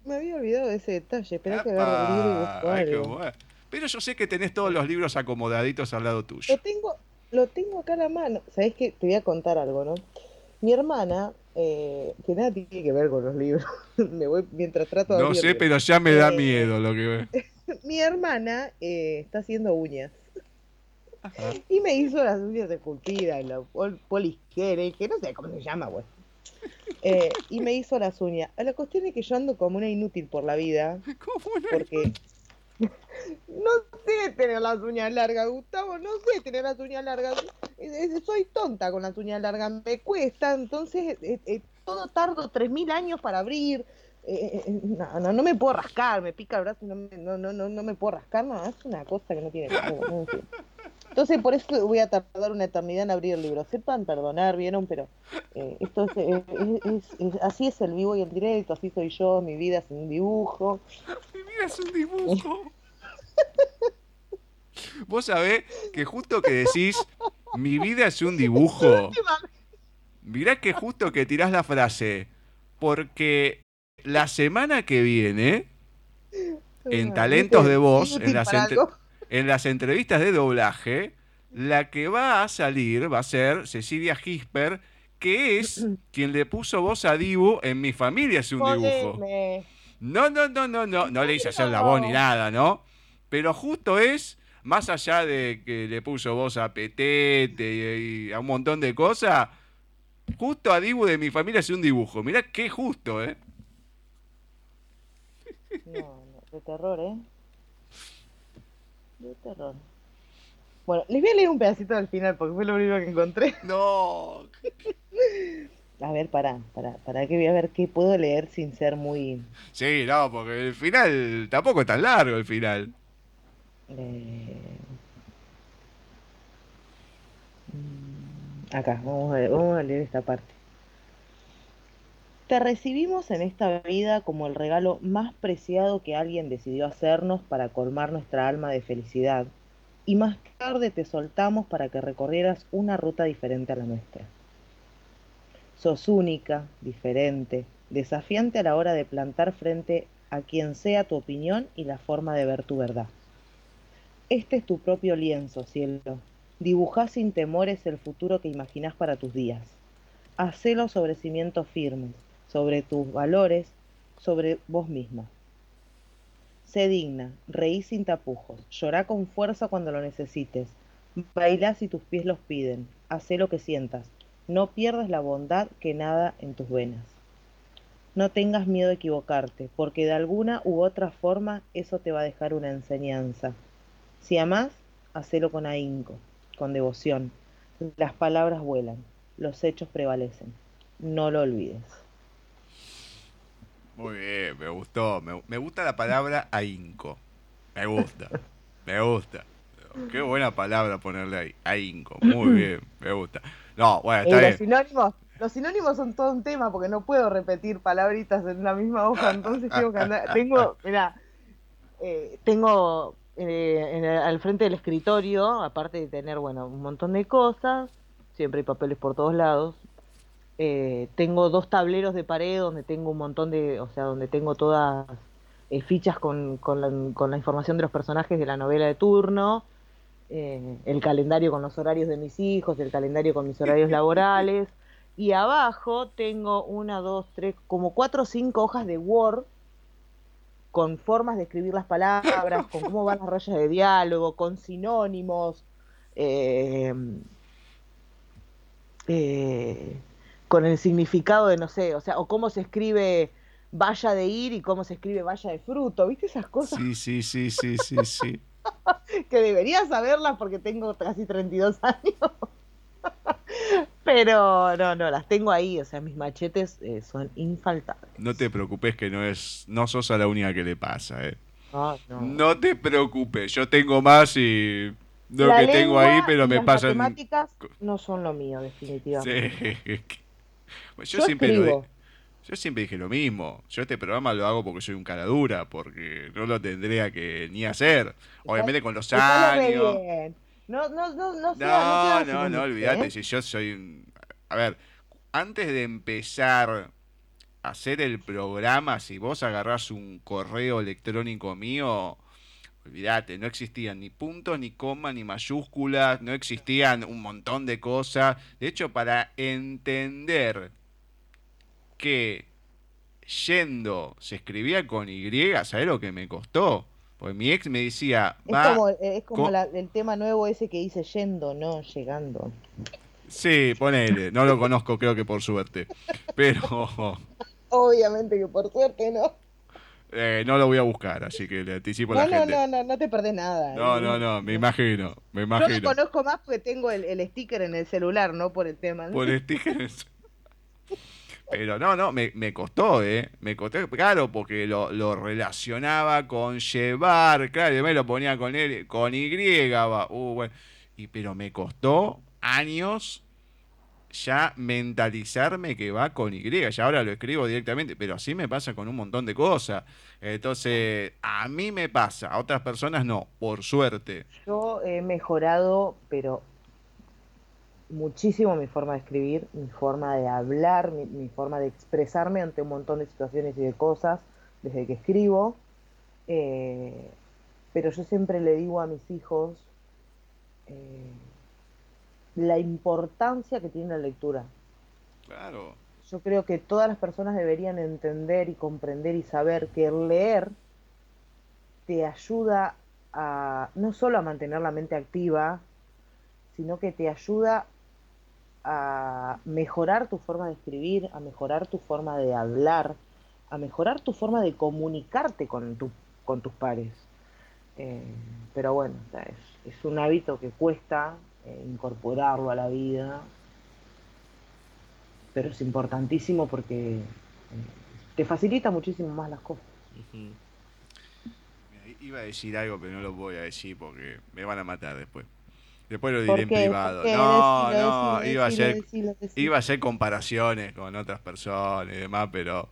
Me había olvidado de ese detalle. Esperá que agarre el libro y Pero yo sé que tenés todos los libros acomodaditos al lado tuyo. Lo tengo, lo tengo acá a la mano. Sabés que te voy a contar algo, ¿no? Mi hermana, eh, que nada tiene que ver con los libros. me voy mientras trato de. No sé, pero ya me da eh, miedo lo que ve. mi hermana eh, está haciendo uñas. Y me hizo las uñas esculpidas, la pol polisquere, que no sé cómo se llama, güey. Eh, y me hizo las uñas. La cuestión es que yo ando como una inútil por la vida. ¿Cómo Porque no sé tener las uñas largas, Gustavo, no sé tener las uñas largas. Soy tonta con las uñas largas, me cuesta, entonces eh, eh, todo tardo 3.000 años para abrir. no, no, no, me puedo rascar, me pica el brazo y no, no, no, no, no me puedo rascar, no, es una cosa que no tiene. No, entonces, por eso voy a tardar una eternidad en abrir el libro. Sepan perdonar, vieron, pero eh, esto es, así es el vivo y el directo, así soy yo, mi vida es un dibujo. Mi vida es un dibujo. Vos sabés que justo que decís, mi vida es un dibujo. Mirá que justo que tirás la frase, porque la semana que viene, en Talentos de Voz, en las, en las entrevistas de doblaje, la que va a salir va a ser Cecilia Gisper, que es quien le puso voz a Dibu en Mi familia es un dibujo. No, no, no, no, no, no le hice hacer la voz ni nada, ¿no? Pero justo es, más allá de que le puso voz a Petete y, a un montón de cosas, justo a Dibu de Mi familia es un dibujo. Mirá qué justo, ¿eh? No, no, de terror, ¿eh? De terror. Bueno, les voy a leer un pedacito al final porque fue lo único que encontré. No. A ver, para, para, para que voy a ver qué puedo leer sin ser muy. Sí, no, porque el final tampoco es tan largo el final. Eh, mm, acá, vamos a, vamos a leer esta parte. Te recibimos en esta vida como el regalo más preciado que alguien decidió hacernos para colmar nuestra alma de felicidad, y más tarde te soltamos para que recorrieras una ruta diferente a la nuestra. Sos única, diferente, desafiante a la hora de plantar frente a quien sea tu opinión y la forma de ver tu verdad. Este es tu propio lienzo, cielo. Dibujá sin temores el futuro que imaginás para tus días. Hacelo sobre cimientos firmes, sobre tus valores, sobre vos misma. Sé digna, reí sin tapujos, llorá con fuerza cuando lo necesites, bailá si tus pies los piden, hacé lo que sientas, no pierdas la bondad que nada en tus venas. No tengas miedo de equivocarte, porque de alguna u otra forma eso te va a dejar una enseñanza. Si amás, hacelo con ahínco, con devoción. Las palabras vuelan, los hechos prevalecen. No lo olvides. Muy bien, me gustó. Me, gusta la palabra ahínco. Me gusta. Me gusta. Qué buena palabra ponerle ahí. Ahínco. Muy bien, me gusta. No, bueno, está bien. Los sinónimos, los sinónimos son todo un tema porque no puedo repetir palabritas en la misma hoja. Entonces tengo que andar. Tengo, mira, eh, tengo eh, al frente del escritorio, aparte de tener, bueno, un montón de cosas, siempre hay papeles por todos lados, eh, tengo dos tableros de pared donde tengo un montón de, o sea, donde tengo todas eh, fichas con, con, la, información de los personajes de la novela de turno, eh, el calendario con los horarios de mis hijos, el calendario con mis horarios laborales, y abajo tengo una, dos, tres, como cuatro o cinco hojas de Word con formas de escribir las palabras, con cómo van las rayas de diálogo, con sinónimos. Eh, con el significado de, no sé, o sea, o cómo se escribe valla de ir y cómo se escribe valla de fruto, ¿viste esas cosas? Sí, sí, sí, sí, sí, sí. que debería saberlas porque tengo casi 32 años. Pero no, no, las tengo ahí, o sea, mis machetes eh, son infaltables. No te preocupes que no es, no sos a la única que le pasa, eh. no. no te preocupes, yo tengo más y lo que tengo ahí, pero me pasa. Las matemáticas no son lo mío, definitivamente. Sí. Pues yo, siempre yo siempre dije lo mismo. Yo este programa lo hago porque soy un cara dura, porque no lo tendría que ni hacer. Obviamente con los años. No, no, no, no, no, no, no, olvídate. ¿eh? Si yo soy. A ver, antes de empezar a hacer el programa, si vos agarrás un correo electrónico mío, olvídate, no existían ni puntos, ni comas, ni mayúsculas, no existían un montón de cosas. De hecho, para entender que yendo se escribía con Y, ¿sabes lo que me costó? Pues mi ex me decía. es como, el tema nuevo ese que dice yendo, no llegando. Sí, ponele. No lo conozco, creo que por suerte. Pero. Obviamente que por suerte no. Eh, no lo voy a buscar, así que le anticipo a la no, gente. No, no, no te perdés nada. No, no, no, me imagino, me imagino. Yo lo conozco más porque tengo el, sticker en el celular, no por el tema. Por el sticker pero no, no, me, me costó, ¿eh? Me costó, claro, porque lo, lo relacionaba con llevar, claro, me lo ponía con él, con Y, va, uh, bueno. Y, pero me costó años ya mentalizarme que va con Y. Ya ahora lo escribo directamente, pero así me pasa con un montón de cosas. Entonces, a mí me pasa, a otras personas no, por suerte. Yo he mejorado, pero muchísimo mi forma de escribir, mi forma de hablar, mi, forma de expresarme ante un montón de situaciones y de cosas desde que escribo. Eh, pero yo siempre le digo a mis hijos eh, la importancia que tiene la lectura. Claro. Yo creo que todas las personas deberían entender y comprender y saber que el leer te ayuda a no solo a mantener la mente activa, sino que te ayuda a mejorar tu forma de escribir, a mejorar tu forma de hablar, a mejorar tu forma de comunicarte con, tu, con tus pares. Eh, pero bueno, es, es, un hábito que cuesta eh, incorporarlo a la vida, pero es importantísimo porque eh, te facilita muchísimo más las cosas. iba a decir algo, pero no lo voy a decir porque me van a matar después. Después lo diré en privado. No, no, iba, a ser, iba a hacer comparaciones con otras personas y demás, pero...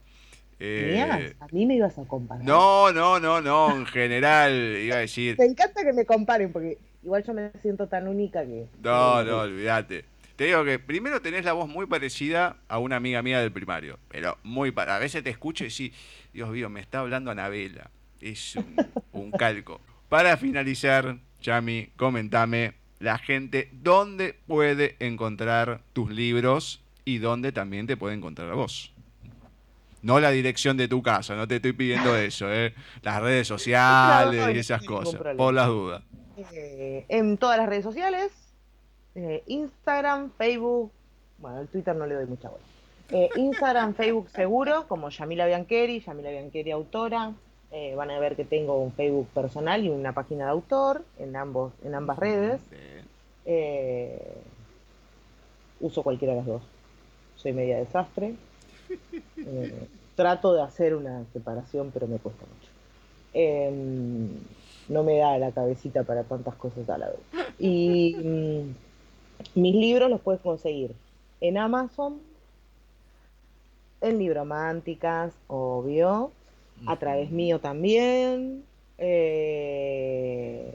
Eh, a mí me ibas a comparar. No, no, no, no, en general iba a decir... Me encanta que me comparen porque igual yo me siento tan única que... No, no, olvídate. Te digo que primero tenés la voz muy parecida a una amiga mía del primario, pero muy A veces te escucho y sí, Dios mío, me está hablando Anabela. Es un, un calco. Para finalizar, Chami, comentame la gente dónde puede encontrar tus libros y dónde también te puede encontrar a vos. No la dirección de tu casa, no te estoy pidiendo eso, ¿eh? las redes sociales y esas cosas, por las dudas. Eh, en todas las redes sociales, eh, Instagram, Facebook, bueno, el Twitter no le doy mucha bola. Eh, Instagram, Facebook seguro, como Yamila Biancheri, Yamila Biancheri autora, eh, van a ver que tengo un Facebook personal y una página de autor en, ambos, en ambas redes. Eh, uso cualquiera de las dos. Soy media desastre. Trato de hacer una separación, pero me cuesta mucho. No me da la cabecita para tantas cosas a la vez. Y mm, mis libros los puedes conseguir en Amazon, en Librománticas, obvio, a través mío también. Eh,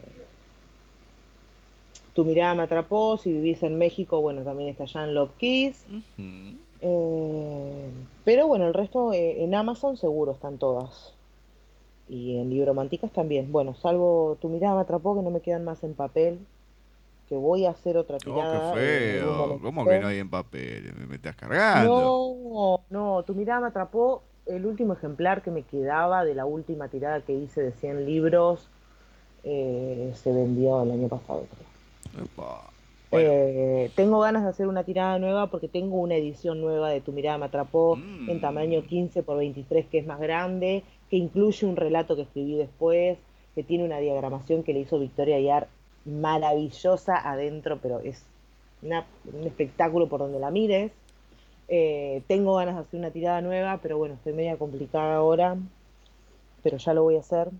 tu mirada me atrapó, si vivís en México, bueno, también está allá en Love Kiss. Eh, pero bueno, el resto eh, en Amazon seguro están todas. Y en Librománticas también. Bueno, salvo Tu mirada me atrapó, que no me quedan más en papel. Que voy a hacer otra tirada. Oh, qué feo. ¿Cómo que no hay en papel? Me estás cargando. No, no, Tu mirada me atrapó el último ejemplar que me quedaba de la última tirada que hice de 100 libros eh, se vendió el año pasado, eh, tengo ganas de hacer una tirada nueva porque tengo una edición nueva de Tu mirada me atrapó en mm. tamaño 15 por 23 que es más grande, que incluye un relato que escribí después, que tiene una diagramación que le hizo Victoria Yar maravillosa adentro, pero es un espectáculo por donde la mires. Eh, tengo ganas de hacer una tirada nueva, pero bueno, estoy media complicada ahora, pero ya lo voy a hacer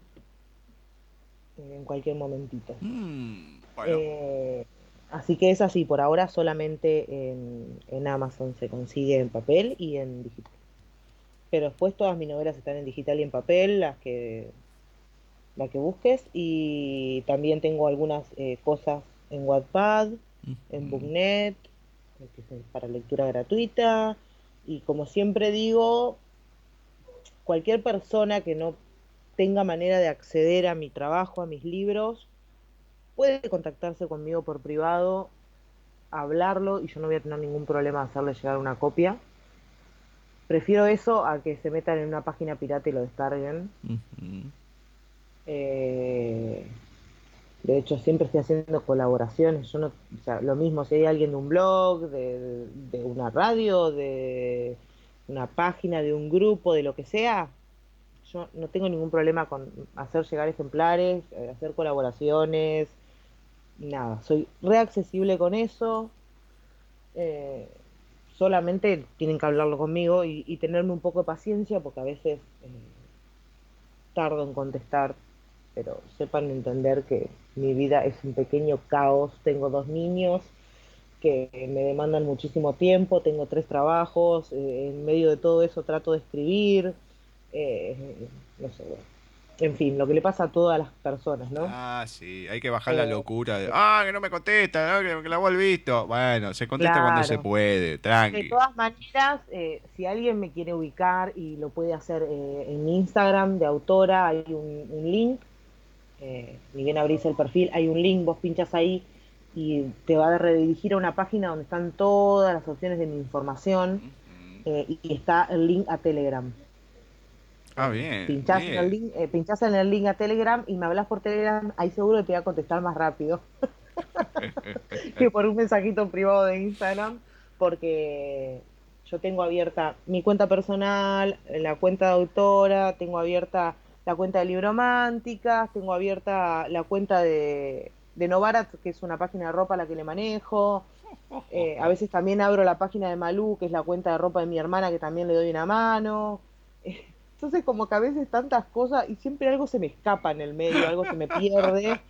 en cualquier momentito. Mm, eh, así que es así, por ahora solamente en, en, Amazon se consigue en papel y en digital. Pero después todas mis novelas están en digital y en papel, las que, las que busques, y también tengo algunas cosas en Wattpad, en Booknet, para lectura gratuita. Y como siempre digo, cualquier persona que no tenga manera de acceder a mi trabajo, a mis libros, puede contactarse conmigo por privado, hablarlo y yo no voy a tener ningún problema de hacerle llegar una copia. Prefiero eso a que se metan en una página pirata y lo descarguen. De hecho, siempre estoy haciendo colaboraciones. Yo no, o sea, lo mismo si hay alguien de un blog, de, una radio, de una página, de un grupo, de lo que sea, yo no tengo ningún problema con hacer llegar ejemplares, eh, hacer colaboraciones, nada. Soy reaccesible con eso. Eh, solamente tienen que hablarlo conmigo y, tenerme un poco de paciencia porque a veces eh, tardo en contestar, pero sepan entender que mi vida es un pequeño caos. Tengo dos niños que me demandan muchísimo tiempo, tengo tres trabajos, eh, en medio de todo eso trato de escribir, eh, no sé, en fin, lo que le pasa a todas las personas, ¿no? Ah, sí, hay que bajar la locura de, ah, que no me contesta, que, la vuelvo visto. Bueno, se contesta cuando se puede, tranqui. De todas maneras, eh, si alguien me quiere ubicar y lo puede hacer en Instagram de autora, hay un, un link eh, ni bien abrís el perfil, hay un link, vos pinchas ahí y te va a redirigir a una página donde están todas las opciones de mi información eh, y está el link a Telegram. Ah, bien. Pinchás, En el link, eh, en el link a Telegram y me hablas por Telegram, ahí seguro que te voy a contestar más rápido que por un mensajito privado de Instagram, porque yo tengo abierta mi cuenta personal, la cuenta de autora, tengo abierta la cuenta de Librománticas, tengo abierta la cuenta de, de Novarat, que es una página de ropa a la que le manejo. Eh, a veces también abro la página de Malú, que es la cuenta de ropa de mi hermana, que también le doy una mano. Entonces como que a veces tantas cosas y siempre algo se me escapa en el medio, algo se me pierde.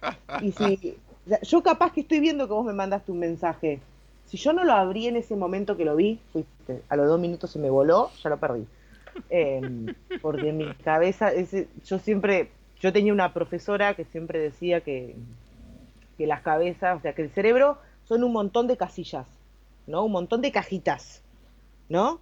Y si yo capaz que estoy viendo que vos me mandaste un mensaje. Si yo no lo abrí en ese momento que lo vi, fuiste, a los dos minutos se me voló, ya lo perdí. Em, porque en mi cabeza, yo siempre, yo tenía una profesora que siempre decía que, que las cabezas, o sea, que el cerebro son un montón de casillas, ¿no? Un montón de cajitas, ¿no?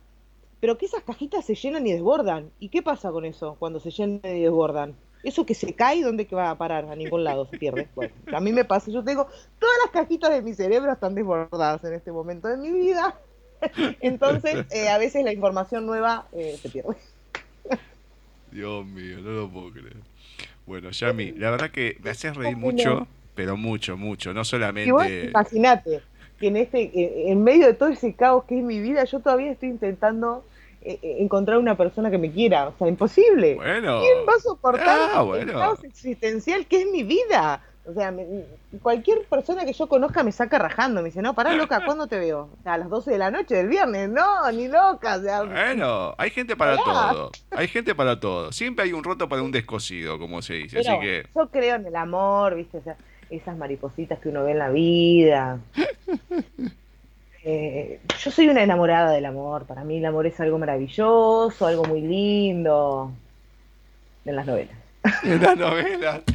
Pero que esas cajitas se llenan y desbordan. ¿Y qué pasa con eso cuando se llenan y desbordan? Eso que se cae, ¿dónde que va a parar? A ningún lado se pierde. Bueno, a mí me pasa, yo tengo todas las cajitas de mi cerebro están desbordadas en este momento de mi vida. Entonces, eh, a veces la información nueva eh, se pierde. Dios mío, no lo puedo creer. Bueno, Yami, la verdad que me haces reír mucho, pero mucho, mucho. No solamente. Imagínate que en este, en medio de todo ese caos que es mi vida, yo todavía estoy intentando eh, eh, encontrar una persona que me quiera. O sea, imposible. Bueno. ¿Quién va a soportar ah, el caos existencial que es mi vida? O sea, cualquier persona que yo conozca me saca rajando. Me dice, no, pará, loca, ¿cuándo te veo? a las 12 de la noche del viernes. No, ni loca. bueno, hay gente para todo. Hay gente para todo. Siempre hay un roto para un descosido, como se dice. Así que... Yo creo en el amor, ¿viste? O sea, esas maripositas que uno ve en la vida. Eh, yo soy una enamorada del amor. Para mí el amor es algo maravilloso, algo muy lindo. En las novelas. En las novelas.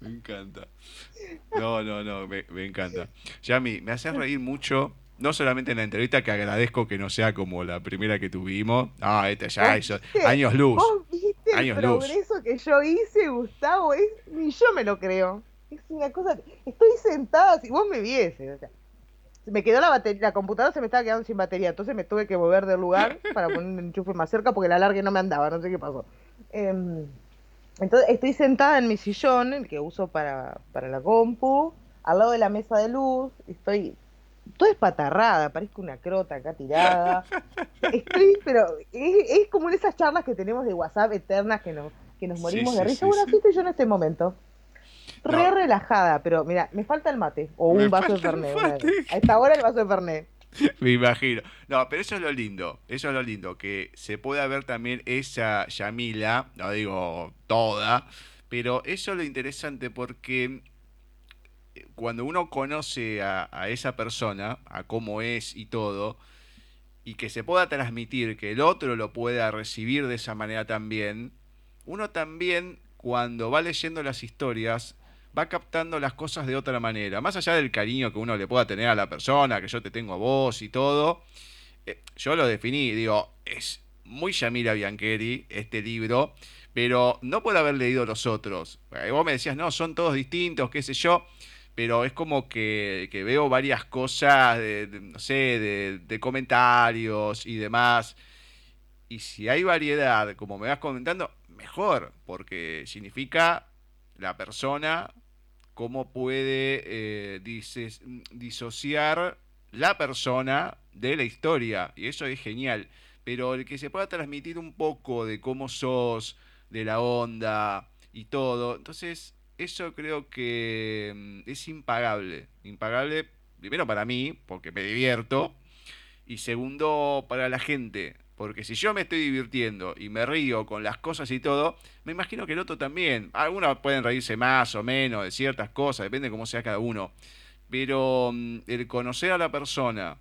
me encanta. No, no, no, me, me encanta. Yami, me hace reír mucho no solamente en la entrevista, que agradezco que no sea como la primera que tuvimos. Ah, esta ya años luz. ¿Vos viste el progreso que yo hice, Gustavo? Es, ni yo me lo creo es una cosa. Estoy sentada, si vos me vieses, o sea, me quedó la batería, la computadora se me estaba quedando sin batería, entonces me tuve que mover del lugar para poner un enchufe más cerca porque la larga no me andaba, no sé qué pasó. Em, entonces estoy sentada en mi sillón, el que uso para, para la compu, al lado de la mesa de luz, estoy toda espatarrada, parezco una crota acá tirada. Estoy, pero es, como en esas charlas que tenemos de WhatsApp eternas que nos, que nos morimos de risa. bueno, así estoy yo en este momento re relajada, pero mira, me falta el mate o un vaso de Fernet. A esta hora el vaso de Fernet. Me imagino. No, pero eso es lo lindo. Eso es lo lindo. Que se pueda ver también esa Yamila, no digo toda, pero eso es lo interesante porque cuando uno conoce a, esa persona, a cómo es y todo, y que se pueda transmitir, que el otro lo pueda recibir de esa manera también, uno también, cuando va leyendo las historias, va captando las cosas de otra manera. Más allá del cariño que uno le pueda tener a la persona, que yo te tengo a vos y todo, eh, yo lo definí, digo, es muy Yamila Biancheri este libro, pero no por haber leído los otros. Eh, vos me decías, no, son todos distintos, qué sé yo, pero es como que, veo varias cosas, de, no sé, de comentarios y demás. Y si hay variedad, como me vas comentando, mejor, porque significa la persona cómo puede eh, disociar la persona de la historia. Y eso es genial. Pero el que se pueda transmitir un poco de cómo sos, de la onda y todo. Entonces, eso creo que mm, es impagable. Impagable, primero para mí, porque me divierto. Y segundo, para la gente. Porque si yo me estoy divirtiendo y me río con las cosas y todo, me imagino que el otro también. Algunos pueden reírse más o menos de ciertas cosas, depende de cómo sea cada uno. Pero mm, el conocer a la persona,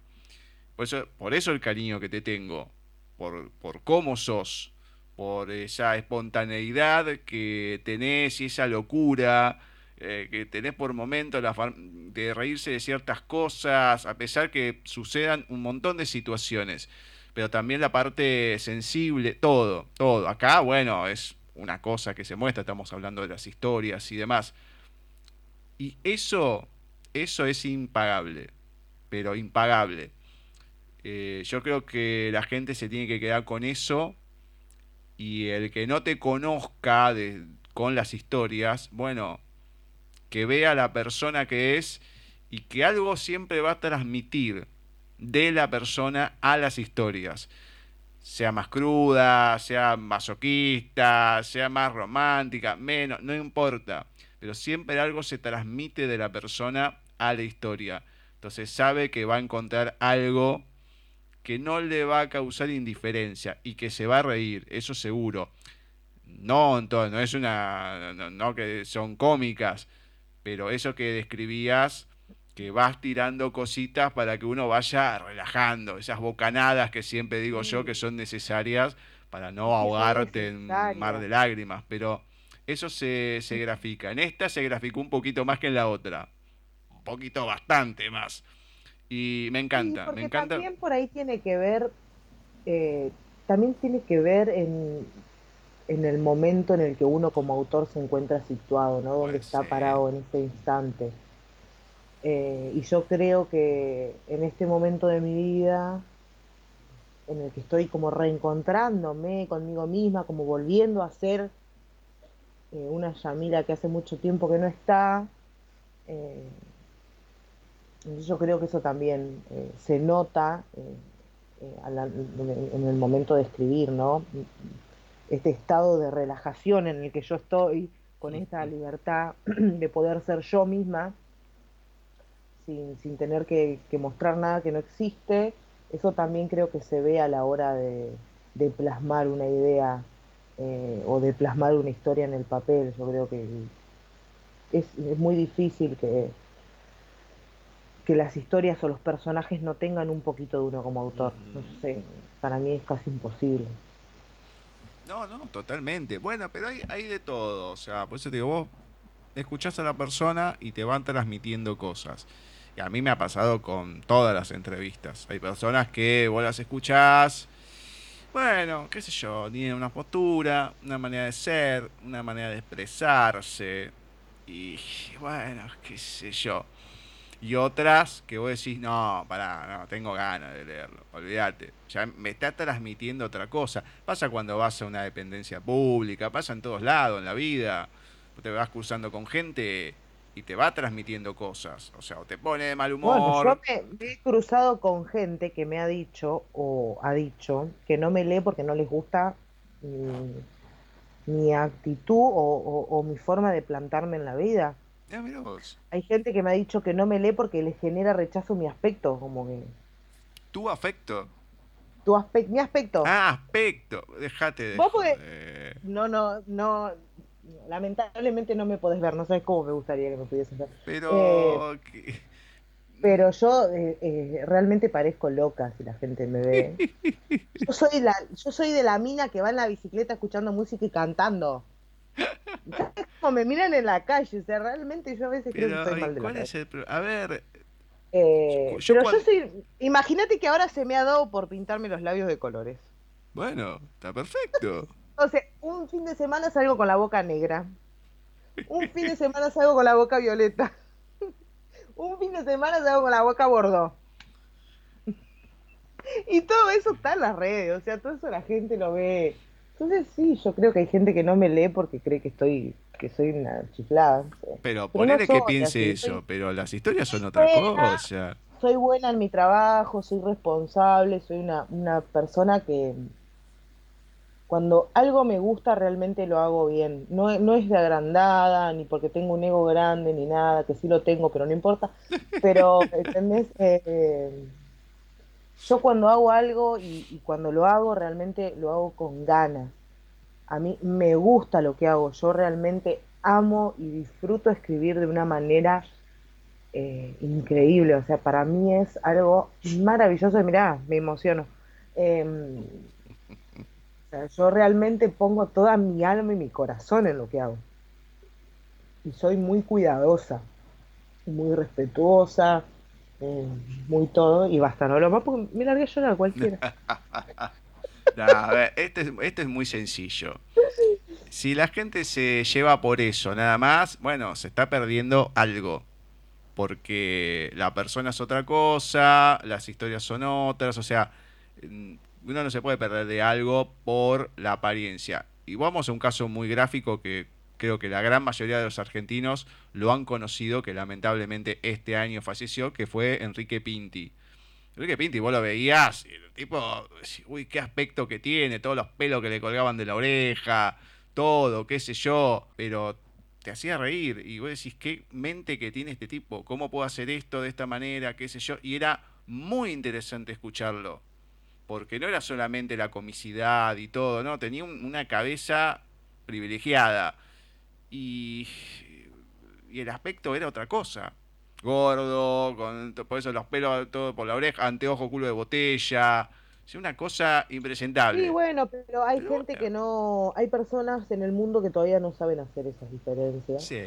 por eso, por eso el cariño que te tengo, por, por cómo sos, por esa espontaneidad que tenés y esa locura eh, que tenés por momentos de reírse de ciertas cosas, a pesar que sucedan un montón de situaciones pero también la parte sensible, todo, todo. Acá, bueno, es una cosa que se muestra, estamos hablando de las historias y demás. Y eso, eso es impagable, pero impagable. Eh, yo creo que la gente se tiene que quedar con eso y el que no te conozca con las historias, bueno, que vea la persona que es y que algo siempre va a transmitir de la persona a las historias. Sea más cruda, sea masoquista, sea más romántica, menos, no importa. Pero siempre algo se transmite de la persona a la historia. Entonces sabe que va a encontrar algo que no le va a causar indiferencia y que se va a reír, eso seguro. No, entonces, no es una, no, que son cómicas, pero eso que describías, que vas tirando cositas para que uno vaya relajando, esas bocanadas que siempre digo yo que son necesarias para no ahogarte en mar de lágrimas, pero eso se, se grafica. En esta se graficó un poquito más que en la otra, un poquito bastante más. Y me encanta, me encanta. También por ahí tiene que ver, eh, también tiene que ver en, en el momento en el que uno como autor se encuentra situado, ¿no? Donde está parado en este instante. Eh, y yo creo que en este momento de mi vida, en el que estoy como reencontrándome conmigo misma, como volviendo a ser eh, una Yamila que hace mucho tiempo que no está, eh, yo creo que eso también se nota en el momento de escribir, ¿no? este estado de relajación en el que yo estoy, con esta libertad de poder ser yo misma, sin, sin tener que, mostrar nada que no existe, eso también creo que se ve a la hora de, plasmar una idea eh, o de plasmar una historia en el papel. Yo creo que es, es muy difícil que, que las historias o los personajes no tengan un poquito de uno como autor. No sé, para mí es casi imposible. No, no, totalmente. Bueno, pero hay, hay de todo. O sea, por eso te digo, vos escuchás a la persona y te van transmitiendo cosas. Y a mí me ha pasado con todas las entrevistas. Hay personas que vos las escuchás, bueno, qué sé yo, tienen una postura, una manera de ser, una manera de expresarse. Y bueno, qué sé yo y otras que vos decís, no, pará, no, tengo ganas de leerlo, olvídate, ya me está transmitiendo otra cosa. Pasa cuando vas a una dependencia pública, pasa en todos lados, en la vida, te vas cruzando con gente y te va transmitiendo cosas, o sea, o te pone de mal humor. Bueno, yo me, he cruzado con gente que me ha dicho o ha dicho que no me lee porque no les gusta mi, actitud o mi forma de plantarme en la vida. Hay gente que me ha dicho que no me lee porque le genera rechazo mi aspecto, como que. ¿Tu afecto? Tu aspecto, mi aspecto. Ah, aspecto. Déjate de. ¿Vos No, no, no. Lamentablemente no me podés ver, no sabes cómo me gustaría que me pudieses ver. Pero. Eh, pero yo eh, eh, realmente parezco loca si la gente me ve. Yo soy, la, yo soy de la mina que va en la bicicleta escuchando música y cantando. Como me miran en la calle, o sea, realmente yo a veces creo que estoy mal de ¿cuál es el A ver... Eh, pero yo soy... Imagínate que ahora se me ha dado por pintarme los labios de colores. Bueno, está perfecto. o sea, un fin de semana salgo con la boca negra. Un fin de semana salgo con la boca violeta. un fin de semana salgo con la boca bordo. y todo eso está en las redes, o sea, todo eso la gente lo ve. Entonces sí, yo creo que hay gente que no me lee porque cree que estoy que soy una chiflada. Pero, ponele que piense eso, pero las historias son otra cosa. Soy buena en mi trabajo, soy responsable, soy una, una persona que cuando algo me gusta realmente lo hago bien. No, no es de agrandada, ni porque tengo un ego grande, ni nada, que sí lo tengo, pero no importa. Pero, ¿entendés? Eh, yo cuando hago algo y, cuando lo hago, realmente lo hago con ganas. A mí me gusta lo que hago. Yo realmente amo y disfruto escribir de una manera eh, increíble. O sea, para mí es algo maravilloso. Mirá, me emociono. Em, o sea, yo realmente pongo toda mi alma y mi corazón en lo que hago. Y soy muy cuidadosa, muy respetuosa, eh, muy todo y basta, ¿no? Lo más porque me largué a llorar cualquiera. a ver, este es, este es muy sencillo. Si la gente se lleva por eso, nada más, bueno, se está perdiendo algo. Porque la persona es otra cosa, las historias son otras, o sea, mm, uno no se puede perder de algo por la apariencia. Y vamos a un caso muy gráfico que creo que la gran mayoría de los argentinos lo han conocido, que lamentablemente este año falleció, que fue Enrique Pinti. Enrique Pinti, vos lo veías, el tipo, uy, qué aspecto que tiene, todos los pelos que le colgaban de la oreja, todo, qué sé yo, pero te hacía reír y vos decís, qué mente que tiene este tipo, cómo puedo hacer esto de esta manera, qué sé yo, y era muy interesante escucharlo. porque no era solamente la comicidad y todo, ¿no? Tenía una cabeza privilegiada. Y, y el aspecto era otra cosa. Gordo, con por eso los pelos todo por la oreja, anteojo, culo de botella. Es una cosa impresentable. Sí, bueno, pero hay gente que no. Hay personas en el mundo que todavía no saben hacer esas diferencias. Sí.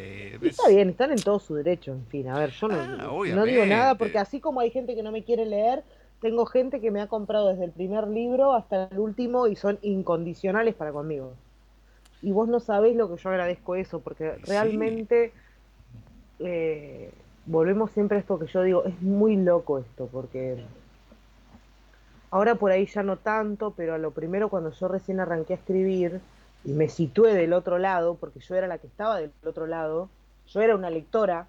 está bien, están en todo su derecho, en fin. A ver, yo no, ah, no digo nada porque así como hay gente que no me quiere leer, tengo gente que me ha comprado desde el primer libro hasta el último y son incondicionales para conmigo. Y vos no sabés lo que yo agradezco eso, porque realmente. Eh, volvemos siempre a esto que yo digo, es muy loco esto, porque Ahora por ahí ya no tanto, pero a lo primero cuando yo recién arranqué a escribir y me situé del otro lado, porque yo era la que estaba del otro lado, yo era una lectora,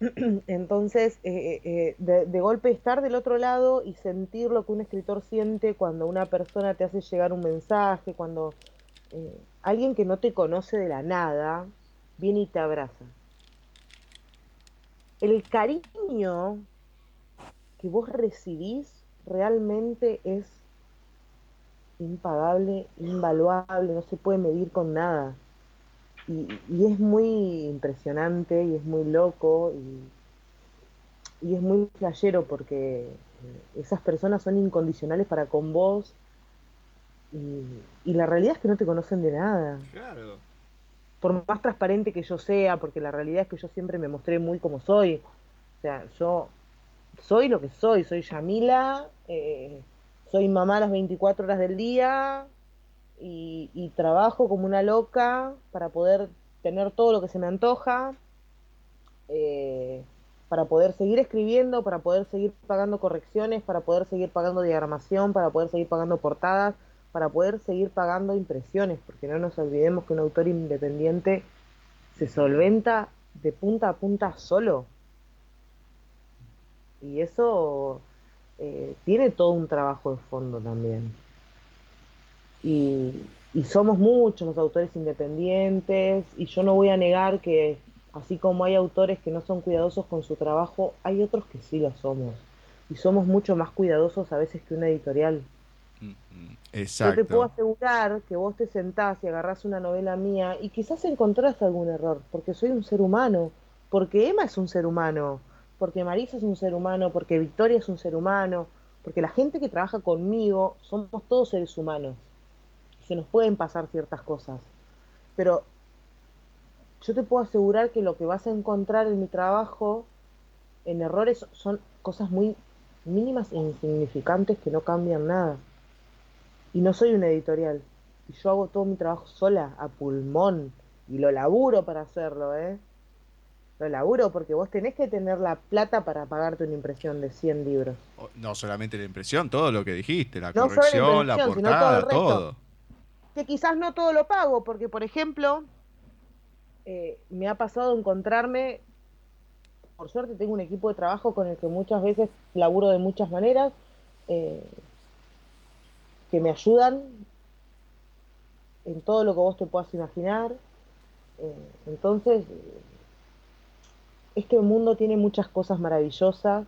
entonces eh, eh, de, golpe estar del otro lado y sentir lo que un escritor siente cuando una persona te hace llegar un mensaje, cuando alguien que no te conoce de la nada viene y te abraza. El cariño que vos recibís realmente es impagable, invaluable, no se puede medir con nada. Y, es muy impresionante y es muy loco y, es muy playero porque eh, esas personas son incondicionales para con vos y, la realidad es que no te conocen de nada. Por más transparente que yo sea, porque la realidad es que yo siempre me mostré muy como soy. O sea, yo soy lo que soy, soy Yamila, eh, soy mamá las 24 horas del día y, trabajo como una loca para poder tener todo lo que se me antoja, eh, para poder seguir escribiendo, para poder seguir pagando correcciones, para poder seguir pagando diagramación, para poder seguir pagando portadas, para poder seguir pagando impresiones, porque no nos olvidemos que un autor independiente se solventa de punta a punta solo. Y eso eh, tiene todo un trabajo de fondo también. Y, somos muchos los autores independientes y yo no voy a negar que así como hay autores que no son cuidadosos con su trabajo, hay otros que sí lo somos. Y somos mucho más cuidadosos a veces que una editorial. Exacto. Yo te puedo asegurar que vos te sentás y agarrás una novela mía y quizás encontrás algún error, porque soy un ser humano, porque Emma es un ser humano, porque Marisa es un ser humano, porque Victoria es un ser humano, porque la gente que trabaja conmigo somos todos seres humanos. Se nos pueden pasar ciertas cosas. Pero yo te puedo asegurar que lo que vas a encontrar en mi trabajo, en errores, son cosas muy mínimas e insignificantes que no cambian nada. Y no soy una editorial. Y yo hago todo mi trabajo sola, a pulmón. Y lo laburo para hacerlo, ¿eh? lo laburo porque vos tenés que tener la plata para pagarte una impresión de 100 libros. No solamente la impresión, todo lo que dijiste, la corrección, la, portada, todo, Que quizás no todo lo pago, porque por ejemplo, eh, me ha pasado encontrarme, por suerte tengo un equipo de trabajo con el que muchas veces laburo de muchas maneras, eh, que me ayudan en todo lo que vos te puedas imaginar. Eh, entonces, este mundo tiene muchas cosas maravillosas,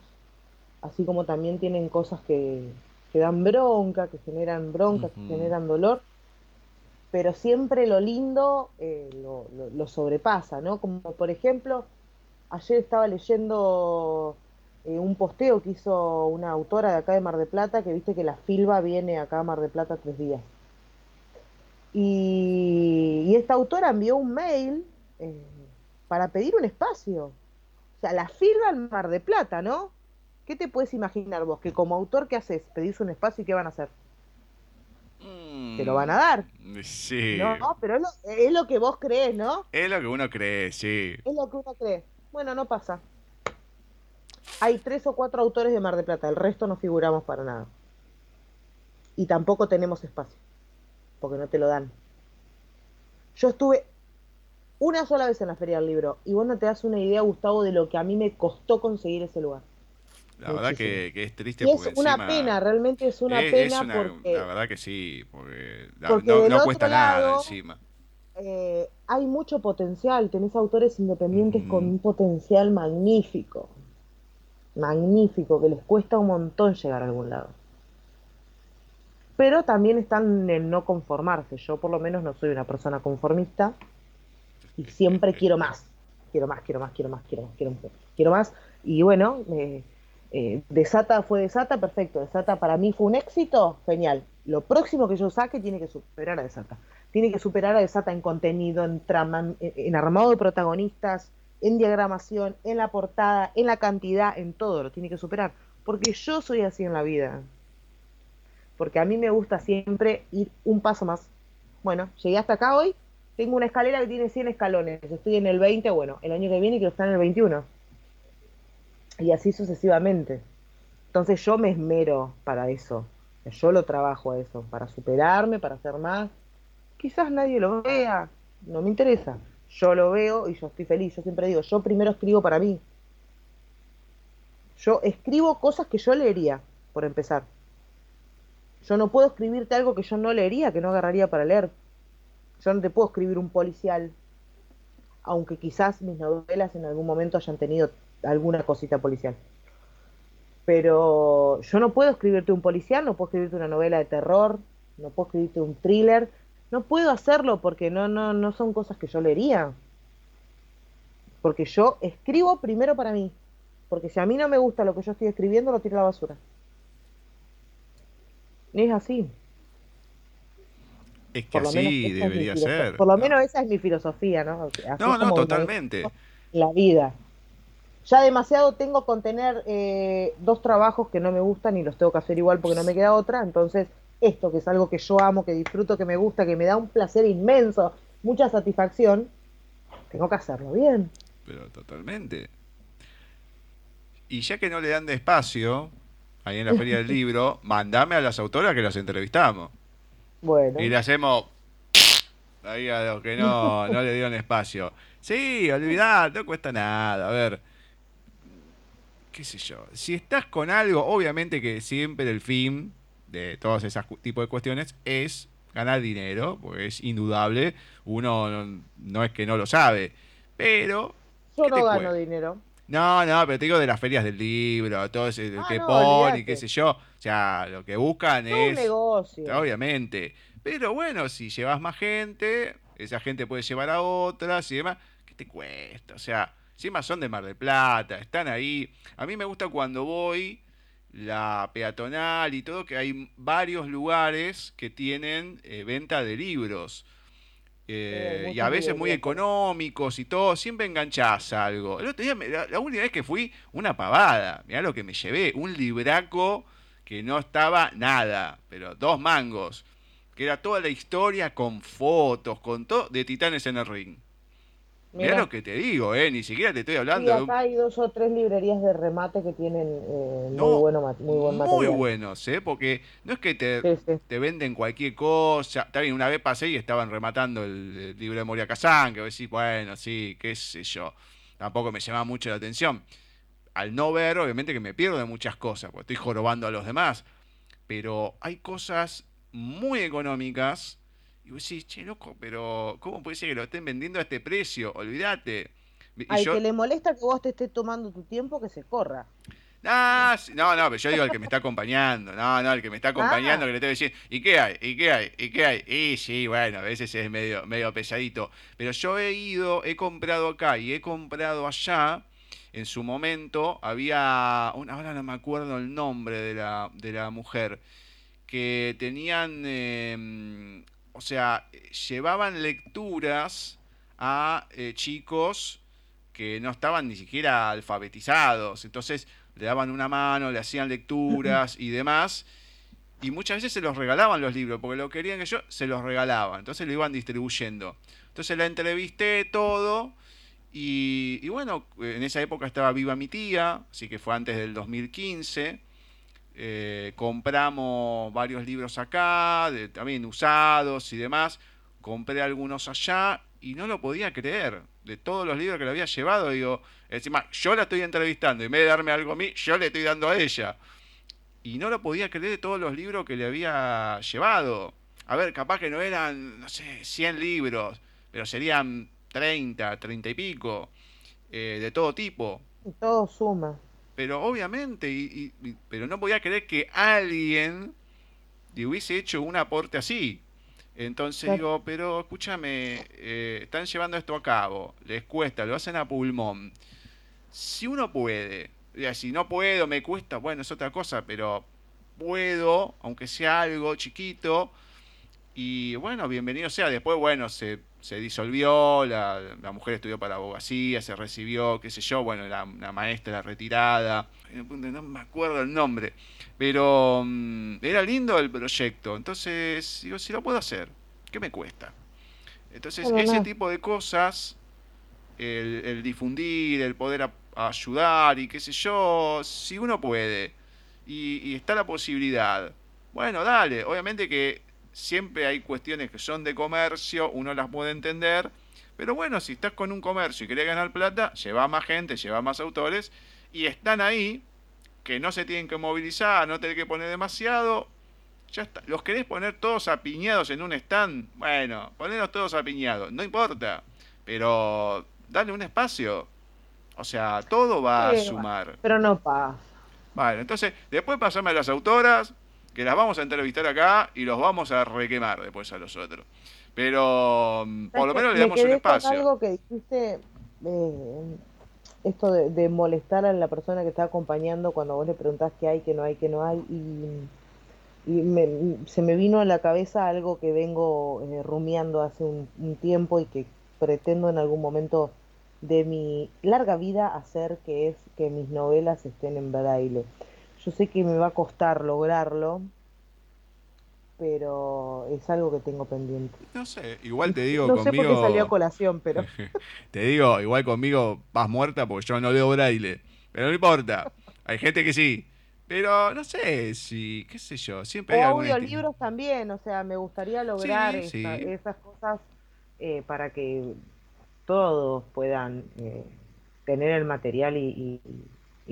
así como también tienen cosas que, dan bronca, que generan bronca, que generan dolor, pero siempre lo lindo eh, lo, sobrepasa, ¿no? Como por ejemplo, ayer estaba leyendo eh, un posteo que hizo una autora de acá de Mar de Plata, que viste que la Filba viene acá a Mar de Plata tres días. Y, esta autora envió un mail eh, para pedir un espacio. O sea, la firma al Mar de Plata, ¿no? ¿Qué te puedes imaginar vos? Que como autor, ¿qué haces? ¿Pedís un espacio y qué van a hacer? Te lo van a dar. Mm, sí. No, pero es lo, que vos crees, ¿no? Es lo que uno cree, sí. Es lo que uno cree. Bueno, no pasa. Hay tres o cuatro autores de Mar de Plata, el resto no figuramos para nada. Y tampoco tenemos espacio, porque no te lo dan. Yo estuve una sola vez en la Feria del Libro. Y vos no te das una idea, Gustavo, de lo que a mí me costó conseguir ese lugar. La verdad que, es triste. Y es una pena, realmente es una pena porque... La verdad que sí, porque, no, cuesta nada encima. Eh, hay mucho potencial, tenés autores independientes con un potencial magnífico, magnífico, que les cuesta un montón llegar a algún lado. pero también están en no conformarse. Yo por lo menos no soy una persona conformista y siempre quiero más, quiero más, quiero más, quiero más, quiero más, quiero más, quiero más. Y bueno, eh, Desata fue Desata, perfecto. Desata para mí fue un éxito, genial. Lo próximo que yo saque tiene que superar a Desata. Tiene que superar a Desata en contenido, en trama, en armado de protagonistas, en diagramación, en la portada, en la cantidad, en todo, lo tiene que superar. Porque yo soy así en la vida. Porque a mí me gusta siempre ir un paso más. Bueno, llegué hasta acá hoy, tengo una escalera que tiene 100 escalones, estoy en el 20, bueno, el año que viene quiero estar en el 21. Y así sucesivamente. Entonces yo me esmero para eso. Yo lo trabajo a eso, para superarme, para hacer más. Quizás nadie lo vea, no me interesa yo lo veo y yo estoy feliz. Yo siempre digo, yo primero escribo para mí. Yo escribo cosas que yo leería, por empezar. Yo no puedo escribirte algo que yo no leería, que no agarraría para leer. Yo no te puedo escribir un policial, aunque quizás mis novelas en algún momento hayan tenido alguna cosita policial. Pero yo no puedo escribirte un policial, no puedo escribirte una novela de terror, no puedo escribirte un thriller, no puedo hacerlo porque no, no, no son cosas que yo leería. Porque yo escribo primero para mí. Porque si a mí no me gusta lo que yo estoy escribiendo, lo tiro a la basura. Es así. Es que así debería ser. Por lo menos esa es mi filosofía, ¿no? no, no, totalmente. La vida. Ya demasiado tengo con tener eh, dos trabajos que no me gustan y los tengo que hacer igual porque no me queda otra. Entonces, esto, que es algo que yo amo, que disfruto, que me gusta, que me da un placer inmenso, mucha satisfacción, tengo que hacerlo bien. Pero totalmente. Y ya que no le dan de espacio, ahí en la Feria del Libro, mandame a las autoras que las entrevistamos. Bueno. Y le hacemos ahí a los que no, no le dieron espacio. Sí, olvidad, no cuesta nada. A ver, qué sé yo. Si estás con algo, obviamente que siempre el fin de todos esos tipos de cuestiones es ganar dinero, porque es indudable, uno no, es que no lo sabe, pero... Yo no gano dinero. No, no, pero te digo de las ferias del libro, todo ese ah, que no, y qué sé yo. O sea, lo que buscan es. Un negocio. Obviamente. Pero bueno, si llevas más gente, esa gente puede llevar a otras y demás. ¿Qué te cuesta? O sea, encima son de Mar del Plata, están ahí. A mí me gusta cuando voy la peatonal y todo, que hay varios lugares que tienen eh, venta de libros. Eh, y a veces muy económicos y todo, siempre enganchás algo. El otro día, la, última vez que fui, una pavada. Mirá lo que me llevé, un libraco que no estaba nada, pero dos mangos. Que era toda la historia con fotos, con todo, de Titanes en el Ring. Mira lo que te digo, ¿eh? Ni siquiera te estoy hablando. acá hay dos o tres librerías de remate que tienen eh, muy, bueno, muy buen material. Muy buenos, ¿eh? Porque no es que te, te venden cualquier cosa. También una vez pasé y estaban rematando el, libro de Moria Kazan, que decís, bueno, sí, qué sé yo. Tampoco me llama mucho la atención. Al no ver, obviamente que me pierdo de muchas cosas, porque estoy jorobando a los demás. Pero hay cosas muy económicas y vos decís, che, loco, pero ¿cómo puede ser que lo estén vendiendo a este precio? Olvídate. Al que le molesta que vos te estés tomando tu tiempo, que se corra. no, no, pero yo digo al que me está acompañando. No, no, el que me está acompañando, ah. que le tengo que decir, ¿y qué hay? ¿Y qué hay? ¿Y qué hay? Y sí, bueno, a veces es medio, medio pesadito. Pero yo he ido, he comprado acá y he comprado allá. En su momento había, una, ahora no me acuerdo el nombre de la, de la mujer, que tenían em, o sea, llevaban lecturas a eh, chicos que no estaban ni siquiera alfabetizados. Entonces le daban una mano, le hacían lecturas y demás. Y muchas veces se los regalaban los libros, porque lo querían que yo, se los regalaban. Entonces lo iban distribuyendo. Entonces la entrevisté todo. Y, y bueno, en esa época estaba viva mi tía, así que fue antes del 2015. Eh, compramos varios libros acá, también usados y demás. Compré algunos allá y no lo podía creer. De todos los libros que le había llevado, digo, encima yo la estoy entrevistando y en vez de darme algo a mí, yo le estoy dando a ella. Y no lo podía creer de todos los libros que le había llevado. A ver, capaz que no eran, no sé, 100 libros, pero serían 30, 30 y pico, eh, de todo tipo. Y todo suma pero obviamente, y, pero no podía creer que alguien y hubiese hecho un aporte así. Entonces digo, pero escúchame, eh, están llevando esto a cabo, les cuesta, lo hacen a pulmón. Si uno puede, si no puedo, me cuesta, bueno, es otra cosa, pero puedo, aunque sea algo chiquito, y bueno, bienvenido sea. Después, bueno, se, se disolvió, la, la, mujer estudió para abogacía, se recibió, qué sé yo, bueno, la, la maestra retirada, no me acuerdo el nombre, pero mm, era lindo el proyecto. Entonces, digo, si lo puedo hacer, ¿qué me cuesta? Entonces, ese tipo de cosas, el, el difundir, el poder ayudar y qué sé yo, si uno puede y, y está la posibilidad, bueno, dale, obviamente que siempre hay cuestiones que son de comercio, uno las puede entender, pero bueno, si estás con un comercio y querés ganar plata, lleva más gente, lleva más autores, y están ahí, que no se tienen que movilizar, no tienen que poner demasiado, ya está. ¿Los querés poner todos apiñados en un stand? Bueno, ponerlos todos apiñados, no importa, pero dale un espacio. O sea, todo va a sumar. Pero no pasa. Vale, entonces, después pasame a las autoras, que las vamos a entrevistar acá y los vamos a requemar después a los otros. Pero mm, por lo menos le damos un espacio. algo que dijiste, eh, esto de, molestar a la persona que está acompañando cuando vos le preguntás qué hay, qué no hay, qué no hay, y, se me vino a la cabeza algo que vengo eh, rumiando hace un, tiempo y que pretendo en algún momento de mi larga vida hacer, que es que mis novelas estén en braille. Yo sé que me va a costar lograrlo, pero es algo que tengo pendiente. No sé, igual te digo no conmigo. sé por qué salió a colación, pero. te digo, igual conmigo vas muerta porque yo no leo braille. Pero no importa. Hay gente que sí. Pero no sé si, qué sé yo, siempre hay audiolibros también, o sea, me gustaría lograr esas cosas eh, para que todos puedan eh, tener el material y y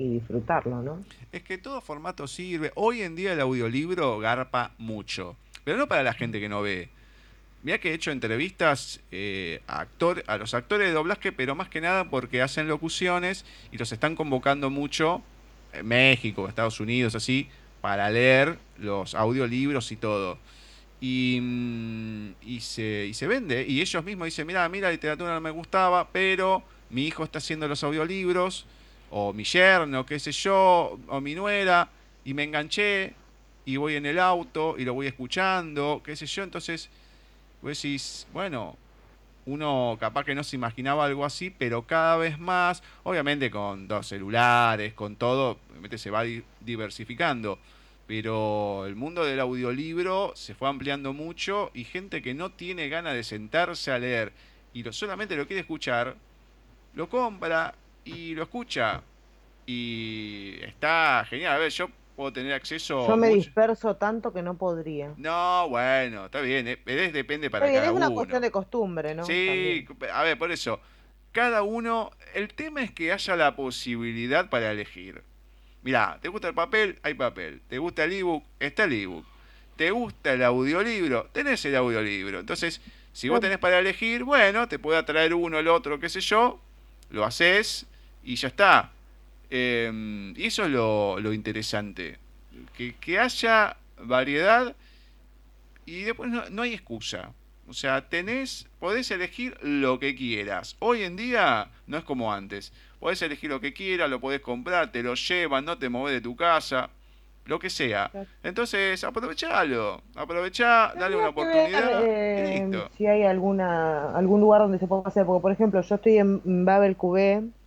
disfrutarlo, ¿no? Es que todo formato sirve. Hoy en día el audiolibro garpa mucho, pero no para la gente que no ve. Mira que he hecho entrevistas eh, a, a los actores de doblaje, pero más que nada porque hacen locuciones y los están convocando mucho en México, Estados Unidos, así, para leer los audiolibros y todo. Y, mm, y, se, y se vende. Y ellos mismos dicen, mira, mira, literatura no me gustaba, pero mi hijo está haciendo los audiolibros o mi yerno, qué sé yo, o mi nuera, y me enganché y voy en el auto y lo voy escuchando, qué sé yo, entonces vos bueno, uno capaz que no se imaginaba algo así, pero cada vez más, obviamente con dos celulares, con todo, obviamente se va diversificando, pero el mundo del audiolibro se fue ampliando mucho y gente que no tiene ganas de sentarse a leer y lo, solamente lo quiere escuchar, lo compra y lo escucha. Y está genial. A ver, yo puedo tener acceso. Yo me disperso tanto que no podría. No, bueno, está bien. Eh, depende para cada uno. Es una cuestión de costumbre, ¿no? Sí, a ver, por eso. Cada uno. El tema es que haya la posibilidad para elegir. Mirá, ¿te gusta el papel? Hay papel. ¿Te gusta el ebook? Está el ebook. ¿Te gusta el audiolibro? Tenés el audiolibro. Entonces, si vos tenés para elegir, bueno, te puede atraer uno, el otro, qué sé yo, lo haces y ya está. Eh, y eso es lo, interesante. Que, haya variedad y después no, hay excusa. O sea, tenés, podés elegir lo que quieras. Hoy en día no es como antes. Podés elegir lo que quieras, lo podés comprar, te lo llevan, no te mueves de tu casa, lo que sea. Entonces, aprovechalo, aprovechá, dale una oportunidad. Eh, si hay alguna algún lugar donde se pueda hacer, porque por ejemplo, yo estoy en Babel QB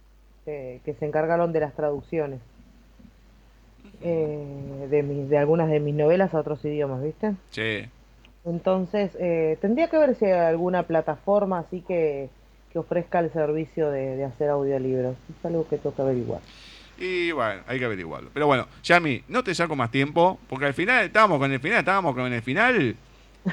que se encargaron de las traducciones eh, de, mis, de algunas de mis novelas a otros idiomas, ¿viste? Sí. Entonces, eh, tendría que ver si hay alguna plataforma así que, que ofrezca el servicio de, hacer audiolibros. Es algo que que averiguar. Y bueno, hay que averiguarlo. Pero bueno, Yami, no te saco más tiempo, porque al final estábamos con el final, estábamos con el final,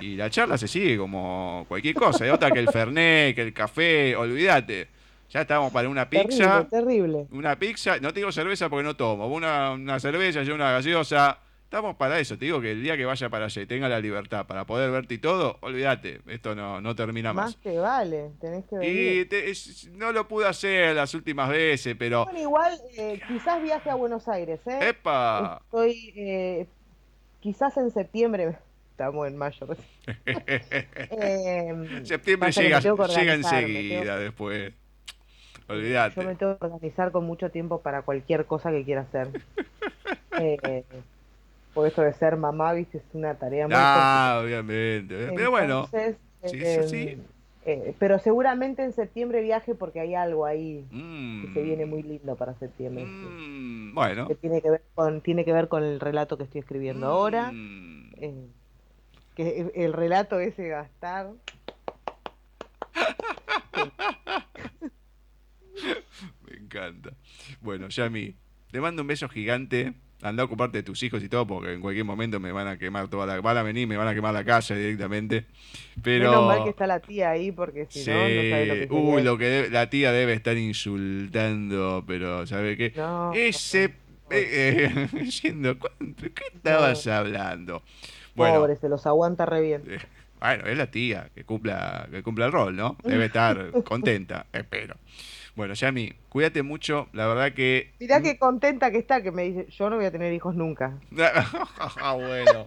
y la charla se sigue como cualquier cosa. Hay otra que el Fernet, que el café, olvídate. Ya estábamos para una pizza. Terrible, Una pizza. No te digo cerveza porque no tomo. Una, una cerveza, yo una gaseosa. Estamos para eso. Te digo que el día que vaya para allá y tenga la libertad para poder verte y todo, olvídate. Esto no, no termina más. Más que vale. Tenés que venir. Y no lo pude hacer las últimas veces, pero. Bueno, igual, eh, quizás viaje a Buenos Aires, ¿eh? ¡Epa! Estoy. Eh, quizás en septiembre estamos en mayo. eh, Septiembre llega, llega enseguida después. Olvídate. Yo me tengo que organizar con mucho tiempo para cualquier cosa que quiera hacer. eh, por eso de ser mamá, viste, es una tarea muy Ah, obviamente. Pero bueno. Sí, sí. Eh, pero seguramente en septiembre viaje porque hay algo ahí que se viene muy lindo para septiembre. Mm, bueno. Que tiene que ver con tiene que ver con el relato que estoy escribiendo ahora. Mm. Eh, que el, relato ese gastar. Me encanta. Bueno, Yami, te mando un beso gigante anda a ocuparte de tus hijos y todo, porque en cualquier momento me van a quemar toda la. Van a venir, me van a quemar la casa directamente. Pero. Menos mal que está la tía ahí, porque si no, no sabe lo que Uy, lo que la tía debe estar insultando, pero ¿sabe qué? Ese. Eh, eh, ¿qué estabas hablando? Bueno, Pobre, se los aguanta re bien. Eh, bueno, es la tía que cumpla, que cumpla el rol, ¿no? Debe estar contenta, espero. Bueno, Yami, cuídate mucho. La verdad que. Mirá qué contenta que está, que me dice: Yo no voy a tener hijos nunca. Ah, bueno.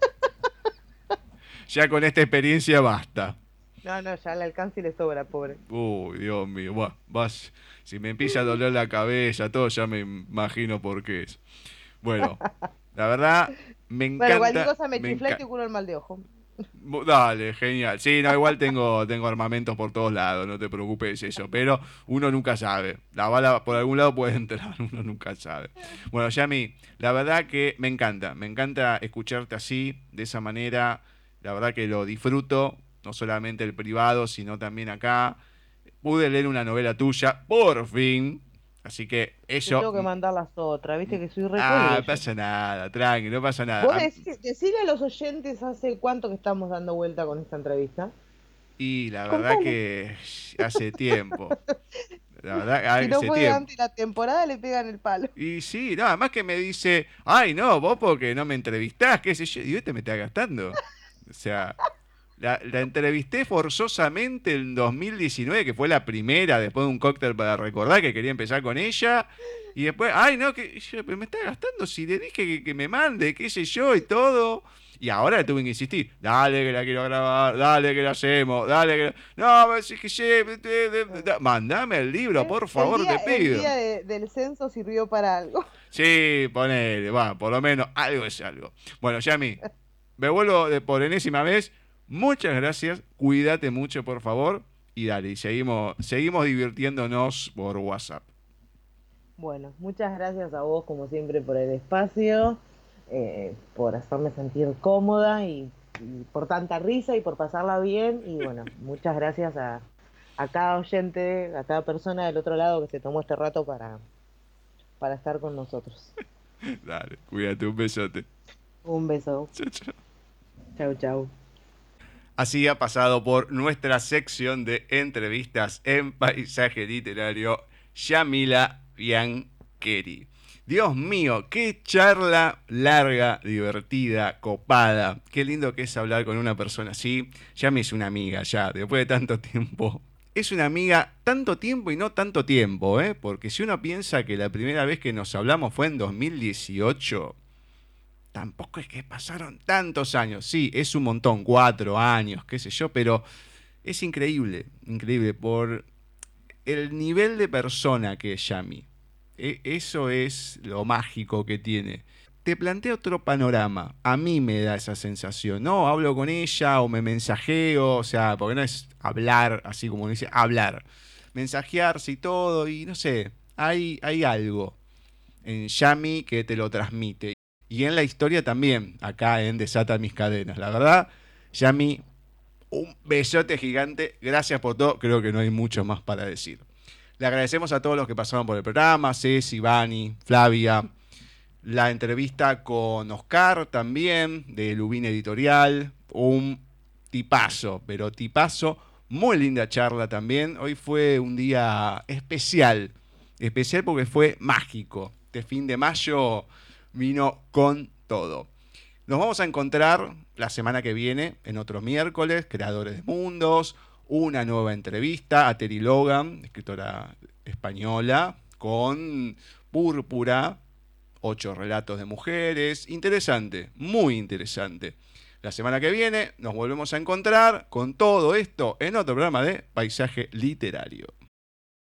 ya con esta experiencia basta. No, no, ya le alcanza y le sobra, pobre. Uy, Dios mío. Bueno, vas. Si me empieza a doler la cabeza, todo, ya me imagino por qué es. Bueno, la verdad, me encanta. Bueno, cualquier cosa me, me chifla y te curo el mal de ojo. Dale, genial. Sí, no, igual tengo, tengo armamentos por todos lados, no te preocupes eso. Pero uno nunca sabe. La bala por algún lado puede entrar, uno nunca sabe. Bueno, Yami, la verdad que me encanta. Me encanta escucharte así, de esa manera. La verdad que lo disfruto, no solamente el privado, sino también acá. Pude leer una novela tuya, por fin. Así que eso. tengo que mandar las otras, viste que soy re Ah, no pasa nada, tranqui, no pasa nada. ¿Vos decirle a los oyentes hace cuánto que estamos dando vuelta con esta entrevista? Y la verdad que hace tiempo. La verdad, si no fue durante la temporada, le pegan el palo. Y sí, nada más que me dice, ay, no, vos porque no me entrevistás, qué sé yo. Y este me está gastando. O sea, la, entrevisté forzosamente en 2019, que fue la primera, después de un cóctel para recordar que quería empezar con ella. Y después, ay, no, que me está gastando si le dije que, me mande, qué sé yo y todo. Y ahora le tuve que insistir, dale que la quiero grabar, dale que la hacemos, dale que... No, es que sí, mandame el libro, por favor, te pido. El día del censo sirvió para algo. Sí, ponele, va, por lo menos algo es algo. Bueno, Yami, me vuelvo de por enésima vez Muchas gracias, cuídate mucho por favor y dale, seguimos, seguimos divirtiéndonos por WhatsApp. Bueno, muchas gracias a vos como siempre por el espacio, eh, por hacerme sentir cómoda y, por tanta risa y por pasarla bien y bueno, muchas gracias a, a cada oyente, a cada persona del otro lado que se tomó este rato para, para estar con nosotros. Dale, cuídate, un besote. Un beso. Chao, chao. Chao, chao. Así ha pasado por nuestra sección de entrevistas en paisaje literario, Yamila Biancheri. Dios mío, qué charla larga, divertida, copada. Qué lindo que es hablar con una persona así. Ya es una amiga, ya, después de tanto tiempo. Es una amiga tanto tiempo y no tanto tiempo, ¿eh? Porque si uno piensa que la primera vez que nos hablamos fue en 2018, tampoco es que pasaron tantos años. Sí, es un montón, cuatro años, qué sé yo, pero es increíble, increíble por el nivel de persona que es Yami. E, eso es lo mágico que tiene. Te plantea otro panorama. A mí me da esa sensación. No, hablo con ella o me mensajeo, o sea, porque no es hablar así como dice, hablar. Mensajearse y todo, y no sé, hay, hay algo en Yami que te lo transmite y en la historia también, acá en Desata mis cadenas. La verdad, Yami, un besote gigante. Gracias por todo. Creo que no hay mucho más para decir. Le agradecemos a todos los que pasaron por el programa, Ceci, Vani, Flavia, la entrevista con Oscar también, de Lubín Editorial, un tipazo, pero tipazo, muy linda charla también. Hoy fue un día especial, especial porque fue mágico. Este fin de mayo vino con todo. Nos vamos a encontrar la semana que viene, en otro miércoles, Creadores de Mundos, una nueva entrevista a Terry Logan, escritora española, con Púrpura, ocho relatos de mujeres. Interesante, muy interesante. La semana que viene nos volvemos a encontrar con todo esto en otro programa de Paisaje Literario.